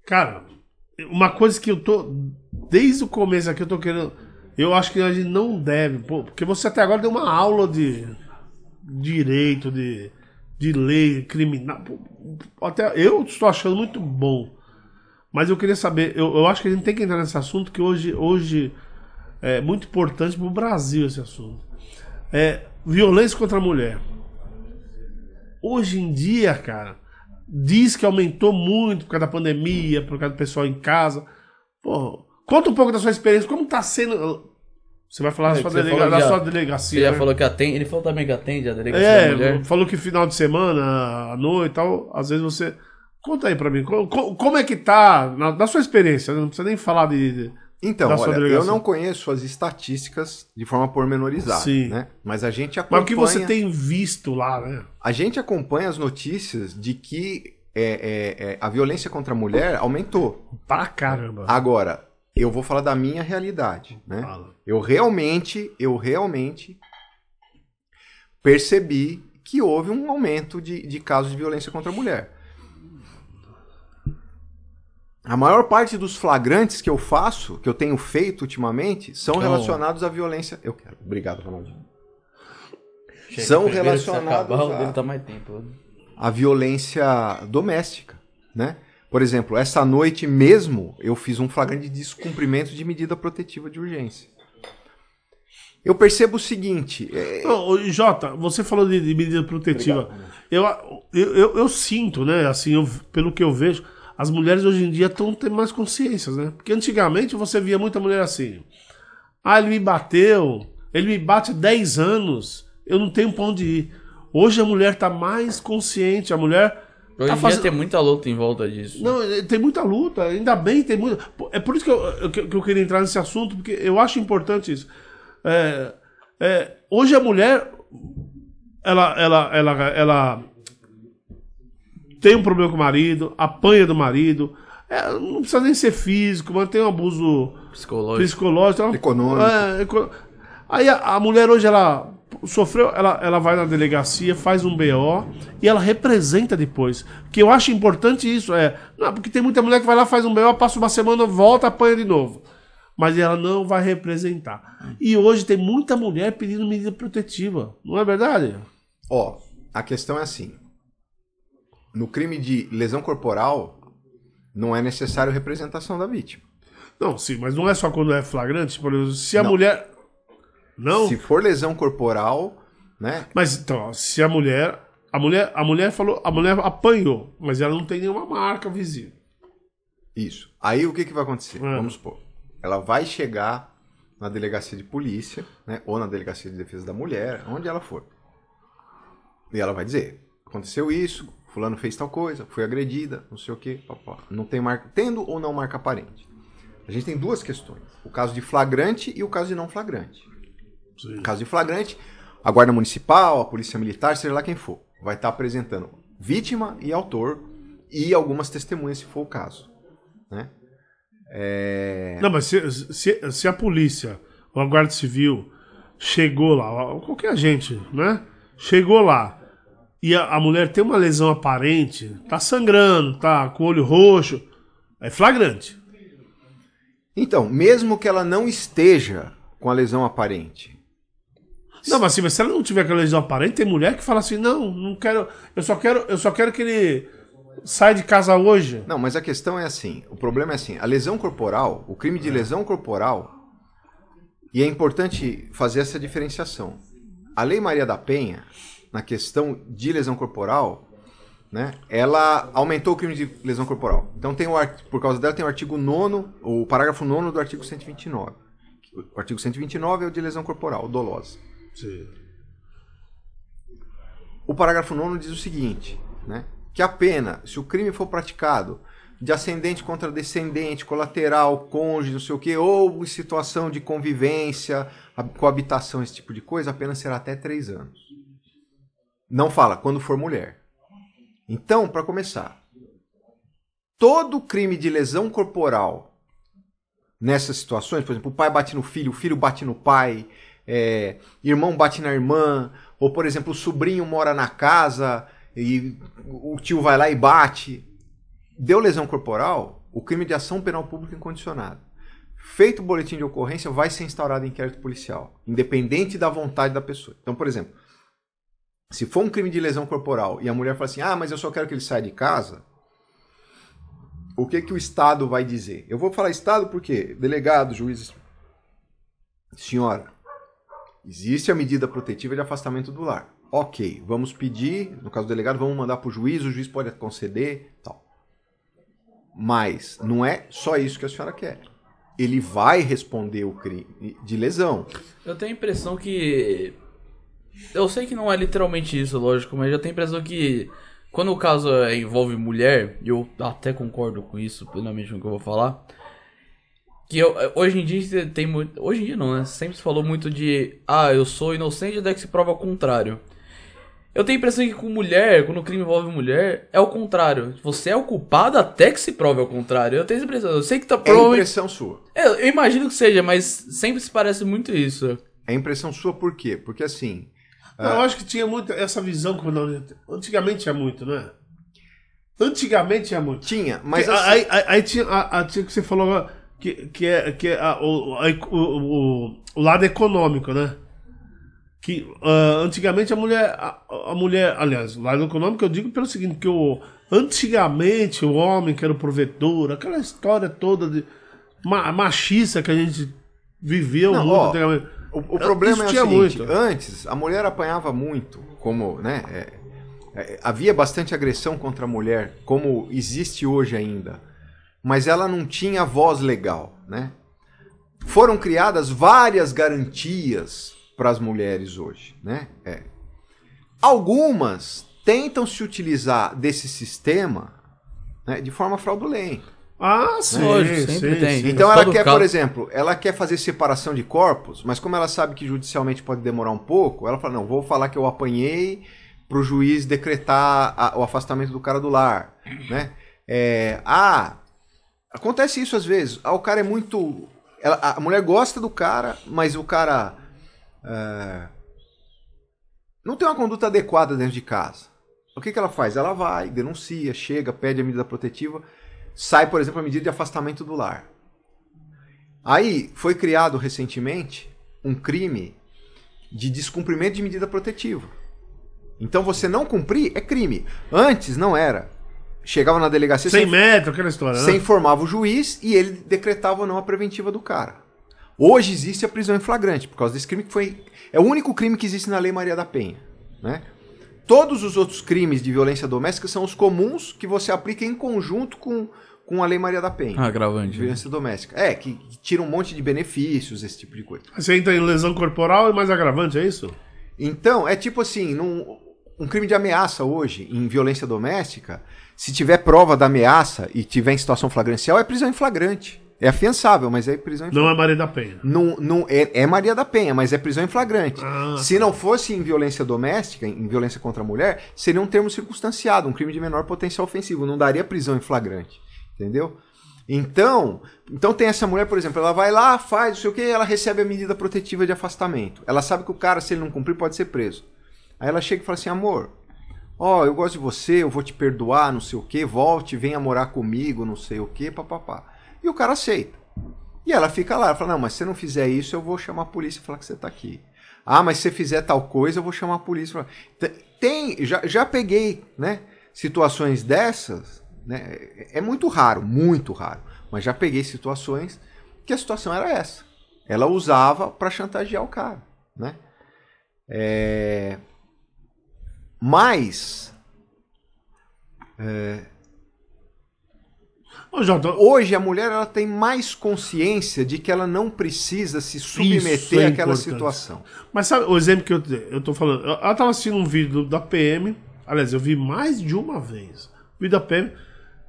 cara, uma coisa que eu tô. Desde o começo aqui eu tô querendo. Eu acho que a gente não deve. pô, porque você até agora deu uma aula de direito, de, de lei criminal. pô, Até eu estou achando muito bom. Mas eu queria saber, eu, eu acho que a gente tem que entrar nesse assunto que hoje, hoje é muito importante para o Brasil esse assunto. É violência contra a mulher. Hoje em dia, cara, diz que aumentou muito por causa da pandemia, por causa do pessoal em casa. Pô, conta um pouco da sua experiência, como tá sendo. Você vai falar É, da sua, delega- da já- sua delegacia. já né? falou que atende. Ele falou também que atende a delegacia da É, mulher. falou que final de semana, à noite e tal, às vezes você Conta aí pra mim, co- co- como, é que tá, na, na sua experiência, não precisa nem falar de... de- Então, olha, eu não conheço as estatísticas de forma pormenorizada, Sim. né? Mas a gente Mas acompanha... o que você tem visto lá, né? A gente acompanha as notícias de que é, é, é, a violência contra a mulher aumentou. Pra caramba. Agora, eu vou falar da minha realidade, né? Fala. Eu realmente, eu realmente percebi que houve um aumento de, de casos de violência contra a mulher. A maior parte dos flagrantes que eu faço, que eu tenho feito ultimamente, são Oh. relacionados à violência. Eu quero. Obrigado, Ronaldinho. Chega São relacionados acabar, o a- dele tá mais tempo. a violência doméstica, né? Por exemplo, essa noite mesmo eu fiz um flagrante de descumprimento de medida protetiva de urgência. Eu percebo o seguinte, é, ô, Jota, você falou de, de medida protetiva. Eu, eu, eu, eu sinto, né, assim, eu- pelo que eu vejo, as mulheres hoje em dia estão tendo mais consciências, né? Porque antigamente você via muita mulher assim. Ah, ele me bateu, ele me bate há 10 anos, eu não tenho pra onde ir. Hoje a mulher tá mais consciente, a mulher. Hoje tá dia tem muita luta em volta disso. Não, eh, tem muita luta, ainda bem tem muita. É por isso que eu, eu- que eu queria entrar nesse assunto, porque eu acho importante isso. É, é, hoje a mulher, ela, ela, ela, ela tem um problema com o marido, apanha do marido, é, não precisa nem ser físico, mas tem um abuso Psicológico. psicológico. ela- Econômico. É, eco- Aí a, a mulher hoje, ela sofreu, ela, ela vai na delegacia, faz um BO e ela representa depois. Que eu acho importante isso, é. Não, porque tem muita mulher que vai lá, faz um BO, passa uma semana, volta, apanha de novo. Mas ela não vai representar. E hoje tem muita mulher pedindo medida protetiva. Não é verdade? ó, a questão é assim. No crime de lesão corporal, não é necessário representação da vítima. Não, sim, mas não é só quando é flagrante. Por exemplo, se a Não. mulher. Não? Se for lesão corporal, né? Mas então, se a mulher. A mulher, a mulher falou. A mulher apanhou, mas ela não tem nenhuma marca visível. Isso. Aí o que, que vai acontecer? É. Vamos supor. Ela vai chegar na delegacia de polícia, né? Ou na delegacia de defesa da mulher, onde ela for. E ela vai dizer: aconteceu isso, fulano fez tal coisa, foi agredida, não sei o quê, papá. Não tem marca. Tendo ou não marca aparente. A gente tem duas questões: o caso de flagrante e o caso de não flagrante. Sim. No caso de flagrante, a Guarda Municipal, a Polícia Militar, seja lá quem for, vai estar apresentando vítima e autor e algumas testemunhas, se for o caso. Né? É, Não, mas se, se, se a polícia ou a Guarda Civil chegou lá, qualquer agente, né? Chegou lá e a, a mulher tem uma lesão aparente, tá sangrando, tá com o olho roxo, é flagrante. Então, mesmo que ela não esteja com a lesão aparente, Não, mas assim, mas se ela não tiver aquela lesão aparente, tem mulher que fala assim: não, não quero, eu só quero, eu só quero que ele saia de casa hoje. Não, mas a questão é assim: o problema é assim, a lesão corporal, o crime de lesão corporal, e é importante fazer essa diferenciação. A Lei Maria da Penha, na questão de lesão corporal, né, ela aumentou o crime de lesão corporal. Então, tem o, por causa dela, tem o artigo 9, o parágrafo 9 do artigo 129. O artigo 129 é o de lesão corporal, dolosa. Sim. O parágrafo 9 diz o seguinte, né? Que a pena, se o crime for praticado de ascendente contra descendente, colateral, cônjuge, não sei o quê, ou em situação de convivência, coabitação, esse tipo de coisa, a pena será até três anos. Não fala quando for mulher. Então, para começar, todo crime de lesão corporal nessas situações, por exemplo, o pai bate no filho, o filho bate no pai, é, irmão bate na irmã, ou por exemplo, o sobrinho mora na casa e o tio vai lá e bate. Deu lesão corporal, o crime de ação penal pública incondicionada. Feito o boletim de ocorrência, vai ser instaurado inquérito policial, independente da vontade da pessoa. Então, por exemplo, se for um crime de lesão corporal e a mulher fala assim: ah, mas eu só quero que ele saia de casa, o que, que o Estado vai dizer? Eu vou falar Estado porque delegado, juízes. Senhora, existe a medida protetiva de afastamento do lar. Ok, vamos pedir, no caso do delegado, vamos mandar para o juiz, o juiz pode conceder, tal. Mas não é só isso que a senhora quer. Ele vai responder o crime de lesão. Eu tenho a impressão que. Eu sei que não é literalmente isso, lógico, mas eu tenho a impressão que quando o caso é, envolve mulher, e eu até concordo com isso, plenamente com o que eu vou falar, que eu, hoje em dia tem muito. Hoje em dia não, né? Sempre se falou muito de. Ah, eu sou inocente até que se prova ao contrário. Eu tenho a impressão que com mulher, quando o crime envolve mulher, é o contrário. Você é o culpado até que se prove ao contrário. Eu tenho essa impressão. Eu sei que tá É provavelmente. impressão sua. É, eu imagino que seja, mas sempre se parece muito isso. É impressão sua por quê? Porque assim. Não, Eu acho que tinha muito essa visão. Não, antigamente tinha muito, não é? Antigamente tinha muito. Tinha, mas assim, aí, aí, aí tinha a, a- tinha que você falou agora, que, que é, que é a- o, a- o, o- lado econômico, né? Que ah, antigamente a mulher, a, a mulher, aliás, o lado econômico eu digo pelo seguinte, que o, antigamente o homem que era o provedor, aquela história toda de ma- machista que a gente viveu Não, muito ó, antigamente. O, o problema Isso é o seguinte, muito. antes a mulher apanhava muito, como, né, é, é, havia bastante agressão contra a mulher, como existe hoje ainda, mas ela não tinha voz legal, né? Foram criadas várias garantias para as mulheres hoje, né? É. Algumas tentam se utilizar desse sistema né, de forma fraudulenta. Ah, sim, Lógico, sim, sempre tem. sim. Então ela quer, caso- por exemplo, ela quer fazer separação de corpos, mas como ela sabe que judicialmente pode demorar um pouco, ela fala, não, vou falar que eu apanhei pro juiz decretar a- o afastamento do cara do lar, né? É, ah, acontece isso às vezes. Ah, o cara é muito... ela- a mulher gosta do cara, mas o cara é, não tem uma conduta adequada dentro de casa. O que, que ela faz? Ela vai, denuncia, chega, pede a medida protetiva, sai, por exemplo, a medida de afastamento do lar. Aí foi criado recentemente um crime de descumprimento de medida protetiva. Então você não cumprir é crime. Antes não era. Chegava na delegacia, 100 você, metros, aquela história, você né? informava o juiz e ele decretava ou não a preventiva do cara. Hoje existe a prisão em flagrante, por causa desse crime que foi. É o único crime que existe na Lei Maria da Penha. Né? Todos os outros crimes de violência doméstica são os comuns que você aplica em conjunto com, com a Lei Maria da Penha. Ah, de gravante. violência doméstica. É, que, que tira um monte de benefícios, esse tipo de coisa. Você entra em lesão corporal e mais agravante, é isso? Então, é tipo assim, num, um crime de ameaça hoje, em violência doméstica, se tiver prova da ameaça e tiver em situação flagrancial, é prisão em flagrante. É afiançável, mas é prisão em Não é Maria da Penha. Não, não, é, é Maria da Penha, mas é prisão em flagrante. Ah, Se não fosse em violência doméstica, em violência contra a mulher, seria um termo circunstanciado, um crime de menor potencial ofensivo. Não daria prisão em flagrante. Entendeu? Então, então tem essa mulher, por exemplo, ela vai lá, faz, não sei o que, ela recebe a medida protetiva de afastamento. Ela sabe que o cara, se ele não cumprir, pode ser preso. Aí ela chega e fala assim, amor, ó, eu gosto de você, eu vou te perdoar, não sei o que, volte, venha morar comigo, não sei o que, papapá. E o cara aceita. E ela fica lá, ela fala, não, mas se você não fizer isso, eu vou chamar a polícia e falar que você tá aqui. Ah, mas se você fizer tal coisa, eu vou chamar a polícia. Tem, já, já peguei, né, situações dessas, né, é é muito raro, muito raro, mas já peguei situações que a situação era essa. Ela usava para chantagear o cara, né? É... Mas Ô, Jota, hoje a mulher ela tem mais consciência de que ela não precisa se submeter é àquela situação. mas sabe o exemplo que eu, eu tô falando? Ela tava assistindo um vídeo da PM, aliás, eu vi mais de uma vez. O vídeo da PM,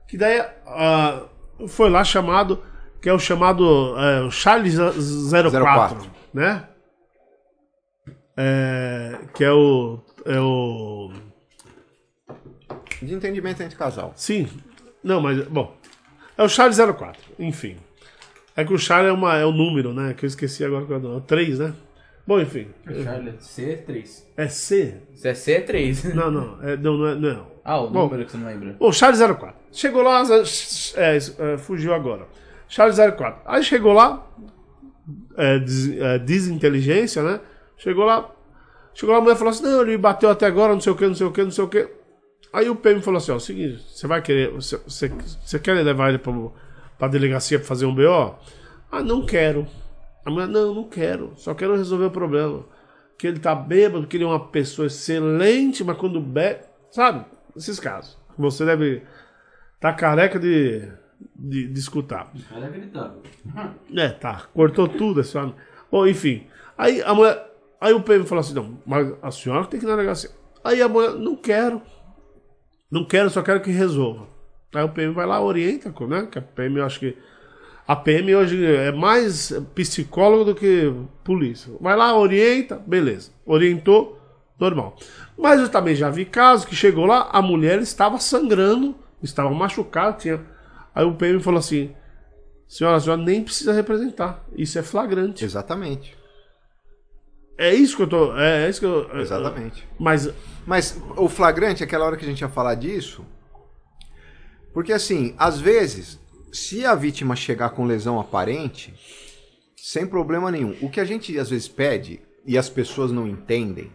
que daí ah, foi lá chamado, que é o chamado o Charles 04, 04. né? É, que é o. É o. De entendimento entre casal. Sim. Não, mas. Bom. É o Charles 04, enfim. É que o Charles é, uma, é o número, né? Que eu esqueci agora. qual É o 3, né? Bom, enfim. Charlie, C é 3. É C? Se é C é 3. Não, não. É, não, não é. Não. Ah, o Bom. número que você não lembra. O Charles 04. Chegou lá, é, é, fugiu agora. Charles 04. Aí chegou lá, é, des, é, desinteligência, né? Chegou lá, chegou lá, a mulher falou assim: não, ele bateu até agora, não sei o que, não sei o que, não sei o que. Aí o PM falou assim: ó, o seguinte, você vai querer, você, você, você quer levar ele pra, pra delegacia pra fazer um BO? Ah, não quero. A mulher, não, não quero, só quero resolver o problema. Que ele tá bêbado, que ele é uma pessoa excelente, mas quando bebe, sabe? Esses casos. Você deve tá careca de, de, de escutar. Ela gritando. É, tá. Cortou tudo esse homem. Bom, enfim. Aí a mulher. Aí o PM falou assim: não, mas a senhora tem que ir na delegacia. Aí a mulher, não quero. Não quero, só quero que resolva. Aí o PM vai lá, orienta, né? Que a PM, eu acho que. A PM hoje é mais psicólogo do que polícia. Vai lá, orienta, beleza. Orientou, normal. Mas eu também já vi casos que chegou lá, a mulher estava sangrando, estava machucada, tinha. Aí o PM falou assim: Senhora, a senhora nem precisa representar. Isso é flagrante. Exatamente. É isso que eu tô. É, é isso que eu. Exatamente. Mas. Mas o flagrante, aquela hora que a gente ia falar disso. Porque assim, às vezes, se a vítima chegar com lesão aparente, sem problema nenhum. O que a gente às vezes pede, e as pessoas não entendem,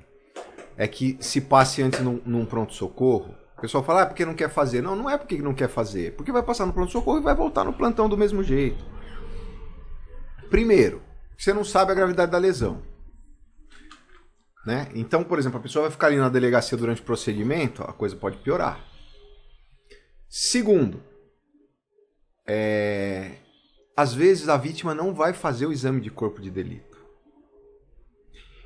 é que se passe antes num, num pronto-socorro. O pessoal fala, ah, porque não quer fazer. Não, não é porque não quer fazer. Porque vai passar no pronto-socorro e vai voltar no plantão do mesmo jeito. Primeiro, você não sabe a gravidade da lesão. Né? Então, por exemplo, a pessoa vai ficar ali na delegacia durante o procedimento, a coisa pode piorar. Segundo, é... às vezes a vítima não vai fazer o exame de corpo de delito.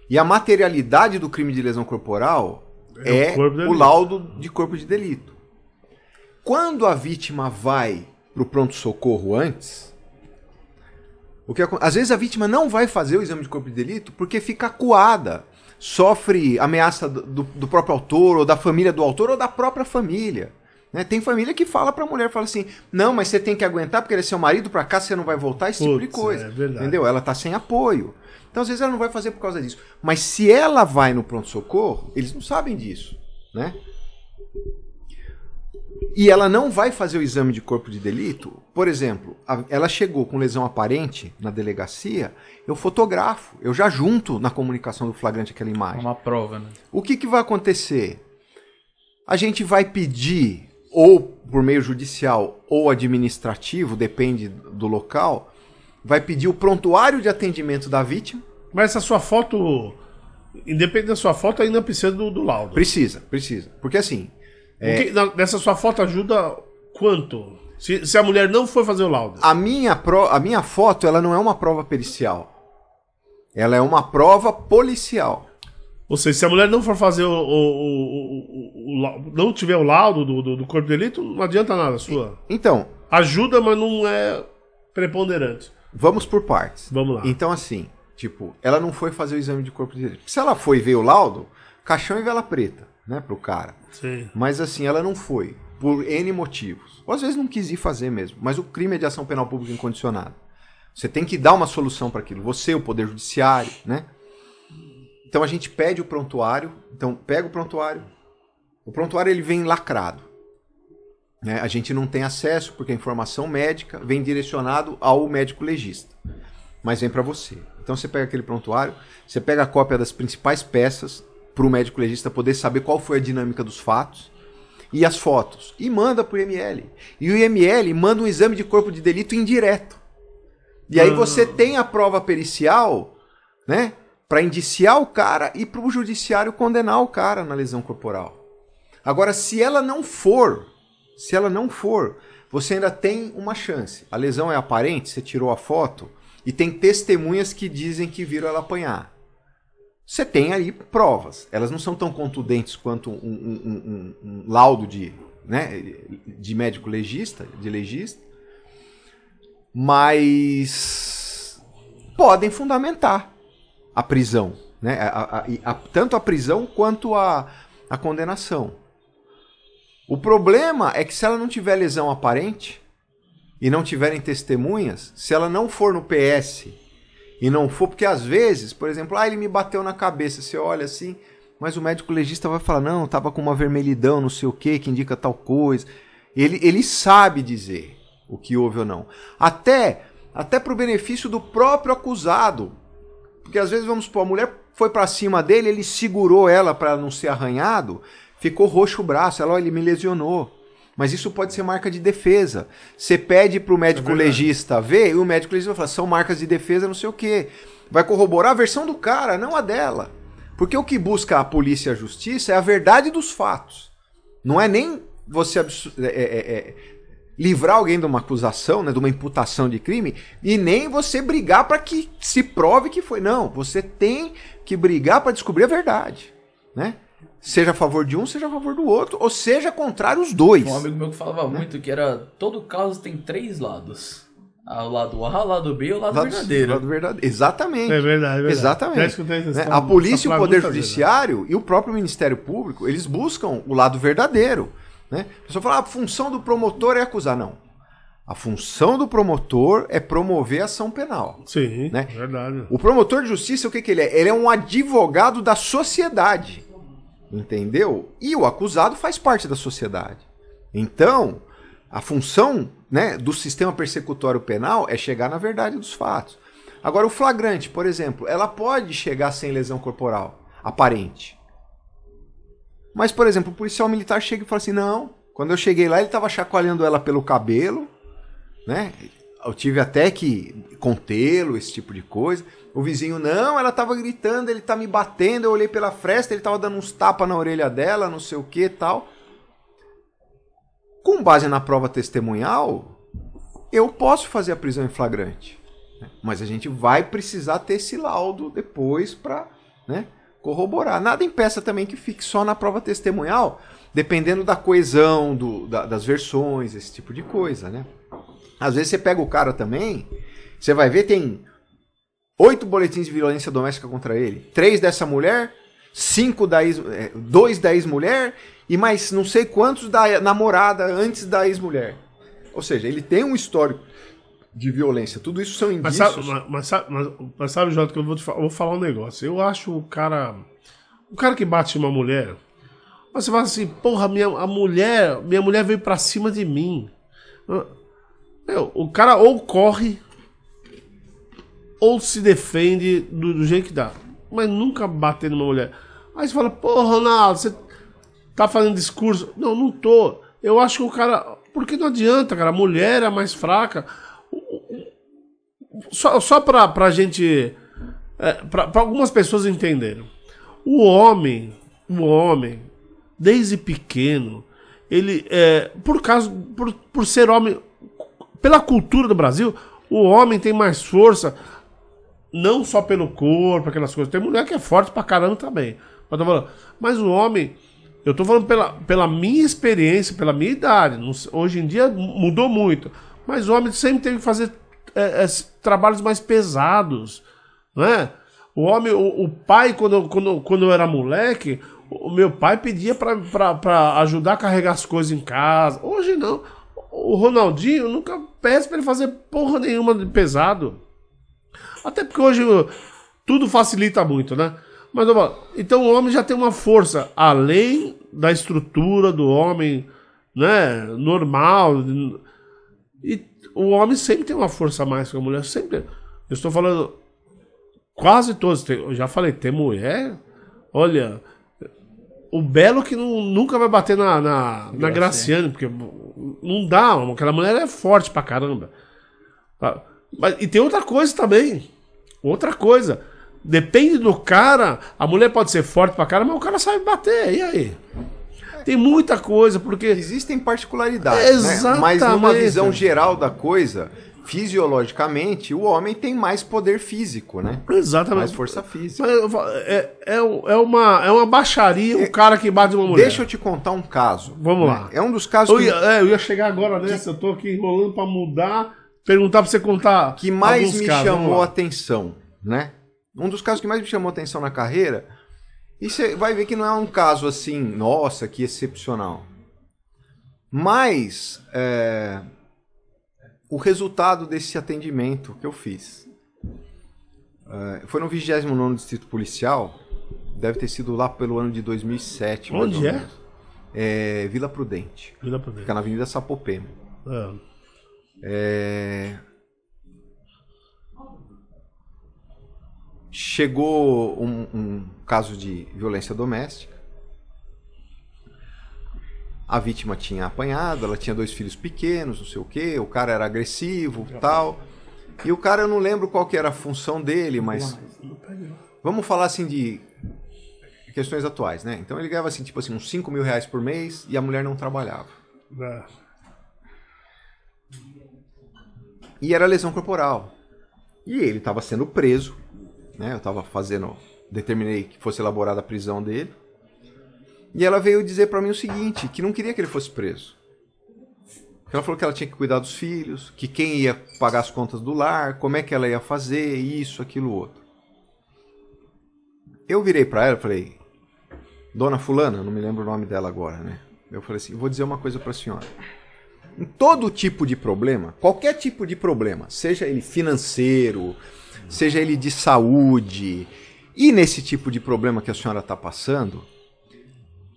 E a materialidade do crime de lesão corporal É é, o o laudo de corpo de delito. Quando a vítima vai para o pronto-socorro antes, o que às vezes a vítima não vai fazer o exame de corpo de delito porque fica acuada, sofre ameaça do, do- próprio autor, ou da família do autor, ou da própria família. né? Tem família que fala pra mulher, fala assim, não, mas você tem que aguentar porque ele é seu marido, pra cá você não vai voltar, esse tipo de Putz, coisa. é verdade. entendeu? Ela tá sem apoio. Então às vezes ela não vai fazer por causa disso. Mas se ela vai no pronto-socorro, eles não sabem disso, né? E ela não vai fazer o exame de corpo de delito, por exemplo, a- ela chegou com lesão aparente na delegacia, eu fotografo, eu já junto na comunicação do flagrante aquela É imagem. uma prova, né? O que, que vai acontecer? A gente vai pedir, ou por meio judicial ou administrativo, depende do local, vai pedir o prontuário de atendimento da vítima. Mas essa sua foto. Independente da sua foto, ainda precisa do, do laudo. Precisa, precisa. Porque assim, O que- nessa sua foto ajuda quanto? Se, se a mulher não for fazer o laudo. a minha, pro, a minha foto ela não é uma prova pericial. Ela é uma prova policial. Ou seja, se a mulher não for fazer o. o- o- o- não tiver o laudo do, do, do corpo de delito, não adianta nada sua. Então, Ajuda, mas não é preponderante. vamos por partes. Vamos lá. Então, assim, tipo, ela não foi fazer o exame de corpo de delito. Se ela foi ver o laudo, caixão e vela preta, né, pro cara. Sim. Mas assim, ela não foi, por N motivos. Ou às vezes não quis ir fazer mesmo, mas o crime é de ação penal pública incondicionada. Você tem que dar uma solução para aquilo. Você, o Poder Judiciário, né? Então a gente pede o prontuário, então pega o prontuário. O prontuário ele vem lacrado. né? A gente não tem acesso porque a informação médica vem direcionado ao médico legista. Mas vem para você. Então você pega aquele prontuário, você pega a cópia das principais peças para o médico legista poder saber qual foi a dinâmica dos fatos e as fotos e manda para o IML. E o IML manda um exame de corpo de delito indireto. E aí Ah. você tem a prova pericial, né, para indiciar o cara e para o judiciário condenar o cara na lesão corporal. Agora, se ela não for, se ela não for, você ainda tem uma chance. A lesão é aparente, você tirou a foto e tem testemunhas que dizem que viram ela apanhar. Você tem aí provas. Elas não são tão contundentes quanto um, um- um- um- laudo de, né, de médico legista, de legista, mas podem fundamentar a prisão, né? A- a- a- tanto a prisão quanto a, a condenação. O problema é que se ela não tiver lesão aparente e não tiverem testemunhas, se ela não for no PS e não for, porque às vezes, por exemplo, ah, ele me bateu na cabeça, você olha assim, mas o médico legista vai falar, não, tava com uma vermelhidão, não sei o que, que indica tal coisa. Ele, ele sabe dizer o que houve ou não. Até, até pro benefício do próprio acusado. Porque às vezes, vamos supor, a mulher foi pra cima dele, ele segurou ela para não ser arranhado, ficou roxo o braço, ela, ó, ele me lesionou. Mas isso pode ser marca de defesa. Você pede pro médico verdade. legista ver, e o médico legista vai falar, são marcas de defesa, não sei o quê. Vai corroborar a versão do cara, não a dela. Porque o que busca a polícia e a justiça é a verdade dos fatos. Não é nem você absu- é- é- é, livrar alguém de uma acusação, né, de uma imputação de crime, e nem você brigar para que se prove que foi. Não, você tem que brigar para descobrir a verdade, né? Seja a favor de um, seja a favor do outro, ou seja contrário os dois. Um amigo meu que falava muito que era todo caso tem três lados. Ah, O lado A, o lado B e o lado, Lado- verdadeiro. lado verdadeiro. Exatamente. É verdade, é verdade. Exatamente. Né? A polícia, essa o Poder Judiciário e o próprio Ministério Público, eles buscam o lado verdadeiro. Né? A pessoa fala, "Ah, a função do promotor é acusar. Não. A função do promotor é promover a ação penal. Sim, né? verdade. O promotor de justiça, o que, que ele é? Ele é um advogado da sociedade. Entendeu? E o acusado faz parte da sociedade. Então, a função né, do sistema persecutório penal é chegar na verdade dos fatos. Agora, o flagrante, por exemplo, ela pode chegar sem lesão corporal aparente. Mas, por exemplo, o policial militar chega e fala assim: não. Quando eu cheguei lá, ele estava chacoalhando ela pelo cabelo, né? Eu tive até que contê-lo, esse tipo de coisa. O vizinho, não, ela tava gritando, ele tá me batendo, eu olhei pela fresta, ele tava dando uns tapas na orelha dela, não sei o que tal. Com base na prova testemunhal, eu posso fazer a prisão em flagrante. né? Mas a gente vai precisar ter esse laudo depois para né, corroborar. Nada impeça também que fique só na prova testemunhal, dependendo da coesão do- da- das versões, esse tipo de coisa, né? Às vezes você pega o cara também, você vai ver, tem oito boletins de violência doméstica contra ele. Três dessa mulher, cinco da ex, é, dois da ex-mulher e mais não sei quantos da namorada antes da ex-mulher. Ou seja, ele tem um histórico de violência. Tudo isso são Mas indícios. sabe, mas, mas sabe, mas- mas sabe, Jota, que eu vou, te eu vou falar um negócio. Eu acho o cara. O cara que bate em uma mulher. Você fala assim, porra, minha, a mulher. Minha mulher veio pra cima de mim. O cara ou corre. Ou se defende do, do jeito que dá. Mas nunca bater numa mulher. Aí você fala, pô, Ronaldo, você tá fazendo discurso. Não, não tô. Eu acho que o cara. Porque não adianta, cara. A mulher é mais fraca. Só, só pra, pra gente. É, pra, pra algumas pessoas entenderem. O homem, o homem, desde pequeno, ele é. Por causa. Por, por ser homem. Pela cultura do Brasil, o homem tem mais força. Não só pelo corpo, aquelas coisas. Tem mulher que é forte pra caramba também. Mas, tô falando, mas o homem. Eu tô falando pela, pela minha experiência, pela minha idade. não hoje em dia mudou muito. Mas o homem sempre teve que fazer é, é, trabalhos mais pesados. Não é? O homem, o, o pai, quando, quando, quando eu era moleque, o meu pai pedia pra ajudar a carregar as coisas em casa. Hoje não. O Ronaldinho nunca peço pra ele fazer porra nenhuma de pesado. Até porque hoje uh, tudo facilita muito, né? Mas então o homem já tem uma força além da estrutura do homem, né? Normal. E o homem sempre tem uma força a mais que a mulher. Sempre. Eu estou falando. Quase todos. Eu já falei, tem mulher. Olha. O Belo que não- nunca vai bater na, na, na Graciane, porque não dá. Aquela mulher é forte pra caramba. Ah, Mas, e tem outra coisa também. Outra coisa. Depende do cara. A mulher pode ser forte pra caramba, mas o cara sabe bater. E aí? Tem muita coisa, porque. Existem particularidades, né? mas numa Exatamente. visão geral da coisa, fisiologicamente, o homem tem mais poder físico, né? Exatamente. Mais força física. É, é, é uma, é uma baixaria o cara que bate uma mulher. Deixa eu te contar um caso. Vamos né? lá. É um dos casos Eu que, ia, é, eu ia chegar agora nessa, eu tô aqui enrolando pra mudar, perguntar pra você contar. que mais me casos, chamou a atenção, né? Um dos casos que mais me chamou a atenção na carreira, e você vai ver que não é um caso assim, nossa, que excepcional. Mas é, o resultado desse atendimento que eu fiz é, foi no 29 Distrito Policial, deve ter sido lá pelo ano de 2007. mais Onde é? É Vila Prudente, Vira pra ver. fica na Avenida Sapopema. É. É, Chegou um, um caso de violência doméstica. A vítima tinha apanhado, ela tinha dois filhos pequenos, não sei o quê, o cara era agressivo tal. E o cara, eu não lembro qual que era a função dele, mas. Vamos falar assim de questões atuais, né? Então ele ganhava assim, tipo assim, uns 5 mil reais por mês e a mulher não trabalhava. É. E era lesão corporal. E ele estava sendo preso, né? Eu estava fazendo, determinei que fosse elaborada a prisão dele. E ela veio dizer para mim o seguinte, que não queria que ele fosse preso. Ela falou que ela tinha que cuidar dos filhos, que quem ia pagar as contas do lar, como é que ela ia fazer, isso, aquilo, outro. Eu virei para ela e falei, Dona Fulana, não me lembro o nome dela agora, né? Eu falei assim, vou dizer uma coisa para a senhora. Em todo tipo de problema, qualquer tipo de problema, seja ele financeiro, seja ele de saúde, e nesse tipo de problema que a senhora está passando,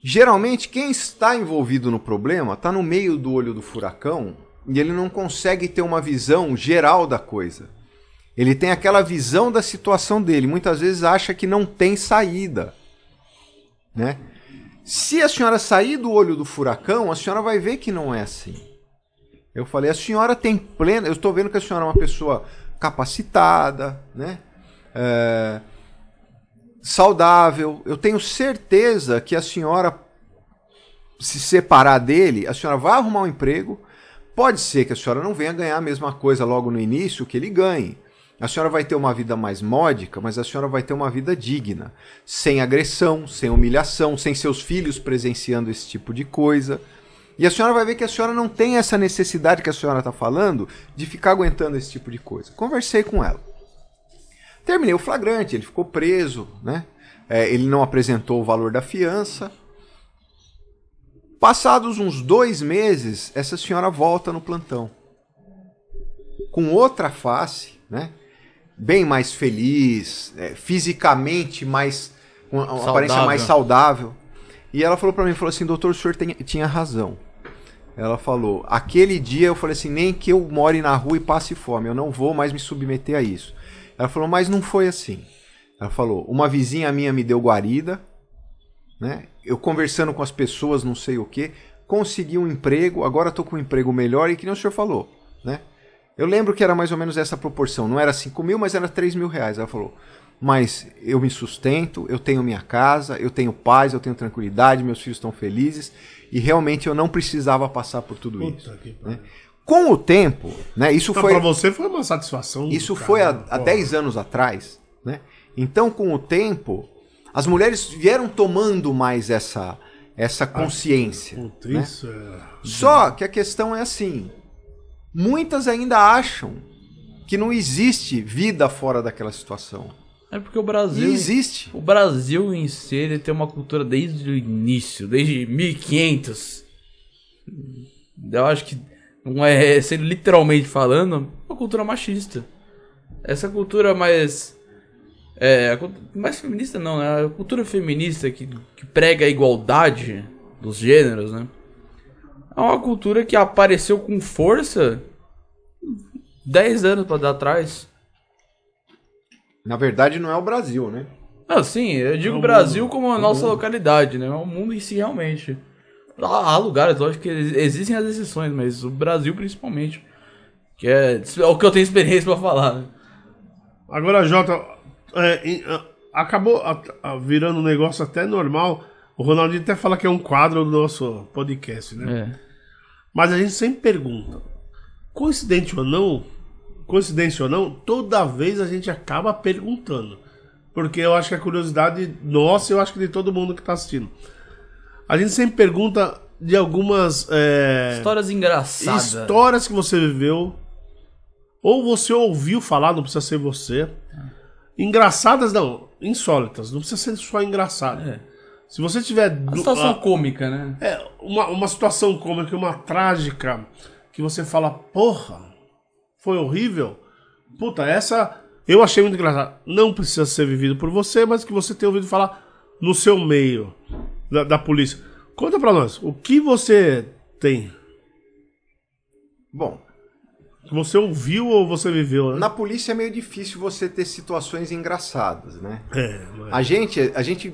geralmente quem está envolvido no problema está no meio do olho do furacão e ele não consegue ter uma visão geral da coisa. Ele tem aquela visão da situação dele, muitas vezes acha que não tem saída né? Se a senhora sair do olho do furacão, a senhora vai ver que não é assim. Eu falei, a senhora tem plena. Eu estou vendo que a senhora é uma pessoa capacitada, né? É, saudável. Eu tenho certeza que a senhora, se separar dele, a senhora vai arrumar um emprego. Pode ser que a senhora não venha ganhar a mesma coisa logo no início que ele ganhe. A senhora vai ter uma vida mais módica, mas a senhora vai ter uma vida digna, sem agressão, sem humilhação, sem seus filhos presenciando esse tipo de coisa. E a senhora vai ver que a senhora não tem essa necessidade que a senhora está falando de ficar aguentando esse tipo de coisa. Conversei com ela. Terminei o flagrante, ele ficou preso, né? É, ele não apresentou o valor da fiança. Passados uns dois meses, essa senhora volta no plantão. Com outra face, né? bem mais feliz, é, fisicamente mais. com uma Saudável. aparência mais saudável. E ela falou para mim, falou assim, doutor, o senhor tem- tinha razão. Ela falou, aquele dia eu falei assim, nem que eu more na rua e passe fome, eu não vou mais me submeter a isso. Ela falou, mas não foi assim. Ela falou, uma vizinha minha me deu guarida, né? Eu conversando com as pessoas, não sei o que, consegui um emprego, agora estou com um emprego melhor e que nem o senhor falou, né? Eu lembro que era mais ou menos essa proporção. Não era 5 mil, mas era 3 mil reais. Ela falou, mas eu me sustento, eu tenho minha casa, eu tenho paz, eu tenho tranquilidade, meus filhos estão felizes e realmente eu não precisava passar por tudo isso. Puta que pariu. Com o tempo, né? Isso Então, foi pra você foi uma satisfação. isso foi há, há pô. 10 anos atrás, né? Então, com o tempo, as mulheres vieram tomando mais essa, essa consciência. Puta, né? isso é... Só que a questão é assim: muitas ainda acham que não existe vida fora daquela situação. É porque o E Brasil. existe. O Brasil em si ele tem uma cultura desde o início, desde 1500. Eu acho que é sendo literalmente falando, uma cultura machista. Essa cultura mais é, mais feminista não, né? A cultura feminista que, que prega a igualdade dos gêneros, né? É uma cultura que apareceu com força 10 anos pra dar atrás. Na verdade, não é o Brasil, né? Não, sim, eu digo É o Brasil mundo, como a é nossa mundo. localidade, né? É o mundo em si, realmente. Há, lugares, lógico que ex- existem as exceções, mas o Brasil principalmente. Que é, é o que eu tenho experiência pra falar, né? Agora, Jota, é, acabou virando um negócio até normal. O Ronaldinho até fala que é um quadro do nosso podcast, né? É. Mas a gente sempre pergunta, coincidente ou não, coincidência ou não, toda vez a gente acaba perguntando. Porque eu acho que a curiosidade nossa, eu acho que de todo mundo que tá assistindo. A gente sempre pergunta de algumas é, Histórias engraçadas. histórias que você viveu, ou você ouviu falar, não precisa ser você. Engraçadas não, insólitas, não precisa ser só engraçado. É. Se você tiver Uma situação ah, cômica, né? é, uma, uma situação cômica, uma trágica, que você fala, porra, foi horrível. Puta, essa eu achei muito engraçada. Não precisa ser vivido por você, mas que você tenha ouvido falar no seu meio da, da polícia. Conta pra nós, o que você tem? Bom, você ouviu ou você viveu, né? na polícia é meio difícil você ter situações engraçadas, né? É, mas- A gente, a gente.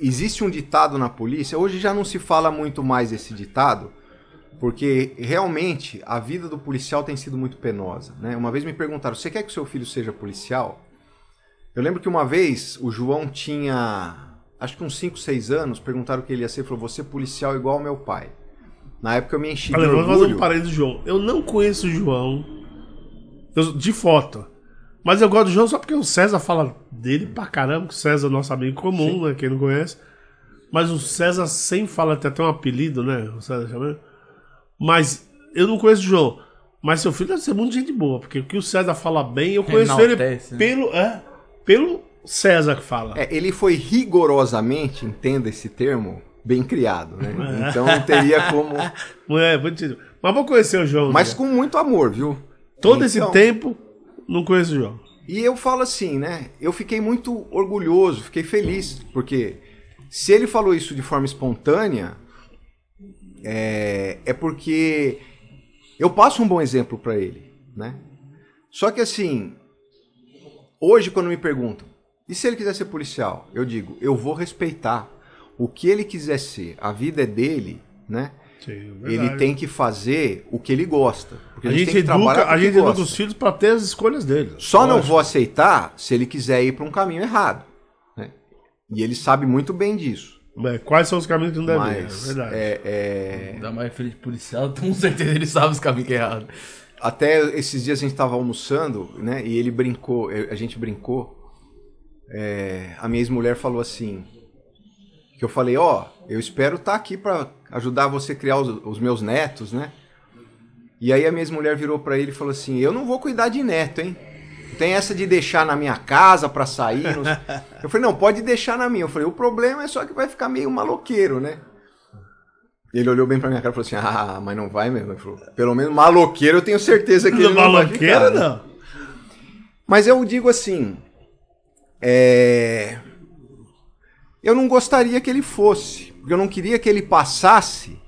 Existe um ditado na polícia, hoje já não se fala muito mais esse ditado, porque realmente a vida do policial tem sido muito penosa. Né? Uma vez me perguntaram: você quer que seu filho seja policial? Eu lembro que uma vez o João tinha, acho que uns 5, 6 anos, perguntaram o que ele ia ser, ele falou: você é policial igual ao meu pai. Na época eu me enchi de Olha, vamos fazer um orgulho. parênteses do João. Eu não conheço o João eu- de foto. Mas eu gosto do João só porque o César fala dele pra caramba, o César é nosso amigo comum, né? Quem não conhece. Mas o César sempre fala, tem até um apelido, né? O César chama. Mas eu não conheço o João. Mas seu filho deve ser muito gente boa, porque o que o César fala bem, eu conheço Enaltece, ele né? pelo, é, pelo César que fala. É, ele foi rigorosamente, entenda esse termo, bem criado, né? Então não teria como. É. Mas vou conhecer o João. Mas né? com muito amor, viu? todo esse Então, tempo, não conheço o João. E eu falo assim, né? Eu fiquei muito orgulhoso, fiquei feliz, porque se ele falou isso de forma espontânea, é, é porque eu passo um bom exemplo pra ele, né? Só que assim, hoje quando me perguntam, e se ele quiser ser policial? Eu digo, eu vou respeitar o que ele quiser ser, a vida é dele, né? Sim, Ele tem que fazer o que ele gosta. Porque A a gente, gente, tem que trabalhar educa, com a gente educa os filhos pra ter as escolhas deles. Só não Lógico. vou aceitar se ele quiser ir para um caminho errado. né? E ele sabe muito bem disso. É, quais são os caminhos que não devem ir, é verdade. é, é, Ainda mais filho de policial, com certeza ele sabe os caminhos que é errado. até esses dias a gente estava almoçando, né? E ele brincou, a gente brincou. É, a minha ex-mulher falou assim: que eu falei, ó, eu espero estar aqui para ajudar você a criar os, os meus netos, né? E aí a minha ex-mulher virou para ele e falou assim: eu não vou cuidar de neto, hein? Não Tem essa de deixar na minha casa para sair. não sei." Eu falei, não, pode deixar na minha. Eu falei, o problema é só que vai ficar meio maloqueiro, né? Ele olhou bem pra minha cara e falou assim: Ah, mas não vai mesmo. Ele falou, Pelo menos maloqueiro eu tenho certeza que ele não vai Maloqueiro, ficar. né?" não. Mas eu digo assim: é... Eu não gostaria que ele fosse, porque eu não queria que ele passasse.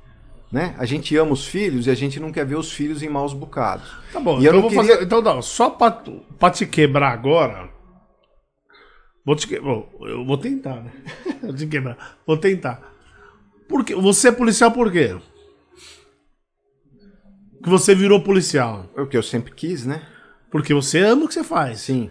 Né? A gente ama os filhos e a gente não quer ver os filhos em maus bocados. Tá bom, E então eu não vou queria- fazer. Então, não, só pra, pra te quebrar agora. Vou te que- bom, eu vou tentar, né? Vou te quebrar. Vou tentar. Por quê? Você é policial por quê? Que você virou policial. É o que eu sempre quis, né? Porque você ama o que você faz. Sim.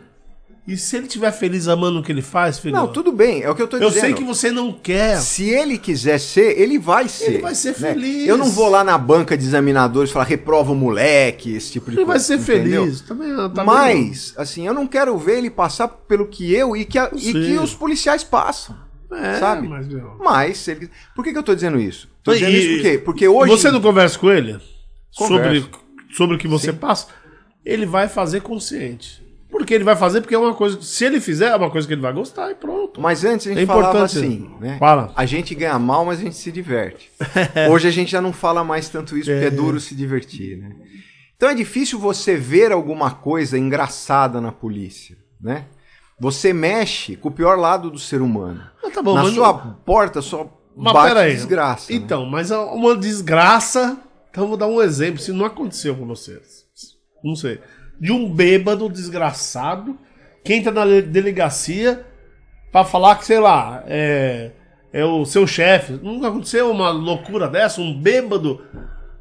E se ele estiver feliz amando o que ele faz, filho? Não, tudo bem, é o que eu tô eu dizendo. sei que você não quer. Se ele quiser ser, ele vai ser. Ele vai ser né? feliz. Eu não vou lá na banca de examinadores falar reprova o moleque, esse tipo de Ele coisa. vai ser entendeu? feliz. Também, tá Mas, assim, eu não quero ver ele passar pelo que eu e que, a- e Sim. que os policiais passam. É, sabe? Mas, meu. Mas, ele... por que, que eu tô dizendo isso? Tô E- dizendo isso por quê? Porque hoje. Você não conversa com ele sobre, Converso. sobre o que você passa? Ele vai fazer consciente. Porque ele vai fazer porque é uma coisa. Se ele fizer, é uma coisa que ele vai gostar e pronto. Mas antes a gente É falava assim, né? Fala. A gente ganha mal, mas a gente se diverte. Hoje a gente já não fala mais tanto isso, porque é duro se divertir, né? Então é difícil você ver alguma coisa engraçada na polícia, né? Você mexe com o pior lado do ser humano. Ah, tá bom, na sua não- porta só Mas bate peraí. desgraça. né? Então, mas é uma desgraça. Então eu vou dar um exemplo. Se não aconteceu com vocês. Não sei. De um bêbado desgraçado que entra na le- delegacia pra falar que, sei lá, é, é o seu chefe. Nunca aconteceu uma loucura dessa? Um bêbado.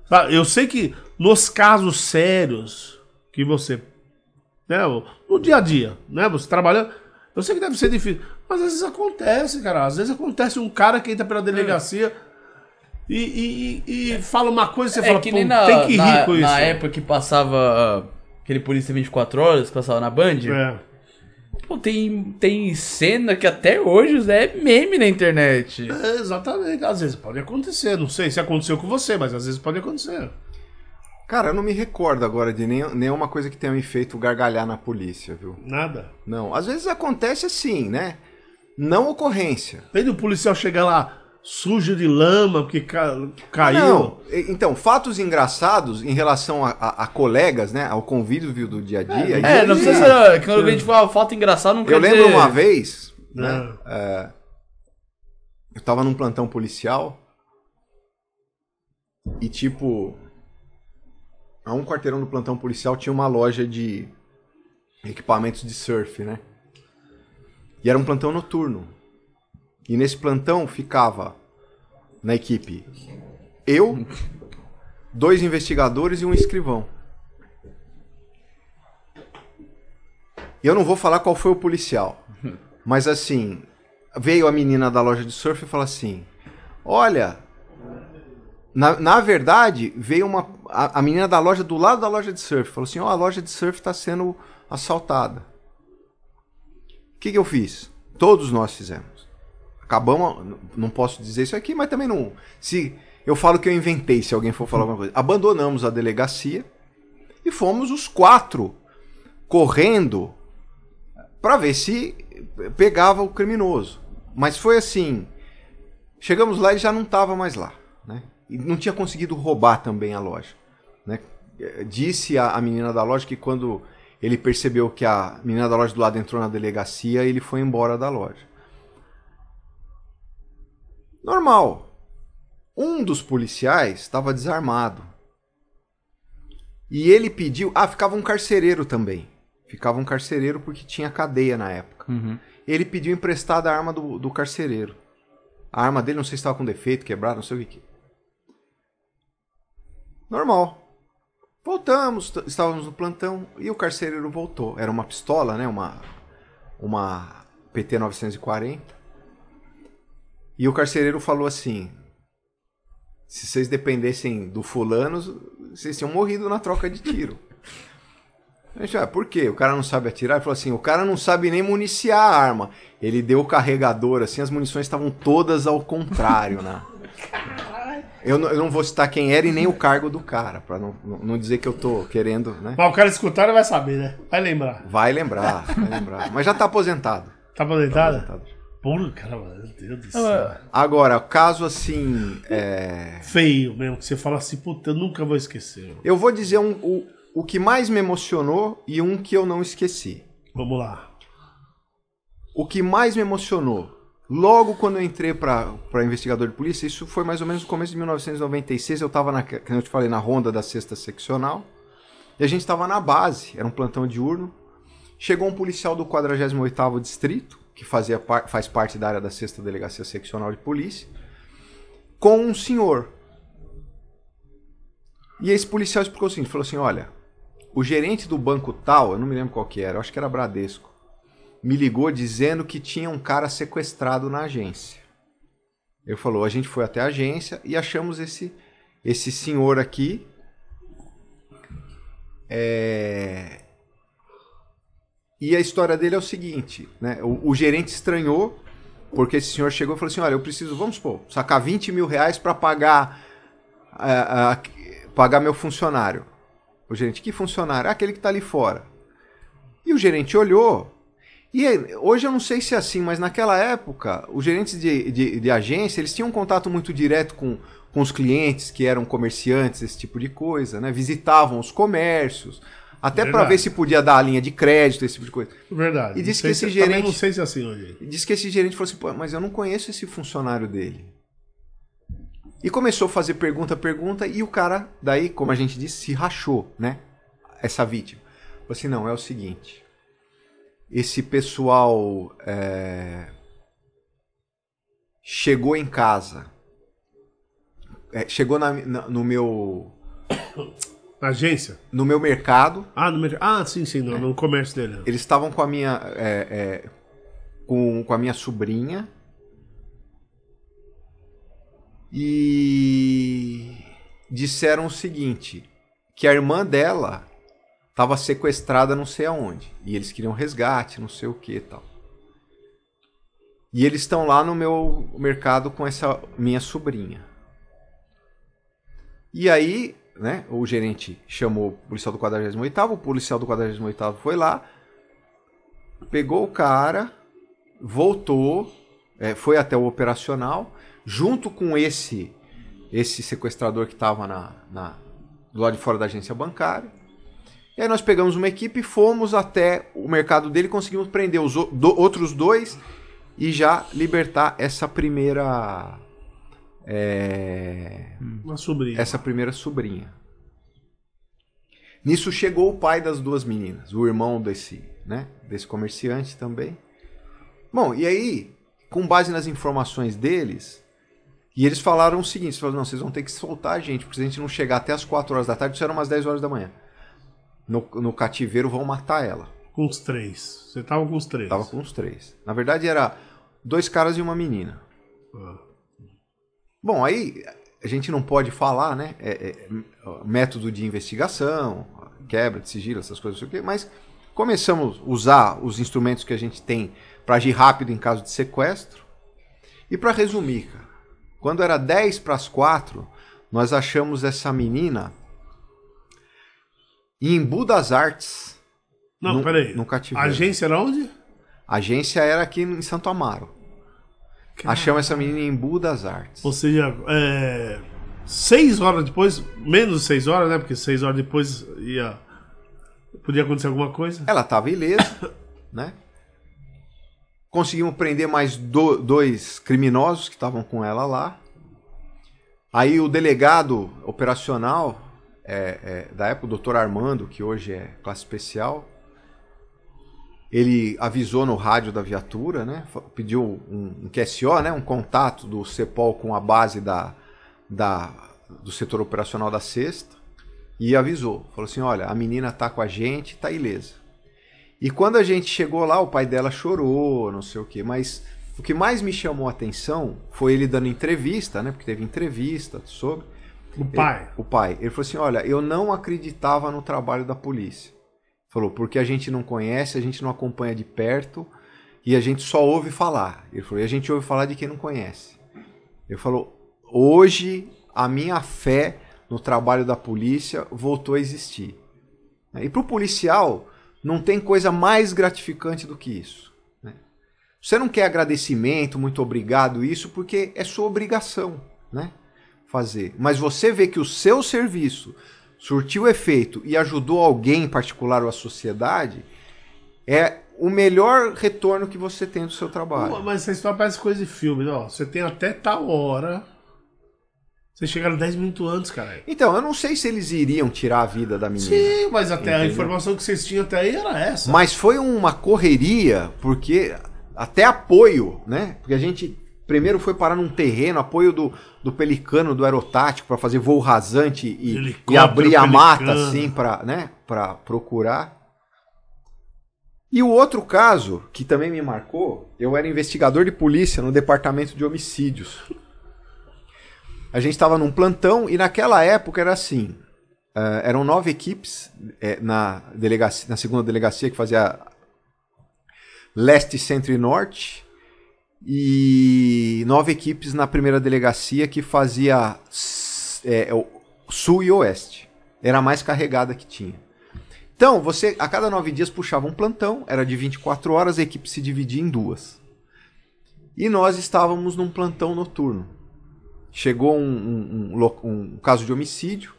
Tá, Eu sei que nos casos sérios que você. Né, no dia a dia, né? Você trabalhando. Eu sei que deve ser difícil. Mas às vezes acontece, cara. Às vezes acontece um cara que entra pela delegacia e, e- e- e fala uma coisa e você É fala, que na, tem que rir na, com isso. na época que passava ah, aquele Polícia 24 Horas, que passava na Band. É. Pô, tem, tem cena que até hoje é meme na internet. É, exatamente. Às vezes pode acontecer. Não sei se aconteceu com você, mas às vezes pode acontecer. Cara, eu não me recordo agora de nem- nenhuma coisa que tenha me feito gargalhar na polícia, viu? Nada. Não. Às vezes acontece assim, né? Não ocorrência. Tem do policial chegar lá sujo de lama porque ca- caiu. Não, então, fatos engraçados em relação a, a- a colegas, né? Ao convívio do dia a dia. É, não precisa ser. Quando a gente fala foto engraçada, não quer Eu lembro dizer- uma vez, né? É, eu tava num plantão policial e, tipo, a um quarteirão do plantão policial tinha uma loja de equipamentos de surf, né? E era um plantão noturno. E nesse plantão ficava na equipe eu, dois investigadores e um escrivão. Eu não vou falar qual foi o policial. Mas assim, veio a menina da loja de surf e falou assim: Olha, na, na verdade, veio uma. A, a menina da loja do lado da loja de surf falou assim: Ó, a loja de surf está sendo assaltada. O que, que eu fiz? Todos nós fizemos. Acabamos, não posso dizer isso aqui, mas também não. Se eu falo que eu inventei, se alguém for falar alguma coisa. Abandonamos a delegacia e fomos os quatro correndo para ver se pegava o criminoso. Mas foi assim, chegamos lá e já não estava mais lá, né? E não tinha conseguido roubar também a loja, né? Disse a, a menina da loja que quando ele percebeu que a menina da loja do lado entrou na delegacia, ele foi embora da loja. Normal. Um dos policiais estava desarmado. E ele pediu. Ah, ficava um carcereiro também. Ficava um carcereiro porque tinha cadeia na época. Uhum. Ele pediu emprestada a arma do, do carcereiro. A arma dele, não sei se estava com defeito, quebrado, não sei o que. Normal. Voltamos, estávamos no plantão e o carcereiro voltou. Era uma pistola, né? Uma, uma PT 940. E o carcereiro falou assim: se vocês dependessem do fulano, vocês tinham morrido na troca de tiro. A gente, ah, por quê? O cara não sabe atirar? Ele falou assim: o cara não sabe nem municiar a arma. Ele deu o carregador, assim, as munições estavam todas ao contrário, né? Eu não, eu não vou citar quem era e nem o cargo do cara, pra não, não dizer que eu tô querendo, né? Mas o cara escutar vai saber, né? Vai lembrar. Vai lembrar, vai lembrar. Mas já tá aposentado. Tá aposentado? Tá aposentado. Porra, cara, meu Deus do céu. Agora, caso assim. É... Feio mesmo, que você fala assim, puta, eu nunca vou esquecer. Eu vou dizer um, o, o que mais me emocionou e um que eu não esqueci. Vamos lá. O que mais me emocionou, logo quando eu entrei para investigador de polícia, isso foi mais ou menos no começo de 1996, eu estava, como eu te falei, na ronda da sexta seccional, e a gente estava na base, era um plantão diurno. Chegou um policial do 48º distrito, que fazia faz parte da área da sexta delegacia seccional de polícia, com um senhor. E esse policial explicou o seguinte, falou assim, olha, o gerente do banco tal, eu não me lembro qual que era, acho que era Bradesco, me ligou dizendo que tinha um cara sequestrado na agência. Ele falou, a gente foi até a agência e achamos esse esse senhor aqui é, e a história dele é o seguinte, né? O, o, gerente estranhou, porque esse senhor chegou e falou assim: olha, eu preciso, vamos supor, sacar 20 mil reais para pagar, uh, uh, pagar meu funcionário. O gerente, que funcionário? Ah, aquele que está ali fora. E o gerente olhou. E hoje eu não sei se é assim, mas naquela época, os gerentes de, de, de agência, eles tinham um contato muito direto com, com os clientes que eram comerciantes, esse tipo de coisa, né? Visitavam os comércios, até para ver se podia dar a linha de crédito, esse tipo de coisa. Verdade. E disse que esse se, gerente. não sei se é assim hoje. Disse que esse gerente falou assim: Pô, mas eu não conheço esse funcionário dele. E começou a fazer pergunta, pergunta, e o cara, daí, como a gente disse, se rachou, né? Essa vítima. Falou assim: não, é o seguinte. Esse pessoal é, chegou em casa. É, chegou na, na, no meu Agência? No meu mercado. Ah, no mercado. Ah, sim, sim, no, é. no comércio dele. Eles estavam com a minha. É, é, com, com a minha sobrinha. E disseram o seguinte: que a irmã dela estava sequestrada não sei aonde. E eles queriam resgate, não sei o que tal. E eles estão lá no meu mercado com essa minha sobrinha. E aí né? O gerente chamou o policial do 48 o policial do 48 foi lá, pegou o cara, voltou, é, foi até o operacional, junto com esse esse sequestrador que estava na, na, do lado de fora da agência bancária. E aí nós pegamos uma equipe, fomos até o mercado dele, conseguimos prender os do, outros dois e já libertar essa primeira é... Uma sobrinha. Essa primeira sobrinha. Nisso chegou o pai das duas meninas, o irmão desse, né, desse comerciante também. Bom, e aí, com base nas informações deles, e eles falaram o seguinte: falaram, não, vocês vão ter que soltar a gente, porque se a gente não chegar até as 4 horas da tarde, isso era umas 10 horas da manhã. No, no cativeiro vão matar ela. Com os três. Você tava com os três? Tava com os três. Na verdade, era dois caras e uma menina. Ah. Bom, aí a gente não pode falar, né? É, é, método de investigação, quebra de sigilo, essas coisas, não sei o quê, mas começamos a usar os instrumentos que a gente tem para agir rápido em caso de sequestro. E para resumir, cara, quando era 10 para as 4, nós achamos essa menina em Embu das Artes. Não, no, peraí. No A agência era onde? A agência era aqui em Santo Amaro. Achamos essa menina em Embu das Artes. Ou seja, é, seis horas depois, menos de seis horas, né? Porque seis horas depois ia. Podia acontecer alguma coisa. Ela estava ilesa, né? Conseguimos prender mais do- dois criminosos que estavam com ela lá. Aí o delegado operacional é, é, da época, o doutor Armando, que hoje é classe especial, ele avisou no rádio da viatura, né? Pediu um, um QSO, né? Um contato do CEPOL com a base da, da, do setor operacional da sexta e avisou. Falou assim: olha, a menina tá com a gente, tá ilesa. E quando a gente chegou lá, o pai dela chorou, não sei o quê, mas o que mais me chamou a atenção foi ele dando entrevista, né? Porque teve entrevista sobre. O pai. Ele- o pai. Ele falou assim: olha, eu não acreditava no trabalho da polícia. Falou, porque a gente não conhece, a gente não acompanha de perto e a gente só ouve falar. Ele falou, e a gente ouve falar de quem não conhece. Ele falou, hoje a minha fé no trabalho da polícia voltou a existir. E para o policial, não tem coisa mais gratificante do que isso. né? Você não quer agradecimento, muito obrigado, isso, porque é sua obrigação né? fazer. Mas você vê que o seu serviço surtiu efeito e ajudou alguém em particular ou a sociedade, é o melhor retorno que você tem do seu trabalho. Mas essa história parece coisa de filme, né? ó. Você tem até tal hora. Vocês chegaram 10 minutos antes, cara. Então, eu não sei se eles iriam tirar a vida da menina. Sim, mas até a Entendeu? informação que vocês tinham até aí era essa. Mas foi uma correria, porque até apoio, né? Porque a gente primeiro foi parar num terreno, apoio do, do Pelicano, do Aerotático, para fazer voo rasante e, e abrir a mata, assim, para né? Pra procurar. E o outro caso, que também me marcou, eu era investigador de polícia no departamento de homicídios. A gente estava num plantão e naquela época era assim: eh, eram nove equipes eh, na, delegacia, na segunda delegacia que fazia leste, centro e norte, e nove equipes na primeira delegacia que fazia eh, o sul e oeste. Era a mais carregada que tinha. Então, você a cada nove dias puxava um plantão, era de 24 horas, a equipe se dividia em duas. E nós estávamos num plantão noturno. Chegou um, um- um um caso de homicídio,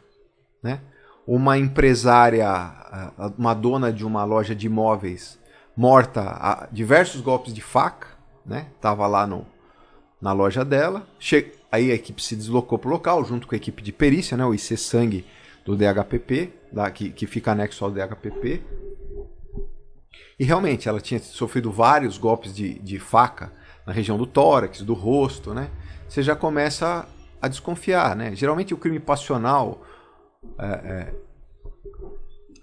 né? Uma empresária, uma dona de uma loja de imóveis, morta a diversos golpes de faca, né? Tava lá no, na loja dela. Che- Aí a equipe se deslocou para o local, junto com a equipe de perícia, né? O IC Sangue do DHPP, da, que, que fica anexo ao DHPP. E realmente, ela tinha sofrido vários golpes de, de faca na região do tórax, do rosto, né? Você já começa a desconfiar, né? Geralmente o crime passional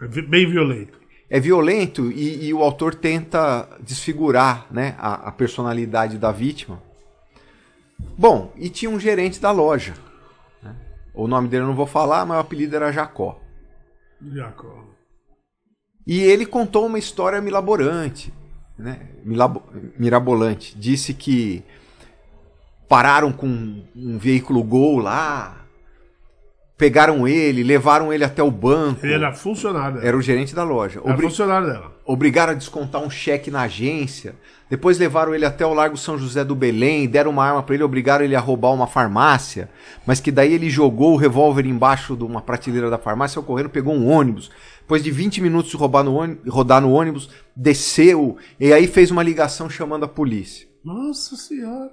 É vi- Bem violento. É violento e, e o autor tenta desfigurar né, a, a personalidade da vítima. Bom, e tinha um gerente da loja. né? O nome dele eu não vou falar, mas o apelido era Jacó. Jacó. E ele contou uma história milaborante, né? Milabo- mirabolante. Disse que pararam com um veículo Gol lá, pegaram ele, levaram ele até o banco. Ele era funcionário dela. Era o gerente da loja. Era Obri- funcionário dela. obrigaram a descontar um cheque na agência. Depois levaram ele até o Largo São José do Belém, deram uma arma para ele, obrigaram ele a roubar uma farmácia, mas que daí ele jogou o revólver embaixo de uma prateleira da farmácia, correndo, pegou um ônibus. Depois de 20 minutos de roubar no ônibus, rodar no ônibus, desceu e aí fez uma ligação chamando a polícia. Nossa senhora.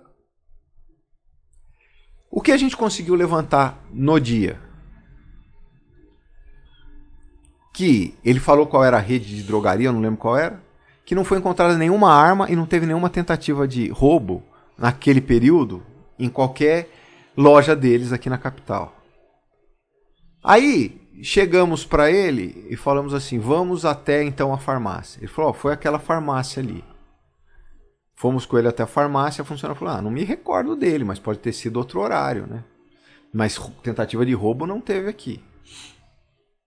O que a gente conseguiu levantar no dia? Que ele falou qual era a rede de drogaria, eu não lembro qual era. Que não foi encontrada nenhuma arma e não teve nenhuma tentativa de roubo naquele período em qualquer loja deles aqui na capital. Aí chegamos para ele e falamos assim: vamos até então a farmácia. Ele falou: "Ó, foi aquela farmácia ali. Fomos com ele até a farmácia, a funcionária falou: Ah, não me recordo dele, mas pode ter sido outro horário, né? Mas tentativa de roubo não teve aqui.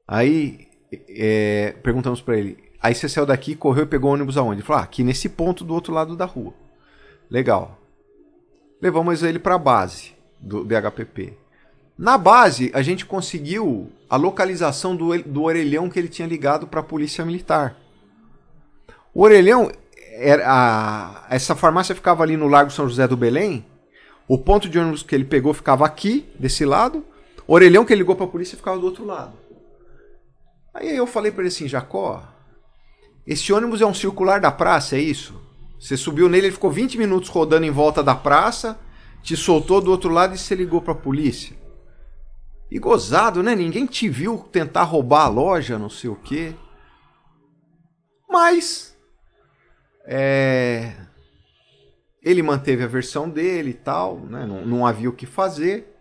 Aí é, perguntamos pra ele: Aí você saiu daqui, correu e pegou o ônibus aonde? Ele falou: ah, aqui nesse ponto do outro lado da rua. Legal. Levamos ele para a base do DHPP. Na base, a gente conseguiu a localização do, do orelhão que ele tinha ligado para a polícia militar. O orelhão, era a, essa farmácia ficava ali no Largo São José do Belém. O ponto de ônibus que ele pegou ficava aqui, desse lado. O orelhão que ele ligou para a polícia ficava do outro lado. Aí eu falei para ele assim, Jacó, esse ônibus é um circular da praça, é isso? Você subiu nele, ele ficou 20 minutos rodando em volta da praça, te soltou do outro lado e você ligou para a polícia. E gozado, né? Ninguém te viu tentar roubar a loja, não sei o quê. Mas é, ele manteve a versão dele e tal, né? não, não havia o que fazer.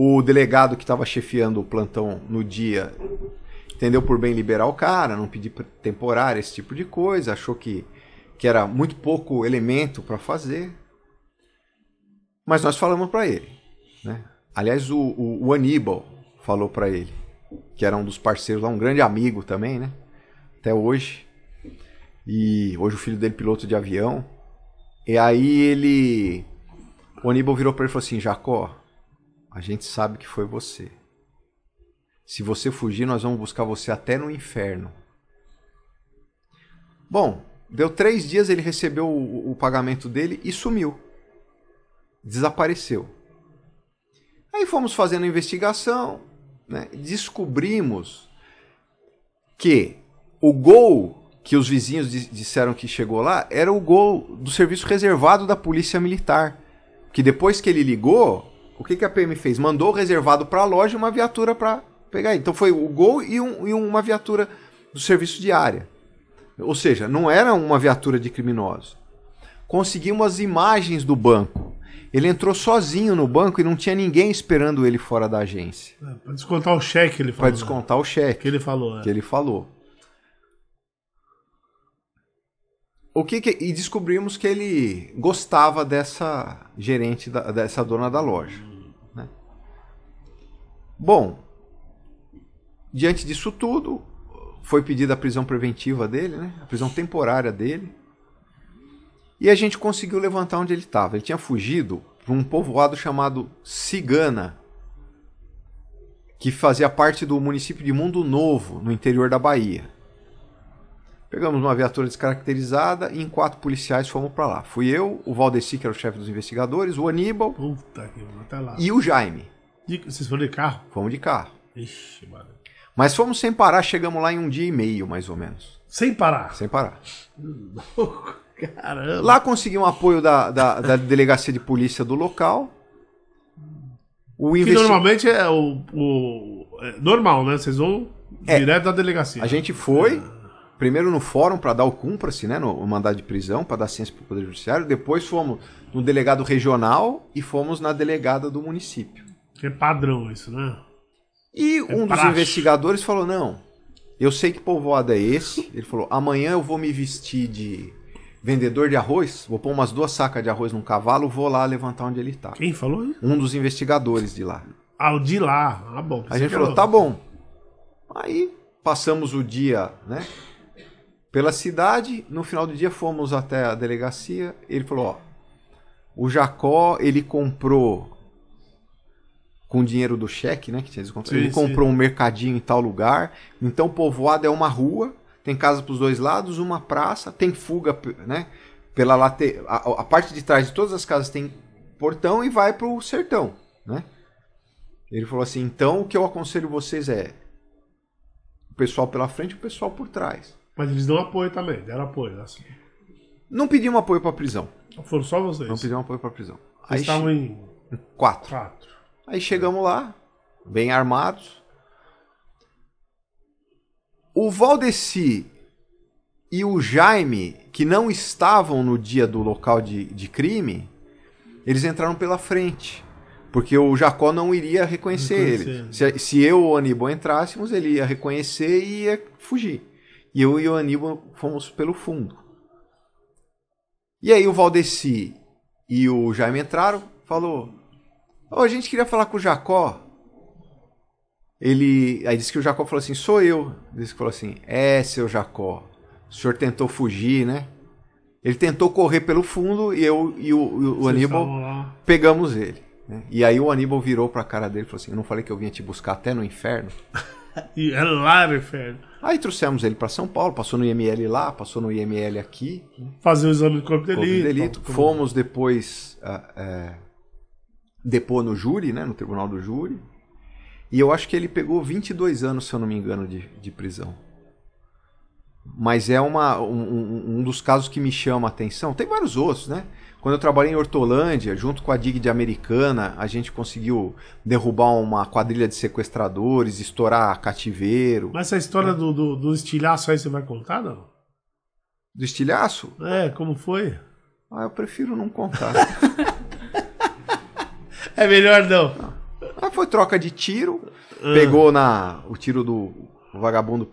O delegado que estava chefiando o plantão no dia entendeu por bem liberar o cara, não pedir temporário, esse tipo de coisa, achou que, que era muito pouco elemento para fazer. Mas nós falamos para ele. Né? Aliás, o, o, o Aníbal falou para ele, que era um dos parceiros lá, um grande amigo também, né? Até hoje. E hoje o filho dele piloto de avião. E aí ele. O Aníbal virou para ele e falou assim: Jacó, a gente sabe que foi você. Se você fugir, nós vamos buscar você até no inferno. Bom, deu três dias, ele recebeu o, o pagamento dele e sumiu. Desapareceu. Aí fomos fazendo investigação, né? descobrimos que o gol que os vizinhos disseram que chegou lá era o gol do serviço reservado da Polícia Militar. Que depois que ele ligou, o que, que a PM fez? Mandou reservado para a loja uma viatura para pegar. Então foi o gol e, um, e uma viatura do serviço de área. Ou seja, não era uma viatura de criminosos. Conseguimos as imagens do banco. Ele entrou sozinho no banco e não tinha ninguém esperando ele fora da agência. É, para descontar o cheque, ele falou. Para descontar né? o cheque. Que ele falou. É. Que ele falou. O que, que, e descobrimos que ele gostava dessa gerente, da, dessa dona da loja. Bom, diante disso tudo, foi pedida a prisão preventiva dele, né? a prisão temporária dele. E a gente conseguiu levantar onde ele estava. Ele tinha fugido para um povoado chamado Cigana, que fazia parte do município de Mundo Novo, no interior da Bahia. Pegamos uma viatura descaracterizada e em quatro policiais fomos para lá. Fui eu, o Valdeci, que era o chefe dos investigadores, o Aníbal Puta tá lá. e o Jaime. E vocês foram de carro? Fomos de carro. Ixi, mano. Mas fomos sem parar, chegamos lá em um dia e meio, mais ou menos. Sem parar? Sem parar. Caramba. Lá consegui um apoio da, da, da delegacia de polícia do local. O Que investi- normalmente é o. o- é normal, né? Vocês vão É. direto da delegacia. A gente foi, primeiro no fórum para dar o cumpra-se, né, no, mandado de prisão, para dar ciência para o Poder Judiciário. Depois fomos no delegado regional e fomos na delegada do município. É padrão isso, né? E um dos investigadores falou: Não, eu sei que povoado é esse. Ele falou: Amanhã eu vou me vestir de vendedor de arroz, vou pôr umas duas sacas de arroz num cavalo, vou lá levantar onde ele tá. Quem falou isso? Um dos investigadores de lá. Ah, o de lá. Ah, bom. A gente falou: Tá bom. Aí passamos o dia, né? Pela cidade, no final do dia fomos até a delegacia. Ele falou: Ó, o Jacó ele comprou com o dinheiro do cheque, né? Que. Sim, ele sim. comprou um mercadinho em tal lugar. Então, o povoado é uma rua, tem casa para os dois lados, uma praça, tem fuga, né? Pela late... a, a parte de trás de todas as casas tem portão e vai pro sertão, né? Ele falou assim: então o que eu aconselho vocês é o pessoal pela frente e o pessoal por trás. Mas eles dão apoio também, deram apoio. Assim. Não pedimos apoio para prisão. Foram só vocês. Não pedimos apoio para prisão. Vocês Aí, estavam em quatro. quatro. Aí chegamos lá, bem armados. O Valdeci e o Jaime, que não estavam no dia do local de, de crime, eles entraram pela frente. Porque o Jacó não iria reconhecer Reconhecer. ele. Se, se eu ou o Aníbal entrássemos, ele ia reconhecer e ia fugir. E eu e o Aníbal fomos pelo fundo. E aí o Valdeci e o Jaime entraram, falou: Ô, a gente queria falar com o Jacó. Ele. Aí disse que o Jacó falou assim: sou eu. Disse que falou assim: é, seu Jacó. O senhor tentou fugir, né? Ele tentou correr pelo fundo e eu e o, o- o Aníbal pegamos ele. né? E aí o Aníbal virou pra cara dele e falou assim: Eu não falei que eu vinha te buscar até no inferno? E é lá no inferno. Aí trouxemos ele pra São Paulo, passou no IML lá, passou no IML aqui, Fazer o exame de corpo de corpo de delito. delito. Fomos depois ah, é, depor no júri, né, no tribunal do júri. E eu acho que ele pegou 22 anos, se eu não me engano, de, de prisão. Mas é uma, um, um- dos casos que me chama a atenção. Tem vários outros, né? Quando eu trabalhei em Hortolândia, junto com a DIG de Americana, a gente conseguiu derrubar uma quadrilha de sequestradores, estourar cativeiro. Mas essa história do, do, do estilhaço aí você vai contar, não? Do estilhaço? É, como foi? Ah, eu prefiro não contar. É melhor não. Ah, foi troca de tiro. Pegou na o tiro do vagabundo.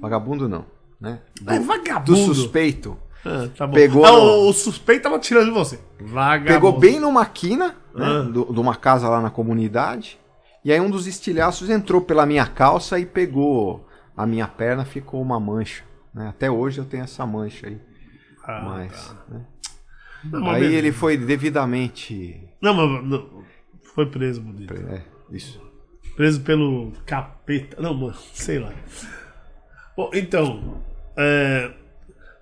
Vagabundo não, né? Do, É do vagabundo. suspeito. Ah, tá. Pegou Ah, no- o, suspeito tava tirando de você. Vagabundo. Pegou bem numa quina, né, Ah. do- de uma casa lá na comunidade. E aí um dos estilhaços entrou pela minha calça e pegou a minha perna, ficou uma mancha. né? Até hoje eu tenho essa mancha aí. Ah, Mas, tá. né? Não, Aí beleza. ele foi devidamente. Não, mas não, foi preso, bonito. É, isso. Preso pelo capeta. Não, mano, sei lá. Bom, então. É...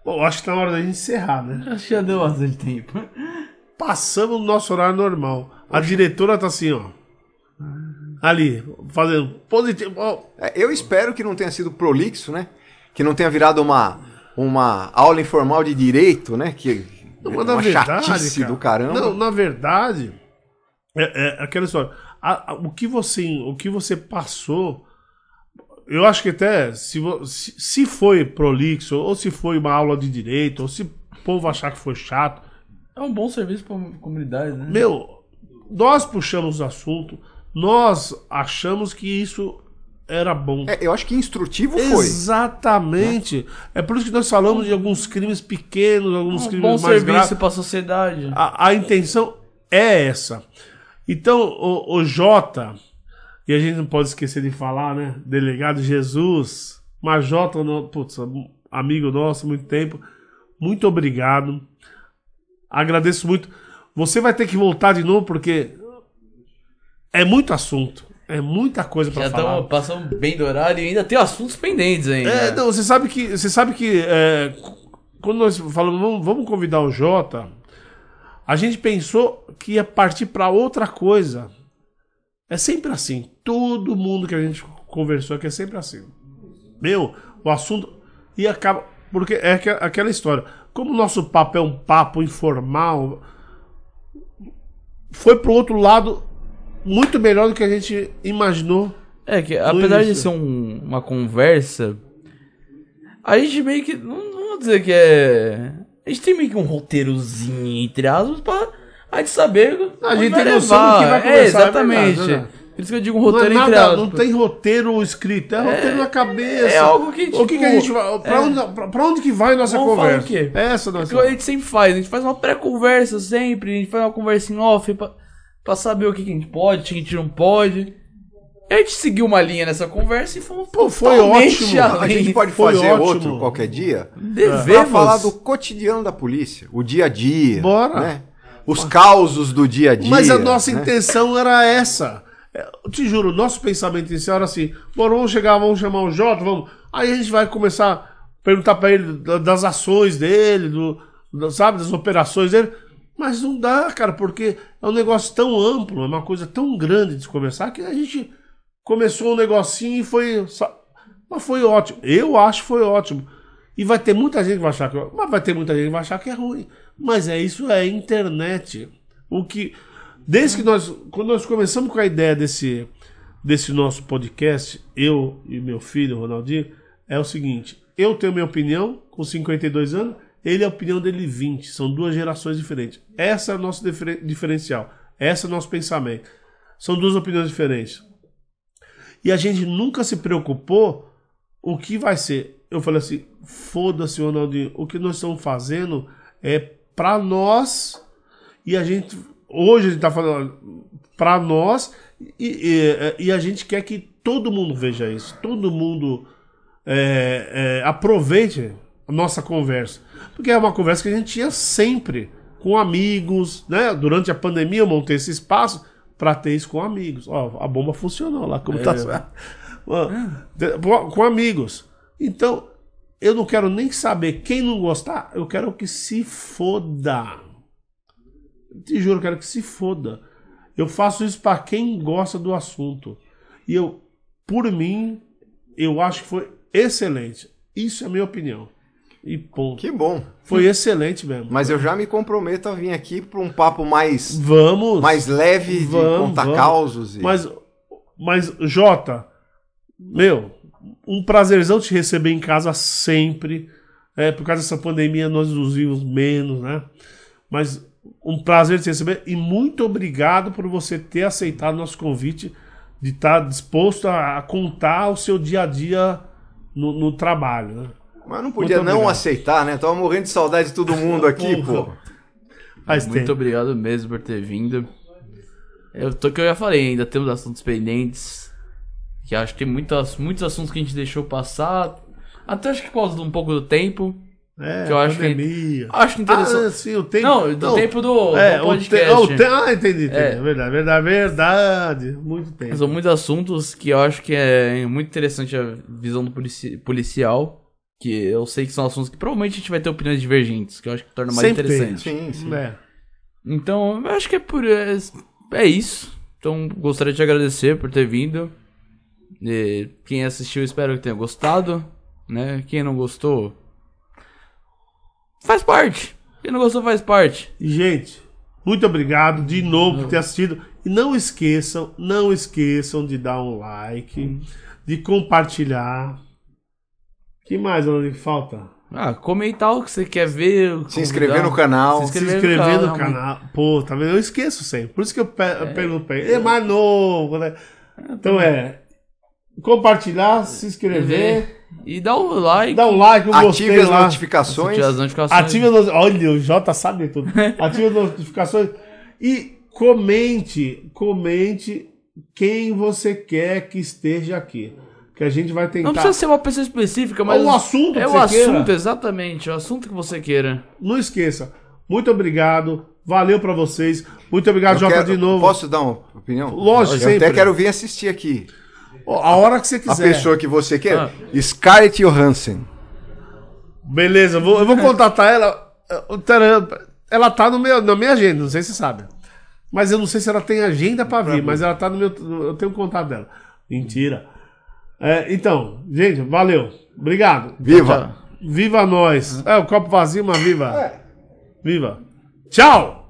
Bom, acho que tá na hora da gente encerrar, né? Acho que já deu bastante tempo. Passamos o nosso horário normal. A diretora tá assim, ó. Ali, fazendo positivo. ó, É, eu espero que não tenha sido prolixo, né? Que não tenha virado uma, uma aula informal de direito, né? Que Não, mas na uma verdade, chatice cara, do caramba. Não, na verdade, é, é aquela história. A- a- o, que você, o que você passou, eu acho que até, se, se, se foi prolixo, ou se foi uma aula de direito, ou se o povo achar que foi chato, É um bom serviço pra comunidade, né? meu, nós puxamos o assunto, nós achamos que isso era bom. É, eu acho que instrutivo foi. Exatamente. É por isso que nós falamos de alguns crimes pequenos, alguns Um crimes bom mais serviço graves. pra sociedade. A, a intenção é essa. Então, o, o Jota, e a gente não pode esquecer de falar, né? Delegado Jesus, mas Jota, no- putz, amigo nosso há muito tempo, muito obrigado. Agradeço muito. Você vai ter que voltar de novo porque é muito assunto, é muita coisa Já para falar. estamos passando bem do horário e ainda tem assuntos pendentes ainda. É, não, você sabe que, você sabe que é, quando nós falamos, vamos, vamos convidar o Jota, a gente pensou que ia partir para outra coisa. É sempre assim. Todo mundo que a gente conversou aqui é sempre assim. Meu, o assunto. E acaba. Porque é aquela história. Como o nosso papo é um papo informal, foi pro outro lado muito melhor do que a gente imaginou. É que apesar de início. ser um- uma conversa, a gente meio que. Não, não vou dizer que é. A gente tem meio que um roteirozinho, entre aspas, pra a gente saber. A gente vai tem noção do que vai É, conversar, é exatamente. verdade, né? Por isso que eu digo um Não, é roteiro entre nada, aspas. não tem roteiro escrito, é, roteiro na cabeça. é algo que, o que, que a tipo, gente vai. Pra, é. onde, pra, pra onde que vai a nossa Vamos falar conversa? o quê? É essa É nossa. o que a gente sempre faz, a gente faz uma pré-conversa sempre, a gente faz uma conversa em off pra, pra saber o que, que a gente pode, o que a gente não pode. E a gente seguiu uma linha nessa conversa e fomos Pô, foi ótimo. A gente pode Foi fazer ótimo. outro qualquer dia pra Devemos. falar do cotidiano da polícia, o dia a dia. Bora. Né? Os causos do dia a dia. Mas a nossa né? intenção era essa. É, Eu te juro, o nosso pensamento inicial era assim: bom, vamos chegar, vamos chamar o Jota, vamos. Aí a gente vai começar a perguntar pra ele da- das ações dele, do, do- sabe, das operações dele. Mas não dá, cara, porque é um negócio tão amplo, é uma coisa tão grande de conversar que a gente começou um negocinho e foi. Mas foi ótimo. Eu acho que foi ótimo. E vai ter muita gente que vai achar que. Mas vai ter muita gente que vai achar que é ruim. Mas é isso, é internet. O que. Desde que nós. Quando nós começamos com a ideia desse, desse nosso podcast, eu e meu filho, Ronaldinho, é o seguinte: eu tenho minha opinião com 52 anos, ele a opinião dele 20. São duas gerações diferentes. Essa é o nosso diferen- diferencial. Esse é o nosso pensamento. São duas opiniões diferentes. E a gente nunca se preocupou o que vai ser. Eu falei assim: foda-se, Ronaldinho, o que nós estamos fazendo é para nós e a gente. Hoje a gente tá falando para nós e, e, e a gente quer que todo mundo veja isso. Todo mundo é, é, aproveite. Nossa conversa. Porque é uma conversa que a gente tinha sempre com amigos, né? Durante a pandemia eu montei esse espaço para ter isso com amigos. Ó, a bomba funcionou lá, como tá. Com amigos. Então, eu não quero nem saber quem não gostar, eu quero que se foda. Te juro, eu quero que se foda. Eu faço isso para quem gosta do assunto. E eu, por mim, eu acho que foi excelente. Isso é a minha opinião. E ponto. Que bom. Foi excelente mesmo. Mas eu já me comprometo a vir aqui para um papo mais vamos mais leve vamos, de contar vamos. causos. E... Mas, mas Jota, meu, um prazerzão te receber em casa sempre. É, por causa dessa pandemia nós nos vimos menos, né? Mas um prazer te receber e muito obrigado por você ter aceitado nosso convite de estar disposto a, contar o seu dia a dia no, no trabalho, né? Mas não podia não aceitar, né? Tava morrendo de saudade de todo mundo aqui, pô. Faz Muito tempo. obrigado mesmo por ter vindo. Eu tô que eu já falei, ainda temos assuntos pendentes. Que acho que tem muitos, muitos assuntos que a gente deixou passar. Até acho que por causa de um pouco do tempo. É, que eu acho pandemia. que acho interessante. Ah, sim, o tempo. Não, do não, tempo do, é, do podcast. O te, o te, ah, entendi, entendi. É. Verdade, verdade, verdade. Muito tempo. São muitos assuntos que eu acho que é muito interessante a visão do polici policial. Que eu sei que são assuntos que provavelmente a gente vai ter opiniões divergentes, que eu acho que torna mais Sempre interessante. Tem. Sim, sim. É. Então, eu acho que é por. É, é isso. Então, gostaria de te agradecer por ter vindo. E quem assistiu, espero que tenha gostado. Né? Quem não gostou, faz parte. Quem não gostou, faz parte. Gente, muito obrigado de novo por ter assistido. E não esqueçam, não esqueçam de dar um like, de compartilhar que mais, onde falta? Ah, comentar o que você quer ver. Se inscrever no canal. Se inscrever, se inscrever no, no, canal. Pô, tá vendo? Eu esqueço sempre. Por isso que eu é. pergunto pra ele. É mais novo, né? Então é. Compartilhar, se inscrever. E dá um like. Dá um like, um Ative as lá. notificações. Ative as notificações. Ative as Olha, o Jota sabe tudo. Ative as notificações. E comente, comente quem você quer que esteja aqui que a gente vai tentar. Não precisa ser uma pessoa específica, mas. É o assunto É o assunto, queira. exatamente. O assunto que você queira. Não esqueça. Muito obrigado. Valeu para vocês. Muito obrigado, Jota, quero, de novo. Posso dar uma opinião? Lógico, Eu sempre. até quero vir assistir aqui. A hora que você quiser. A pessoa que você quer. Ah. Scarlett Johansson. Beleza, eu vou, eu vou contatar ela. Ela tá no meu, na minha agenda, não sei se você sabe. Mas eu não sei se ela tem agenda para vir, mas ela tá no meu. Eu tenho contato dela. Mentira. É, então, gente, valeu. Obrigado. Viva! Viva nós. É, o copo vazio, mas viva. É. Viva. Tchau!